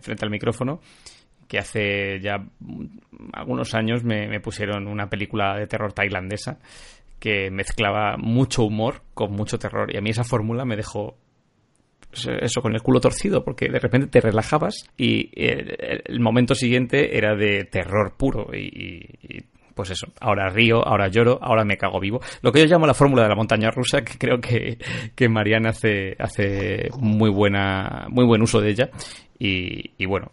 frente al micrófono que hace ya algunos años me, me, pusieron una película de terror tailandesa que mezclaba mucho humor con mucho terror y a mí esa fórmula me dejó eso con el culo torcido, porque de repente te relajabas y el, momento siguiente era de terror puro y, pues eso, ahora río, ahora lloro, ahora me cago vivo. Lo que yo llamo la fórmula de la montaña rusa, que creo que, que Mariana hace, hace muy buena, muy buen uso de ella. Y, y bueno,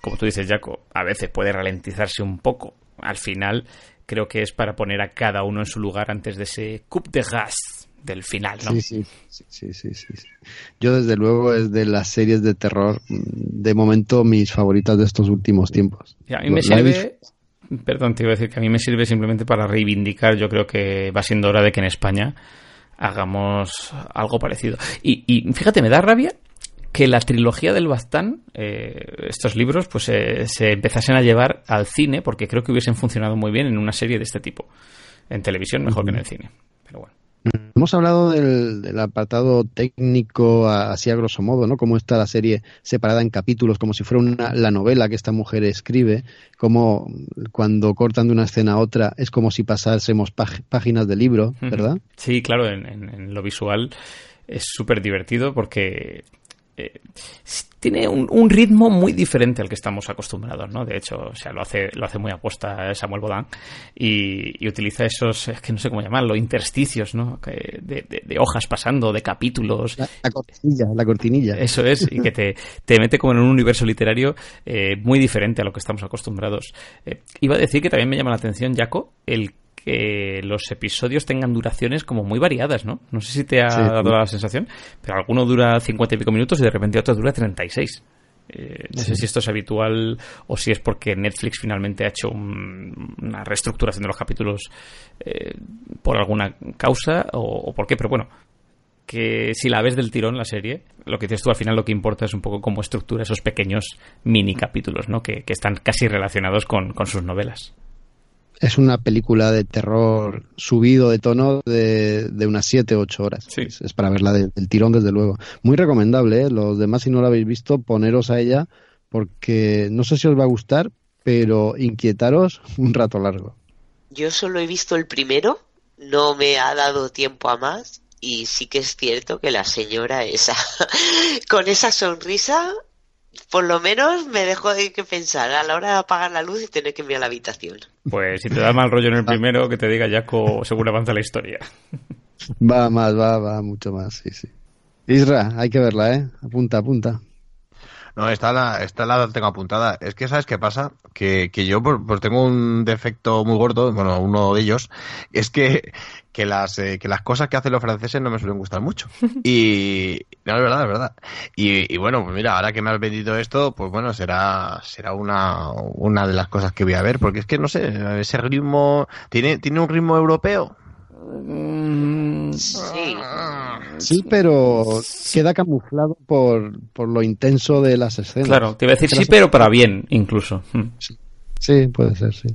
como tú dices, Jaco, a veces puede ralentizarse un poco. Al final, creo que es para poner a cada uno en su lugar antes de ese coup de gas del final, ¿no? Sí, sí, sí, sí, sí, Yo desde luego es de las series de terror, mm, de momento mis favoritas de estos últimos tiempos. a mí me sirve, perdón, te iba a decir que a mí me sirve simplemente para reivindicar, yo creo que va siendo hora de que en España hagamos algo parecido. Y, fíjate, me da rabia que la trilogía del Baztán, eh, estos libros, pues eh, se empezasen a llevar al cine, porque creo que hubiesen funcionado muy bien en una serie de este tipo. En televisión mejor que en el cine. Pero bueno. Hemos hablado del, apartado técnico así a grosso modo, ¿no? Cómo está la serie separada en capítulos, como si fuera una, la novela que esta mujer escribe, como cuando cortan de una escena a otra es como si pasásemos páginas de libro, ¿verdad? Sí, claro, en lo visual es súper divertido porque eh, tiene un, ritmo muy diferente al que estamos acostumbrados, ¿no? De hecho, o sea, lo hace, lo hace muy apuesta Samuel Bodan y, utiliza esos, es que no sé cómo llamarlo, intersticios, ¿no? De, hojas pasando, de capítulos. La, cortinilla, la cortinilla. Eso es, y que te, te mete como en un universo literario eh, muy diferente a lo que estamos acostumbrados. Eh, iba a decir que también me llama la atención, Jaco, el que los episodios tengan duraciones como muy variadas, ¿no? No sé si te ha dado la sensación, pero alguno dura 50 y pico minutos y de repente otro dura 36. Eh, no sé si esto es habitual o si es porque Netflix finalmente ha hecho una reestructuración de los capítulos eh, por alguna causa o, por qué, pero bueno, que si la ves del tirón la serie, lo que dices tú al final lo que importa es un poco cómo estructura esos pequeños mini capítulos, ¿no? Que, están casi relacionados con sus novelas es una película de terror subido de tono de, de unas 7 o 8 horas. Es, para verla del tirón, desde luego. Muy recomendable, ¿eh? los demás, si no la habéis visto, poneros a ella, porque no sé si os va a gustar, pero inquietaros un rato largo. Yo solo he visto el primero, no me ha dado tiempo a más, y sí que es cierto que la señora esa, con esa sonrisa, por lo menos me dejó de que pensar a la hora de apagar la luz y tener que ir a la habitación. Pues si te da mal rollo en el primero, que te diga Jaco, según avanza la historia. Va más, va, va mucho más, sí, sí. Isra, hay que verla, ¿eh? Apunta, apunta. No, esta la, esta la tengo apuntada. Es que, ¿sabes qué pasa? Que, que yo pues, tengo un defecto muy gordo, bueno, uno de ellos, es que, que, las, eh, que las cosas que hacen los franceses no me suelen gustar mucho. Y, no, es verdad, es verdad. Y, y, bueno, pues mira, ahora que me has vendido esto, pues bueno, será, será una, una de las cosas que voy a ver, porque es que, no sé, ese ritmo, ¿tiene, tiene un ritmo europeo? Mm, sí. Sí, pero queda camuflado por, por lo intenso de las escenas. Claro, te iba a decir sí, pero para bien, incluso. Sí, puede ser, sí.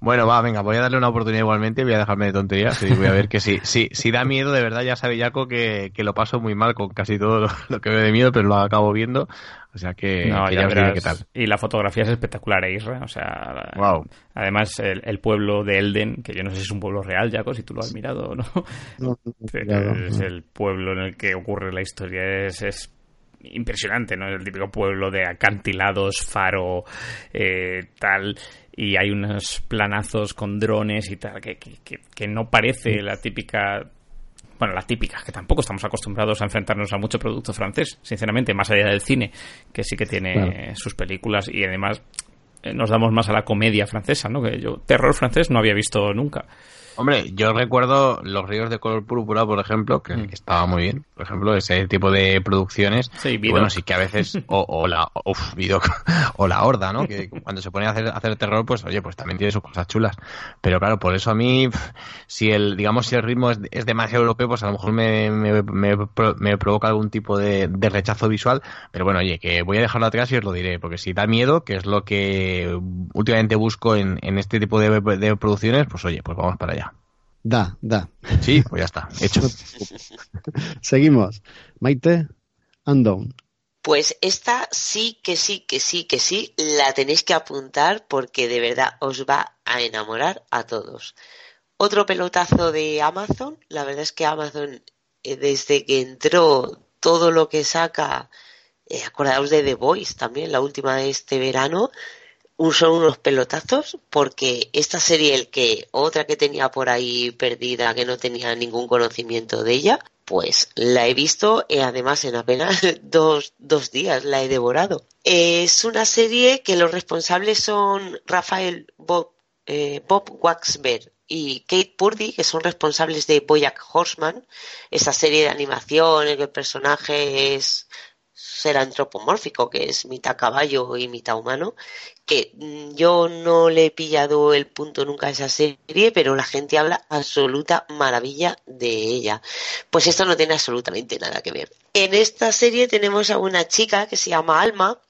Bueno, va, venga, voy a darle una oportunidad igualmente, voy a dejarme de tonterías y voy a ver que sí, sí, si da miedo, de verdad, ya sabe Jaco que, que lo paso muy mal con casi todo lo, que veo de miedo, pero lo acabo viendo, o sea que, ya, verás qué tal. Y la fotografía es espectacular, ¿eh, Isra? O sea, wow. además el, pueblo de Elden, que yo no sé si es un pueblo real, Jaco, si tú lo has mirado o no, no, es el pueblo en el que ocurre la historia, es, es impresionante, ¿no? El típico pueblo de acantilados, faro, eh, tal, y hay unos planazos con drones y tal, que, que, que no parece la típica bueno, la típica, que tampoco estamos acostumbrados a enfrentarnos a mucho producto francés, sinceramente, más allá del cine, que sí que tiene sus películas y además eh, nos damos más a la comedia francesa, ¿no? Que yo terror francés no había visto nunca. Hombre, yo recuerdo Los Ríos de Color Púrpura, por ejemplo, que, Mm. estaba muy bien. Por ejemplo, ese tipo de producciones. Sí, Y bueno, sí que a veces, o, o la uf, o la Horda, ¿no? Que cuando se pone a hacer, a hacer terror, pues oye, pues también tiene sus cosas chulas. Pero claro, por eso a mí, si el, digamos, si el ritmo es, es demasiado europeo, pues a lo mejor me, me, me me provoca algún tipo de, de rechazo visual. Pero bueno, oye, que voy a dejarlo atrás y os lo diré, porque si da miedo, que es lo que últimamente busco en, en este tipo de, de producciones, pues oye, pues vamos para allá. Da, da. Sí, pues ya está, hecho. Seguimos. Maite, Unknown. Pues esta sí que sí, que sí, que sí, la tenéis que apuntar porque de verdad os va a enamorar a todos. Otro pelotazo de Amazon, la verdad es que Amazon eh, desde que entró todo lo que saca, eh, acordaos de The Voice también, la última de este verano, son unos pelotazos porque esta serie, el que otra que tenía por ahí perdida, que no tenía ningún conocimiento de ella, pues la he visto y además en apenas dos, dos días la he devorado. Es una serie que los responsables son Rafael Bob, eh, Bob Waxberg y Kate Purdy, que son responsables de Boyack Horseman, esa serie de animación en que el personaje es ser antropomórfico, que es mitad caballo y mitad humano, que mm, yo no le he pillado el punto nunca a esa serie, pero la gente habla absoluta maravilla de ella. Pues esto no tiene absolutamente nada que ver. En esta serie tenemos a una chica que se llama Alma,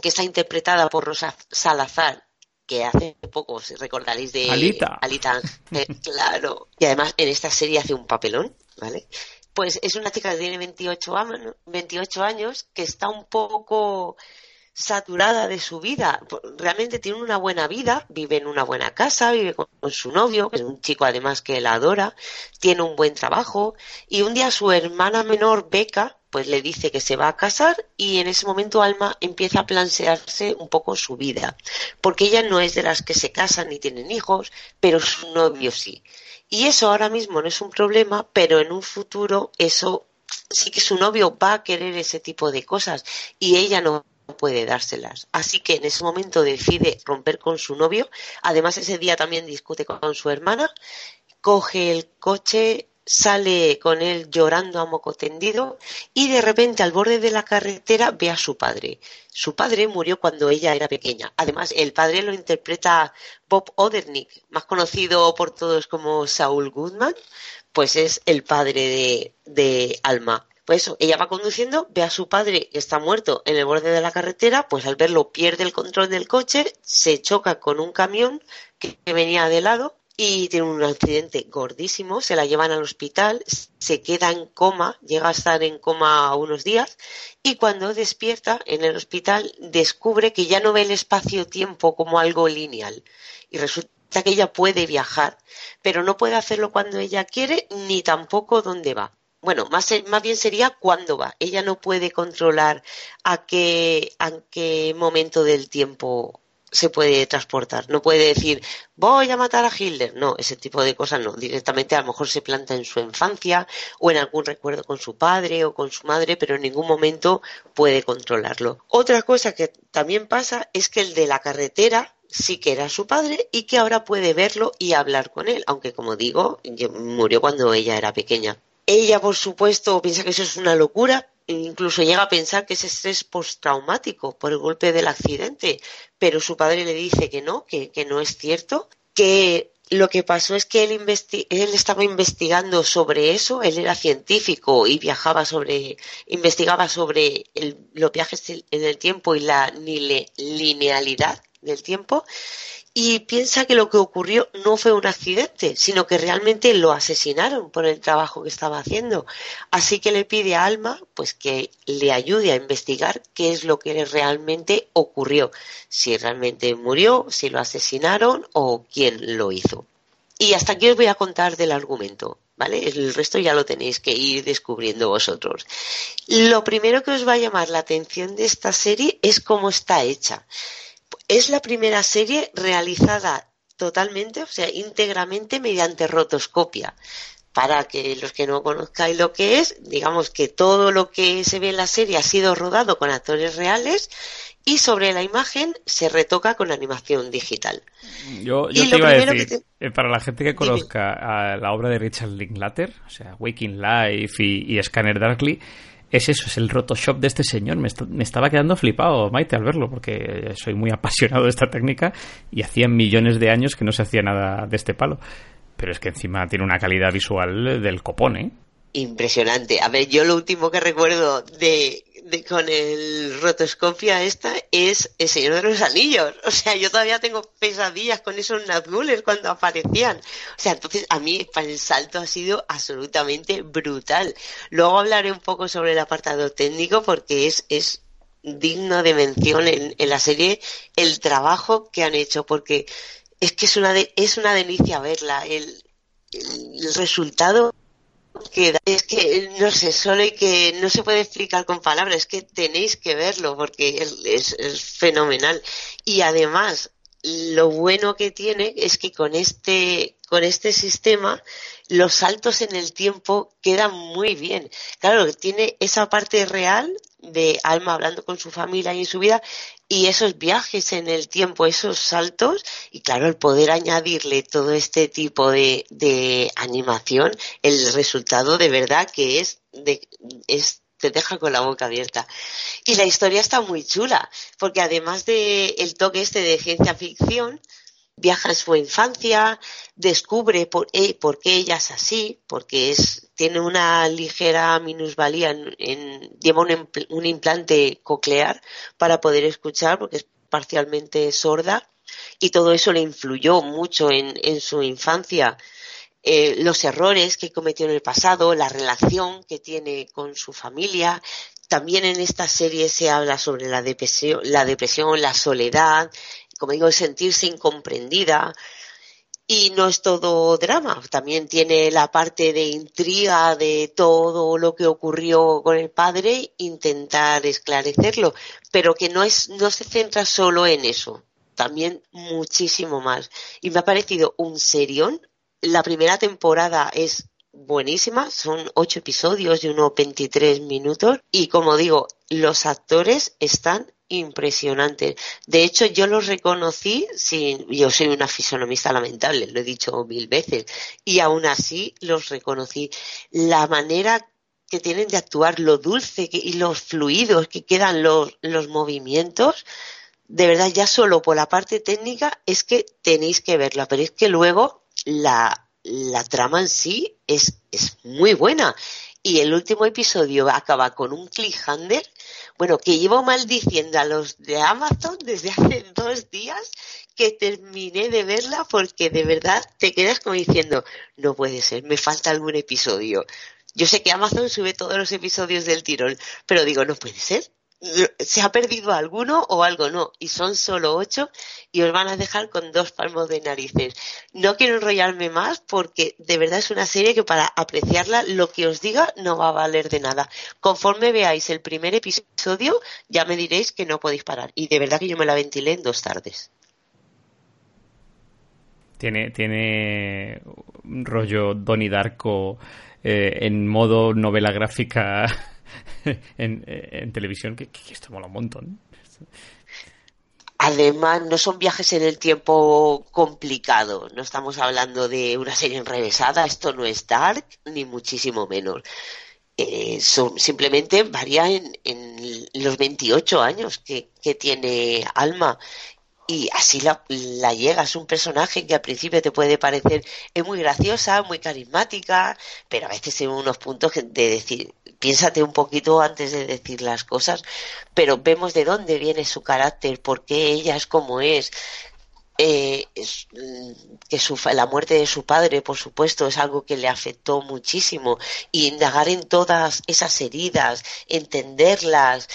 que está interpretada por Rosa Salazar, que hace poco, si recordaréis de Alita. Alita Ángel, claro. Y además en esta serie hace un papelón, ¿vale? Pues es una chica que tiene 28, am- 28 años, que está un poco saturada de su vida. Realmente tiene una buena vida, vive en una buena casa, vive con, su novio, que es un chico además que la adora, tiene un buen trabajo y un día su hermana menor, Beca, pues le dice que se va a casar y en ese momento Alma empieza a plantearse un poco su vida, porque ella no es de las que se casan ni tienen hijos, pero su novio sí. Y eso ahora mismo no es un problema, pero en un futuro eso sí que su novio va a querer ese tipo de cosas y ella no puede dárselas. Así que en ese momento decide romper con su novio. Además ese día también discute con su hermana, coge el coche, sale con él llorando a moco tendido y de repente al borde de la carretera ve a su padre. Su padre murió cuando ella era pequeña. Además, el padre lo interpreta Bob Odernick, más conocido por todos como Saul Goodman, pues es el padre de, de Alma. Pues ella va conduciendo, ve a su padre que está muerto en el borde de la carretera, pues al verlo pierde el control del coche, se choca con un camión que venía de lado y tiene un accidente gordísimo, se la llevan al hospital, se queda en coma, llega a estar en coma unos días y cuando despierta en el hospital descubre que ya no ve el espacio-tiempo como algo lineal y resulta que ella puede viajar, pero no puede hacerlo cuando ella quiere ni tampoco dónde va. Bueno, más, más bien sería cuándo va. Ella no puede controlar a qué, a qué momento del tiempo se puede transportar. No puede decir, voy a matar a Hitler. No, ese tipo de cosas no. Directamente a lo mejor se planta en su infancia o en algún recuerdo con su padre o con su madre, pero en ningún momento puede controlarlo. Otra cosa que también pasa es que el de la carretera sí que era su padre y que ahora puede verlo y hablar con él, aunque como digo, murió cuando ella era pequeña. Ella, por supuesto, piensa que eso es una locura, incluso llega a pensar que es estrés postraumático por el golpe del accidente, pero su padre le dice que no, que, que no es cierto, que lo que pasó es que él, él estaba investigando sobre eso, él era científico y viajaba sobre, investigaba sobre el, los viajes en el tiempo y la linealidad del tiempo y piensa que lo que ocurrió no fue un accidente, sino que realmente lo asesinaron por el trabajo que estaba haciendo. Así que le pide a Alma pues que le ayude a investigar qué es lo que realmente ocurrió, si realmente murió, si lo asesinaron o quién lo hizo. Y hasta aquí os voy a contar del argumento, ¿vale? El resto ya lo tenéis que ir descubriendo vosotros. Lo primero que os va a llamar la atención de esta serie es cómo está hecha. Es la primera serie realizada totalmente, o sea, íntegramente mediante rotoscopia. Para que los que no conozcáis lo que es, digamos que todo lo que se ve en la serie ha sido rodado con actores reales y sobre la imagen se retoca con animación digital. Yo, yo te iba a decir, eh, para la gente que conozca la obra de Richard Linklater, o sea, Waking Life y, Scanner Darkly, es eso, es el Rotoshop de este señor. Me, me, estaba quedando flipado, Maite, al verlo, porque soy muy apasionado de esta técnica y hacía millones de años que no se hacía nada de este palo. Pero es que encima tiene una calidad visual del copón, ¿eh? Impresionante. A ver, yo lo último que recuerdo de, con el rotoscopia esta es El Señor de los Anillos. O sea, yo todavía tengo pesadillas con esos Nazgules cuando aparecían. O sea, entonces a mí el salto ha sido absolutamente brutal. Luego hablaré un poco sobre el apartado técnico porque es, es digno de mención en, en la serie el trabajo que han hecho porque es que es una, es una delicia verla. el, el resultado es que no sé, solo hay que, no se puede explicar con palabras, es que tenéis que verlo porque es, fenomenal. Y además, lo bueno que tiene es que con este, con este sistema, los saltos en el tiempo quedan muy bien. Claro, tiene esa parte real de Alma hablando con su familia y su vida y esos viajes en el tiempo, esos saltos, y claro, el poder añadirle todo este tipo de, de animación, el resultado de verdad que es, de, es te deja con la boca abierta. Y la historia está muy chula, porque además de el toque este de ciencia ficción, viaja en su infancia, descubre por, eh, por qué ella es así, porque es, tiene una ligera minusvalía, en, lleva un, implante coclear para poder escuchar, porque es parcialmente sorda, y todo eso le influyó mucho en, en su infancia. Eh, los errores que cometió en el pasado, la relación que tiene con su familia. También en esta serie se habla sobre la depresión, la, depresión, la soledad, como digo, sentirse incomprendida. Y no es todo drama, también tiene la parte de intriga de todo lo que ocurrió con el padre, intentar esclarecerlo, pero que no es, no se centra solo en eso, también muchísimo más. Y me ha parecido un serión. La primera temporada es buenísima, son ocho episodios de unos 23 minutos y como digo, los actores están impresionantes. De hecho, yo los reconocí sin, yo soy una fisonomista lamentable, lo he dicho mil veces, y aún así los reconocí. La manera que tienen de actuar, lo dulce y los fluidos que quedan los, los movimientos, de verdad ya solo por la parte técnica es que tenéis que verla, pero es que luego la, la trama en sí es, es muy buena. Y el último episodio acaba con un cliffhanger bueno, que llevo maldiciendo a los de Amazon desde hace dos días que terminé de verla porque de verdad te quedas como diciendo, no puede ser, me falta algún episodio. Yo sé que Amazon sube todos los episodios del tirón, pero digo, no puede ser se ha perdido alguno o algo no, y son solo ocho y os van a dejar con dos palmos de narices. No quiero enrollarme más porque de verdad es una serie que para apreciarla lo que os diga no va a valer de nada. Conforme veáis el primer episodio ya me diréis que no podéis parar y de verdad que yo me la ventilé en dos tardes. Tiene, tiene un rollo Donnie Darko eh, en modo novela gráfica en, televisión, que, esto mola un montón. Además, no son viajes en el tiempo complicado. No estamos hablando de una serie enrevesada. Esto no es Dark, ni muchísimo menos. Eh, son, simplemente varía en, los 28 años que, que tiene Alma y así la, la llegas. Un personaje que al principio te puede parecer es muy graciosa, muy carismática, pero a veces en unos puntos de decir, piénsate un poquito antes de decir las cosas, pero vemos de dónde viene su carácter, por qué ella es como es. Eh, que su, la muerte de su padre, por supuesto, es algo que le afectó muchísimo. Y indagar en todas esas heridas, entenderlas,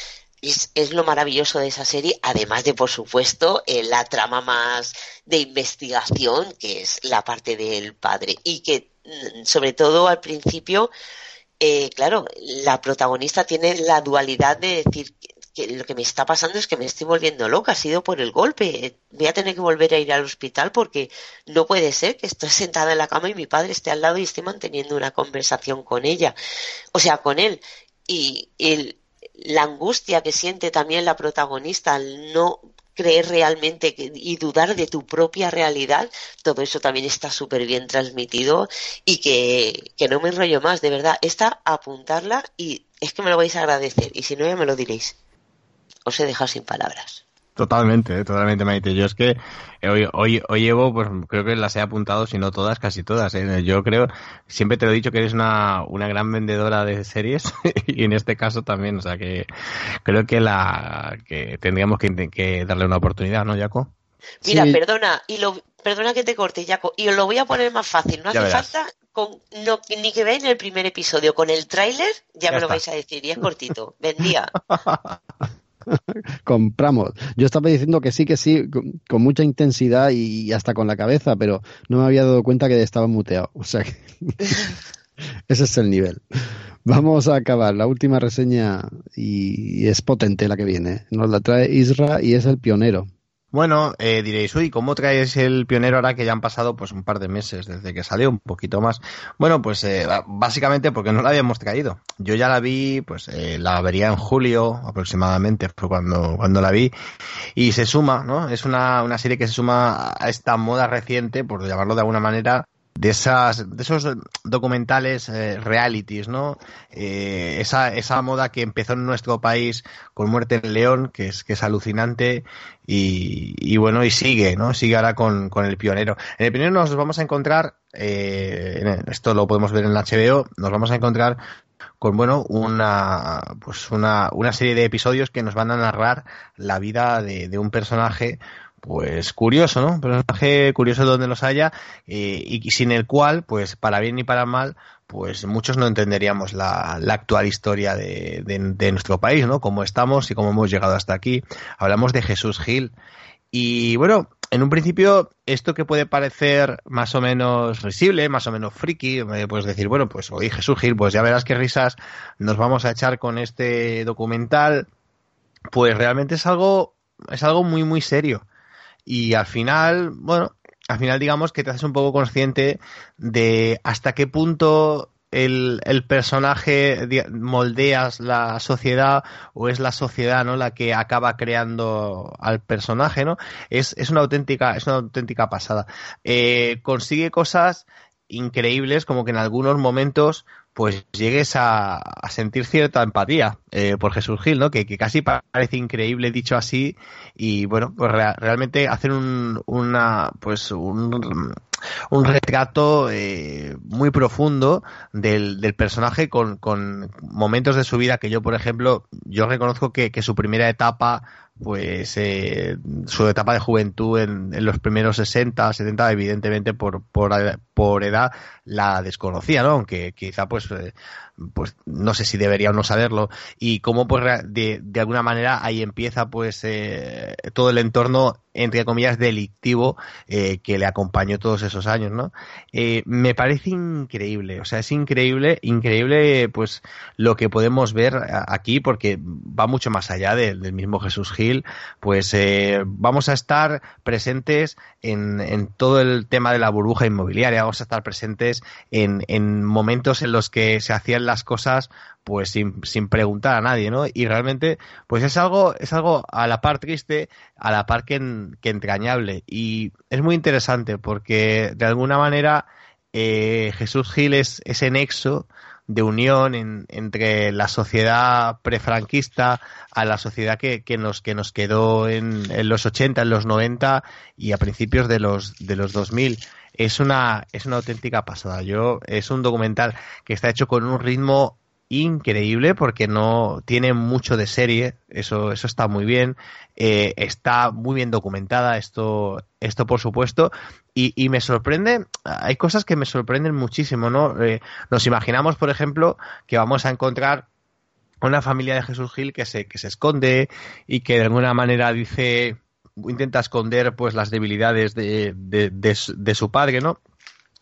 es, lo maravilloso de esa serie, además de, por supuesto, eh, la trama más de investigación, que es la parte del padre. Y que, mm, sobre todo al principio, eh, claro, la protagonista tiene la dualidad de decir que, lo que me está pasando es que me estoy volviendo loca, ha sido por el golpe, voy a tener que volver a ir al hospital porque no puede ser que estoy sentada en la cama y mi padre esté al lado y esté manteniendo una conversación con ella, o sea, con él. Y el, la angustia que siente también la protagonista al no creer realmente y dudar de tu propia realidad, todo eso también está súper bien transmitido y que, que, no me enrollo más, de verdad, esta apuntarla y es que me lo vais a agradecer y si no ya me lo diréis. Os he dejado sin palabras. Totalmente, eh, totalmente, Maite. Yo es que hoy, hoy, hoy llevo, pues creo que las he apuntado, si no todas, casi todas. ¿eh? Yo creo, siempre te lo he dicho que eres una, una gran vendedora de series y en este caso también, o sea que creo que la que tendríamos que, que darle una oportunidad, ¿no, Jaco? Mira, perdona, y lo, perdona que te corte, Jaco, y os lo voy a poner más fácil. No hace falta con, no, ni que veáis en el primer episodio, con el tráiler ya, me lo vais a decir, y es cortito. Vendía. compramos. Yo estaba diciendo que sí, que sí, con, mucha intensidad y hasta con la cabeza, pero no me había dado cuenta que estaba muteado. O sea que ese es el nivel. Vamos a acabar la última reseña y es potente la que viene. Nos la trae Isra y es el pionero. Bueno, eh, diréis, uy, ¿cómo traes el pionero ahora que ya han pasado pues un par de meses desde que salió, un poquito más? Bueno, pues eh, básicamente porque no la habíamos traído. Yo ya la vi, pues eh, la vería en julio aproximadamente, fue cuando, cuando la vi, y se suma, ¿no? Es una, una serie que se suma a esta moda reciente, por llamarlo de alguna manera, de esas de esos documentales eh, realities no eh, esa, esa moda que empezó en nuestro país con Muerte en León que es que es alucinante y, bueno y sigue no sigue ahora con, con, el pionero. En el pionero nos vamos a encontrar eh, esto lo podemos ver en la HBO nos vamos a encontrar con bueno una pues una, una serie de episodios que nos van a narrar la vida de un personaje pues curioso, ¿no? Un personaje curioso donde los haya eh, y sin el cual, pues para bien y para mal, pues muchos no entenderíamos la, la actual historia de, nuestro país, ¿no? Cómo estamos y cómo hemos llegado hasta aquí. Hablamos de Jesús Gil. Y bueno, en un principio, esto que puede parecer más o menos risible, más o menos friki, eh, puedes decir, bueno, pues oye Jesús Gil, pues ya verás qué risas nos vamos a echar con este documental. Pues realmente es algo, es algo muy, muy serio y al final, bueno, al final digamos que te haces un poco consciente de hasta qué punto el, el, personaje moldeas la sociedad o es la sociedad no la que acaba creando al personaje no es, es una auténtica es una auténtica pasada. Eh, consigue cosas increíbles como que en algunos momentos pues llegues a, sentir cierta empatía eh, por Jesús Gil, ¿no? Que, casi parece increíble dicho así y bueno, pues realmente hacen un, una, pues un, un retrato eh, muy profundo del, del personaje con, con, momentos de su vida que yo, por ejemplo, yo reconozco que, que su primera etapa pues eh, su etapa de juventud en, los primeros 60, 70, evidentemente por, por, por edad la desconocía, ¿no? Aunque quizá pues, eh, pues no sé si debería o no saberlo. Y cómo pues de, de alguna manera ahí empieza pues eh, todo el entorno entre comillas delictivo eh, que le acompañó todos esos años, ¿no? Eh, me parece increíble, o sea, es increíble, increíble pues lo que podemos ver aquí porque va mucho más allá del mismo Jesús Gil, pues vamos a estar presentes en, en, todo el tema de la burbuja inmobiliaria, vamos a estar presentes en, en momentos en los que se hacían las cosas pues sin, sin preguntar a nadie, ¿no? Y realmente, pues es algo, es algo a la par triste, a la par que, entrañable. Y es muy interesante porque de alguna manera eh, Jesús Gil es ese nexo de unión entre la sociedad prefranquista a la sociedad que, que, nos, que nos quedó en, en, los 80, en los 90 y a principios de los, de los 2000. Es una, es una auténtica pasada. Yo, es un documental que está hecho con un ritmo increíble porque no tiene mucho de serie, eso, eso está muy bien, eh, está muy bien documentada esto, esto por supuesto, y, y, me sorprende, hay cosas que me sorprenden muchísimo, ¿no? Eh, nos imaginamos, por ejemplo, que vamos a encontrar una familia de Jesús Gil que se, que se esconde y que de alguna manera dice, intenta esconder pues las debilidades de, de, de, de su padre, ¿no?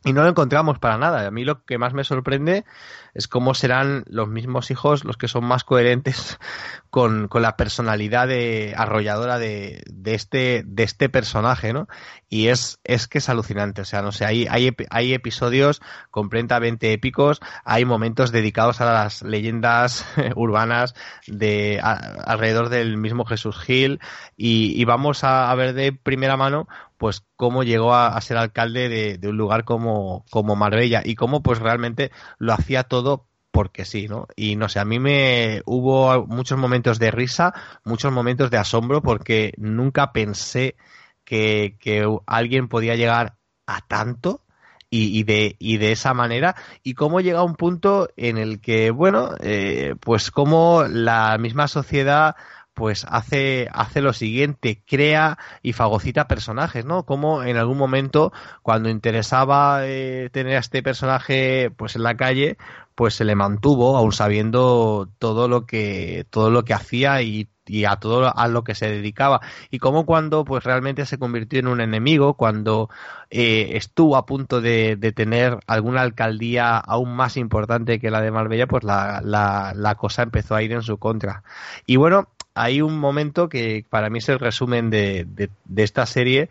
Y no lo encontramos para nada. A mí lo que más me sorprende es cómo serán los mismos hijos los que son más coherentes con, la personalidad de, arrolladora de, de, este, de este personaje, ¿no? Y es, es que es alucinante. O sea, no sé, hay, hay, hay episodios completamente épicos, hay momentos dedicados a las leyendas urbanas de alrededor del mismo Jesús Gil y, y vamos a, a ver de primera mano pues cómo llegó a, ser alcalde de, un lugar como, como Marbella y cómo pues realmente lo hacía todo porque sí, ¿no? Y no sé, a mí me hubo muchos momentos de risa, muchos momentos de asombro porque nunca pensé que, alguien podía llegar a tanto y, de, y de esa manera y cómo llega a un punto en el que, bueno, eh, pues como la misma sociedad pues hace, hace lo siguiente, crea y fagocita personajes, ¿no? Como en algún momento, cuando interesaba eh, tener a este personaje pues en la calle, pues se le mantuvo, aún sabiendo todo lo que, todo lo que hacía y, y a todo a lo que se dedicaba. Y como cuando pues realmente se convirtió en un enemigo, cuando eh, estuvo a punto de, de, tener alguna alcaldía aún más importante que la de Marbella, pues la, la, la cosa empezó a ir en su contra. Y bueno, hay un momento que para mí es el resumen de, de, esta serie,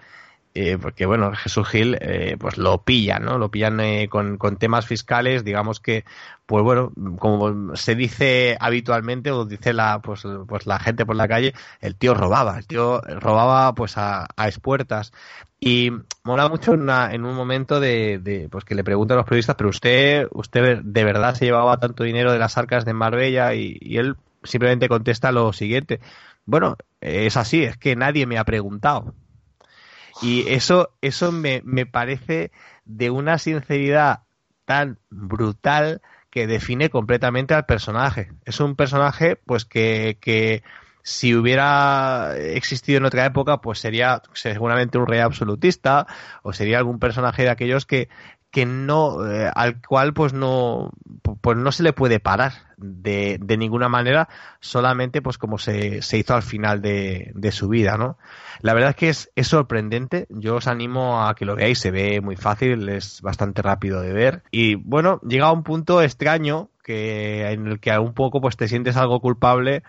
eh, porque bueno, Jesús Gil eh, pues lo pillan, ¿no? Lo pillan eh, con, con, temas fiscales, digamos que, pues bueno, como se dice habitualmente o dice la, pues, pues la gente por la calle, el tío robaba, el tío robaba pues a, a expuertas. Y mola mucho en, en un momento de, de, pues que le preguntan a los periodistas, pero usted, usted de verdad se llevaba tanto dinero de las arcas de Marbella y él simplemente contesta lo siguiente. Bueno, es así, es que nadie me ha preguntado. Y eso, eso me, me parece de una sinceridad tan brutal que define completamente al personaje. Es un personaje, pues, que, que si hubiera existido en otra época, pues sería seguramente un rey absolutista o sería algún personaje de aquellos que, que no, eh, al cual pues no, pues no se le puede parar de, de ninguna manera, solamente pues como se, se hizo al final de, de, su vida, ¿no? La verdad es que es, es sorprendente, yo os animo a que lo veáis, se ve muy fácil, es bastante rápido de ver y bueno, llega a un punto extraño que, en el que un poco pues te sientes algo culpable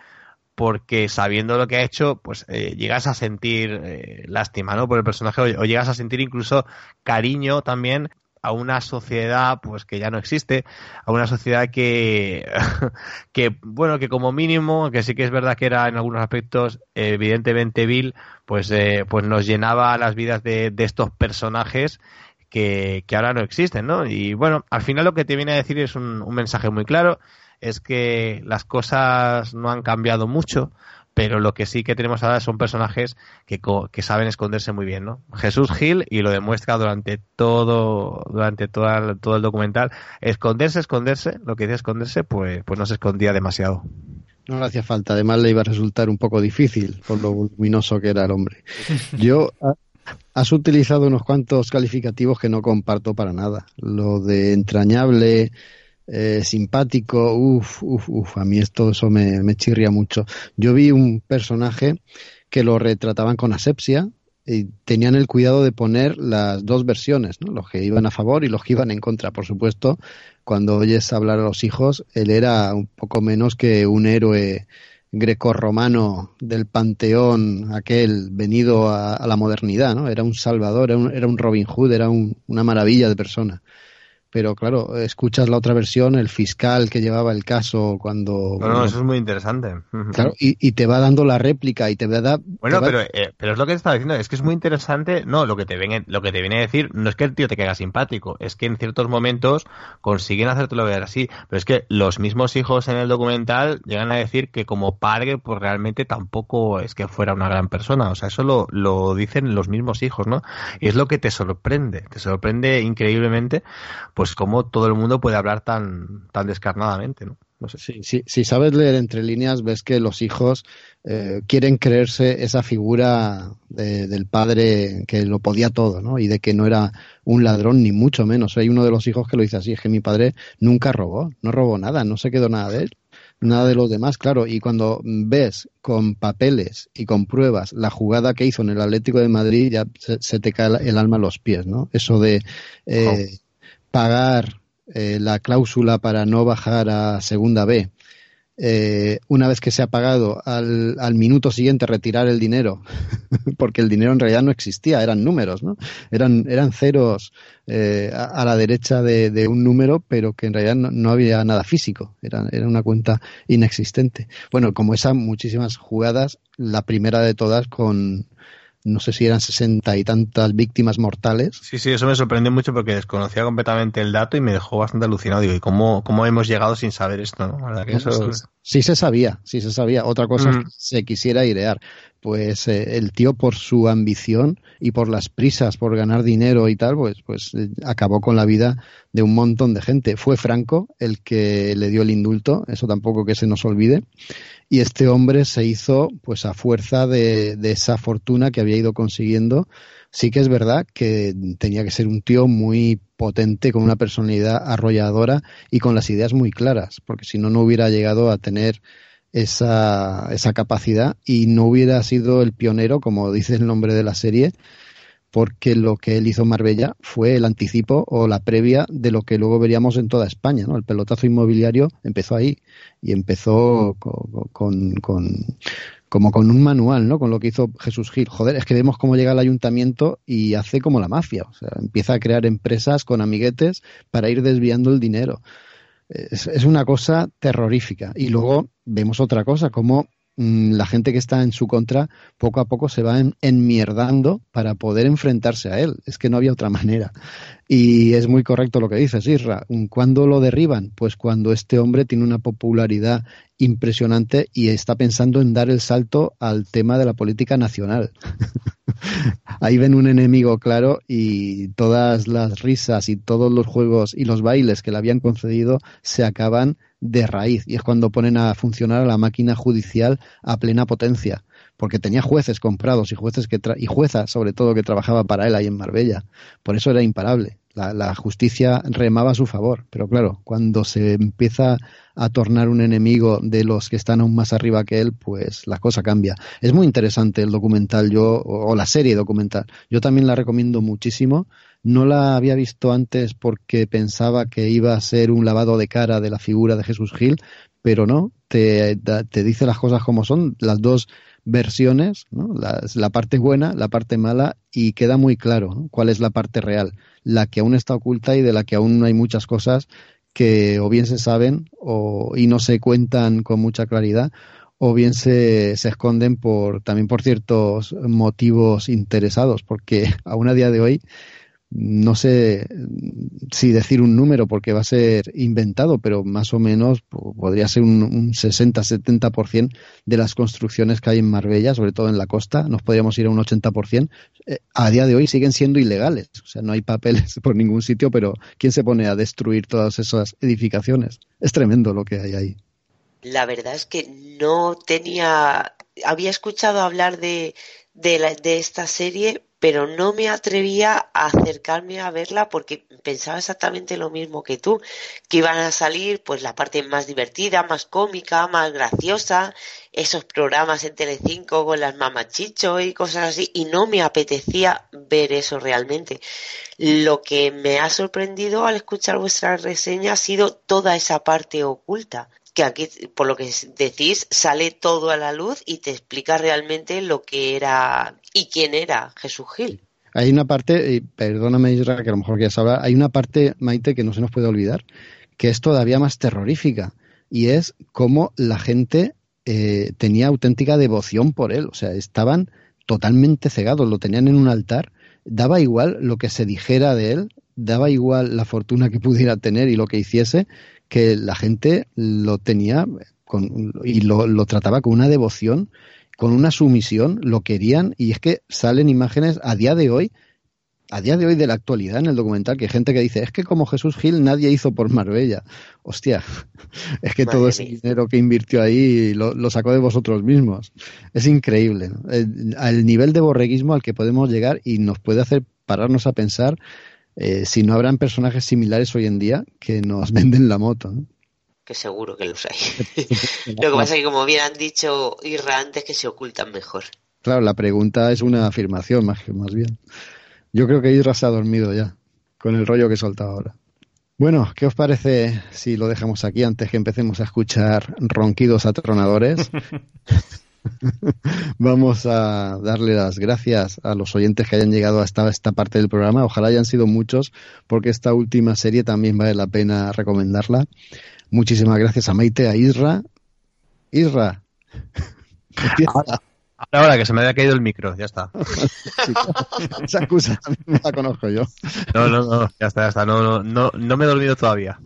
porque sabiendo lo que ha hecho, pues eh, llegas a sentir eh, lástima, ¿no? Por el personaje o, llegas a sentir incluso cariño también a una sociedad pues que ya no existe, a una sociedad que, que bueno, que como mínimo, que sí que es verdad que era en algunos aspectos evidentemente vil, pues, eh, pues nos llenaba las vidas de, de estos personajes que, que, ahora no existen, ¿no? Y bueno, al final lo que te viene a decir es un, un mensaje muy claro, es que las cosas no han cambiado mucho, pero lo que sí que tenemos ahora son personajes que, que saben esconderse muy bien, ¿no? Jesús Gil, y lo demuestra durante todo, durante todo el documental, esconderse, esconderse, lo que dice esconderse, pues, pues no se escondía demasiado. No le hacía falta, además le iba a resultar un poco difícil por lo luminoso que era el hombre. Yo, has utilizado unos cuantos calificativos que no comparto para nada. Lo de entrañable, eh, simpático, uff, uff, uff, a mí esto eso me, me chirría mucho. Yo vi un personaje que lo retrataban con asepsia, y tenían el cuidado de poner las dos versiones, ¿no? los que iban a favor y los que iban en contra. Por supuesto, cuando oyes hablar a los hijos, él era un poco menos que un héroe grecorromano del panteón aquel venido a, la modernidad, ¿no? Era un salvador, era un, era un Robin Hood, era una maravilla de persona pero claro, escuchas la otra versión, el fiscal que llevaba el caso cuando... No, no, eso es muy interesante. Claro, y, y, te va dando la réplica y te va a Bueno, pero, eh, pero es lo que te estaba diciendo, es que es muy interesante, no, lo que, te viene, lo que te viene a decir no es que el tío te caiga simpático, es que en ciertos momentos consiguen hacértelo ver así, pero es que los mismos hijos en el documental llegan a decir que como padre, pues realmente tampoco es que fuera una gran persona, o sea, eso lo, lo dicen los mismos hijos, ¿no? Y es lo que te sorprende, te sorprende increíblemente, pues cómo todo el mundo puede hablar tan, tan descarnadamente, ¿no? No sé. Sí, si sabes leer entre líneas, ves que los hijos eh, quieren creerse esa figura de, del padre que lo podía todo, ¿no? Y de que no era un ladrón, ni mucho menos. Hay uno de los hijos que lo dice así, es que mi padre nunca robó, no robó nada, no se quedó nada de él, nada de los demás, claro. Y cuando ves con papeles y con pruebas la jugada que hizo en el Atlético de Madrid, ya se, te cae el alma a los pies, ¿no? Eso de... Eh, pagar eh, la cláusula para no bajar a segunda B, eh, una vez que se ha pagado, al, al, minuto siguiente retirar el dinero, porque el dinero en realidad no existía, eran números, ¿no? Eran, eran ceros eh, a, la derecha de, un número, pero que en realidad no, había nada físico, era, era, una cuenta inexistente. Bueno, como esas muchísimas jugadas, la primera de todas con, no sé si eran sesenta y tantas víctimas mortales. Sí, sí, eso me sorprendió mucho porque desconocía completamente el dato y me dejó bastante alucinado. Digo, ¿y cómo, cómo hemos llegado sin saber esto? ¿no? Que eso... sí, sí, se sabía, sí se sabía. Otra cosa mm. es que se quisiera idear. Pues eh, el tío, por su ambición y por las prisas por ganar dinero y tal, pues, pues eh, acabó con la vida de un montón de gente. Fue Franco el que le dio el indulto, eso tampoco que se nos olvide y este hombre se hizo pues a fuerza de, de, esa fortuna que había ido consiguiendo. Sí que es verdad que tenía que ser un tío muy potente, con una personalidad arrolladora y con las ideas muy claras, porque si no, no hubiera llegado a tener esa, esa capacidad y no hubiera sido el pionero, como dice el nombre de la serie, porque lo que él hizo en Marbella fue el anticipo o la previa de lo que luego veríamos en toda España. ¿no? El pelotazo inmobiliario empezó ahí y empezó con, con, con, como con un manual, ¿no? Con lo que hizo Jesús Gil. Joder, es que vemos cómo llega el ayuntamiento y hace como la mafia. O sea, empieza a crear empresas con amiguetes para ir desviando el dinero. Es, una cosa terrorífica. Y luego vemos otra cosa, como la gente que está en su contra poco a poco se va en, enmierdando para poder enfrentarse a él. Es que no había otra manera. Y es muy correcto lo que dices, Isra. ¿Cuándo lo derriban? Pues cuando este hombre tiene una popularidad impresionante y está pensando en dar el salto al tema de la política nacional. Ahí ven un enemigo claro y todas las risas y todos los juegos y los bailes que le habían concedido se acaban de raíz. Y es cuando ponen a funcionar a la máquina judicial a plena potencia porque tenía jueces comprados y jueces que y juezas sobre todo que trabajaba para él ahí en Marbella. Por eso era imparable la, justicia remaba a su favor pero claro cuando se empieza a tornar un enemigo de los que están aún más arriba que él pues la cosa cambia. Es muy interesante el documental yo o, o la serie documental. Yo también la recomiendo muchísimo. No la había visto antes porque pensaba que iba a ser un lavado de cara de la figura de Jesús Gil, pero no, te, te dice las cosas como son, las dos versiones, ¿no? la, la, parte buena, la parte mala, y queda muy claro cuál es la parte real, la que aún está oculta y de la que aún hay muchas cosas que o bien se saben o, y no se cuentan con mucha claridad, o bien se, se esconden por, también por ciertos motivos interesados, porque aún a día de hoy no sé si decir un número porque va a ser inventado, pero más o menos podría ser un, un 60-70% de las construcciones que hay en Marbella, sobre todo en la costa, nos podríamos ir a un 80%, eh, a día de hoy siguen siendo ilegales. O sea, no hay papeles por ningún sitio, pero ¿quién se pone a destruir todas esas edificaciones? Es tremendo lo que hay ahí. La verdad es que no tenía, había escuchado hablar de, de esta serie, pero no me atrevía a acercarme a verla porque pensaba exactamente lo mismo que tú, que iban a salir pues la parte más divertida, más cómica, más graciosa, esos programas en Telecinco con las mamachicho y cosas así, y no me apetecía ver eso realmente. Lo que me ha sorprendido al escuchar vuestra reseña ha sido toda esa parte oculta que aquí, por lo que decís, sale todo a la luz y te explica realmente lo que era y quién era Jesús Gil. Hay una parte, y perdóname Israel, que a lo mejor quieras hablar, hay una parte, Maite, que no se nos puede olvidar, que es todavía más terrorífica, y es cómo la gente eh, tenía auténtica devoción por él, o sea, estaban totalmente cegados, lo tenían en un altar, daba igual lo que se dijera de él, daba igual la fortuna que pudiera tener y lo que hiciese, que la gente lo tenía con, y lo, lo, trataba con una devoción, con una sumisión, lo querían y es que salen imágenes a día de hoy, a día de hoy de la actualidad en el documental, que hay gente que dice, es que como Jesús Gil nadie hizo por Marbella. Hostia, es que Madre todo ese dinero que invirtió ahí lo, lo, sacó de vosotros mismos. Es increíble, ¿no? el, al nivel de borreguismo al que podemos llegar y nos puede hacer pararnos a pensar eh, si no habrán personajes similares hoy en día que nos venden la moto. ¿no? Que seguro que los hay. Lo que pasa es que, como bien han dicho Irra antes, que se ocultan mejor. Claro, la pregunta es una afirmación más, más bien. Yo creo que Isra se ha dormido ya, con el rollo que he soltado ahora. Bueno, ¿qué os parece si lo dejamos aquí antes que empecemos a escuchar ronquidos atronadores? Vamos a darle las gracias a los oyentes que hayan llegado hasta esta parte del programa. Ojalá hayan sido muchos, porque esta última serie también vale la pena recomendarla. Muchísimas gracias a Maite, a Isra. Isra. Ahora, que se me había caído el micro, ya está. Esa excusa no la conozco yo. No, no, no, ya está, ya está. No, no, no, me he dormido todavía.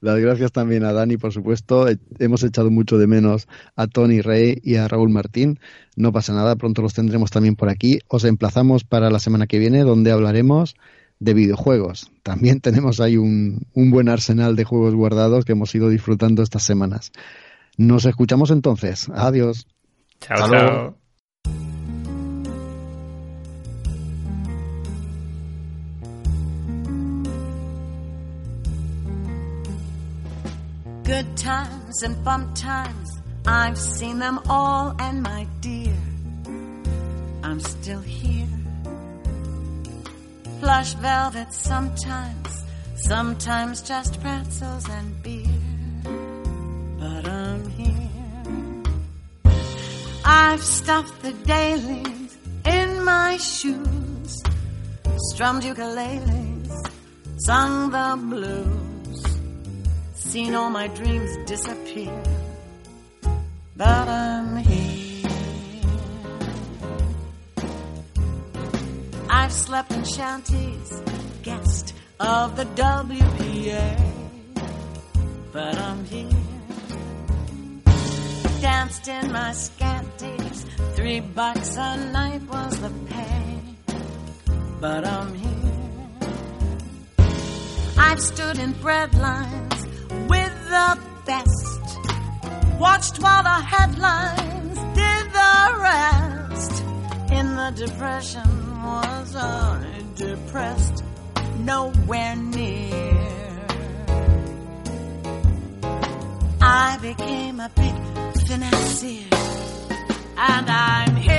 Las gracias también a Dani, por supuesto. Hemos echado mucho de menos a Tony Rey y a Raúl Martín. No pasa nada, pronto los tendremos también por aquí. Os emplazamos para la semana que viene, donde hablaremos de videojuegos. También tenemos ahí un, un buen arsenal de juegos guardados que hemos ido disfrutando estas semanas. Nos escuchamos entonces. Adiós. Chao, chao. Good times and bump times, I've seen them all, and my dear, I'm still here. Plush velvet sometimes, sometimes just pretzels and beer, but I'm here. I've stuffed the dailies in my shoes, strummed ukuleles, sung the blues seen all my dreams disappear, but I'm here. I've slept in shanties, guest of the WPA, but I'm here. Danced in my scanties, three bucks a night was the pay, but I'm here. I've stood in bread lines the best. Watched while the headlines did the rest. In the depression, was I depressed? Nowhere near. I became a big financier, and I'm here.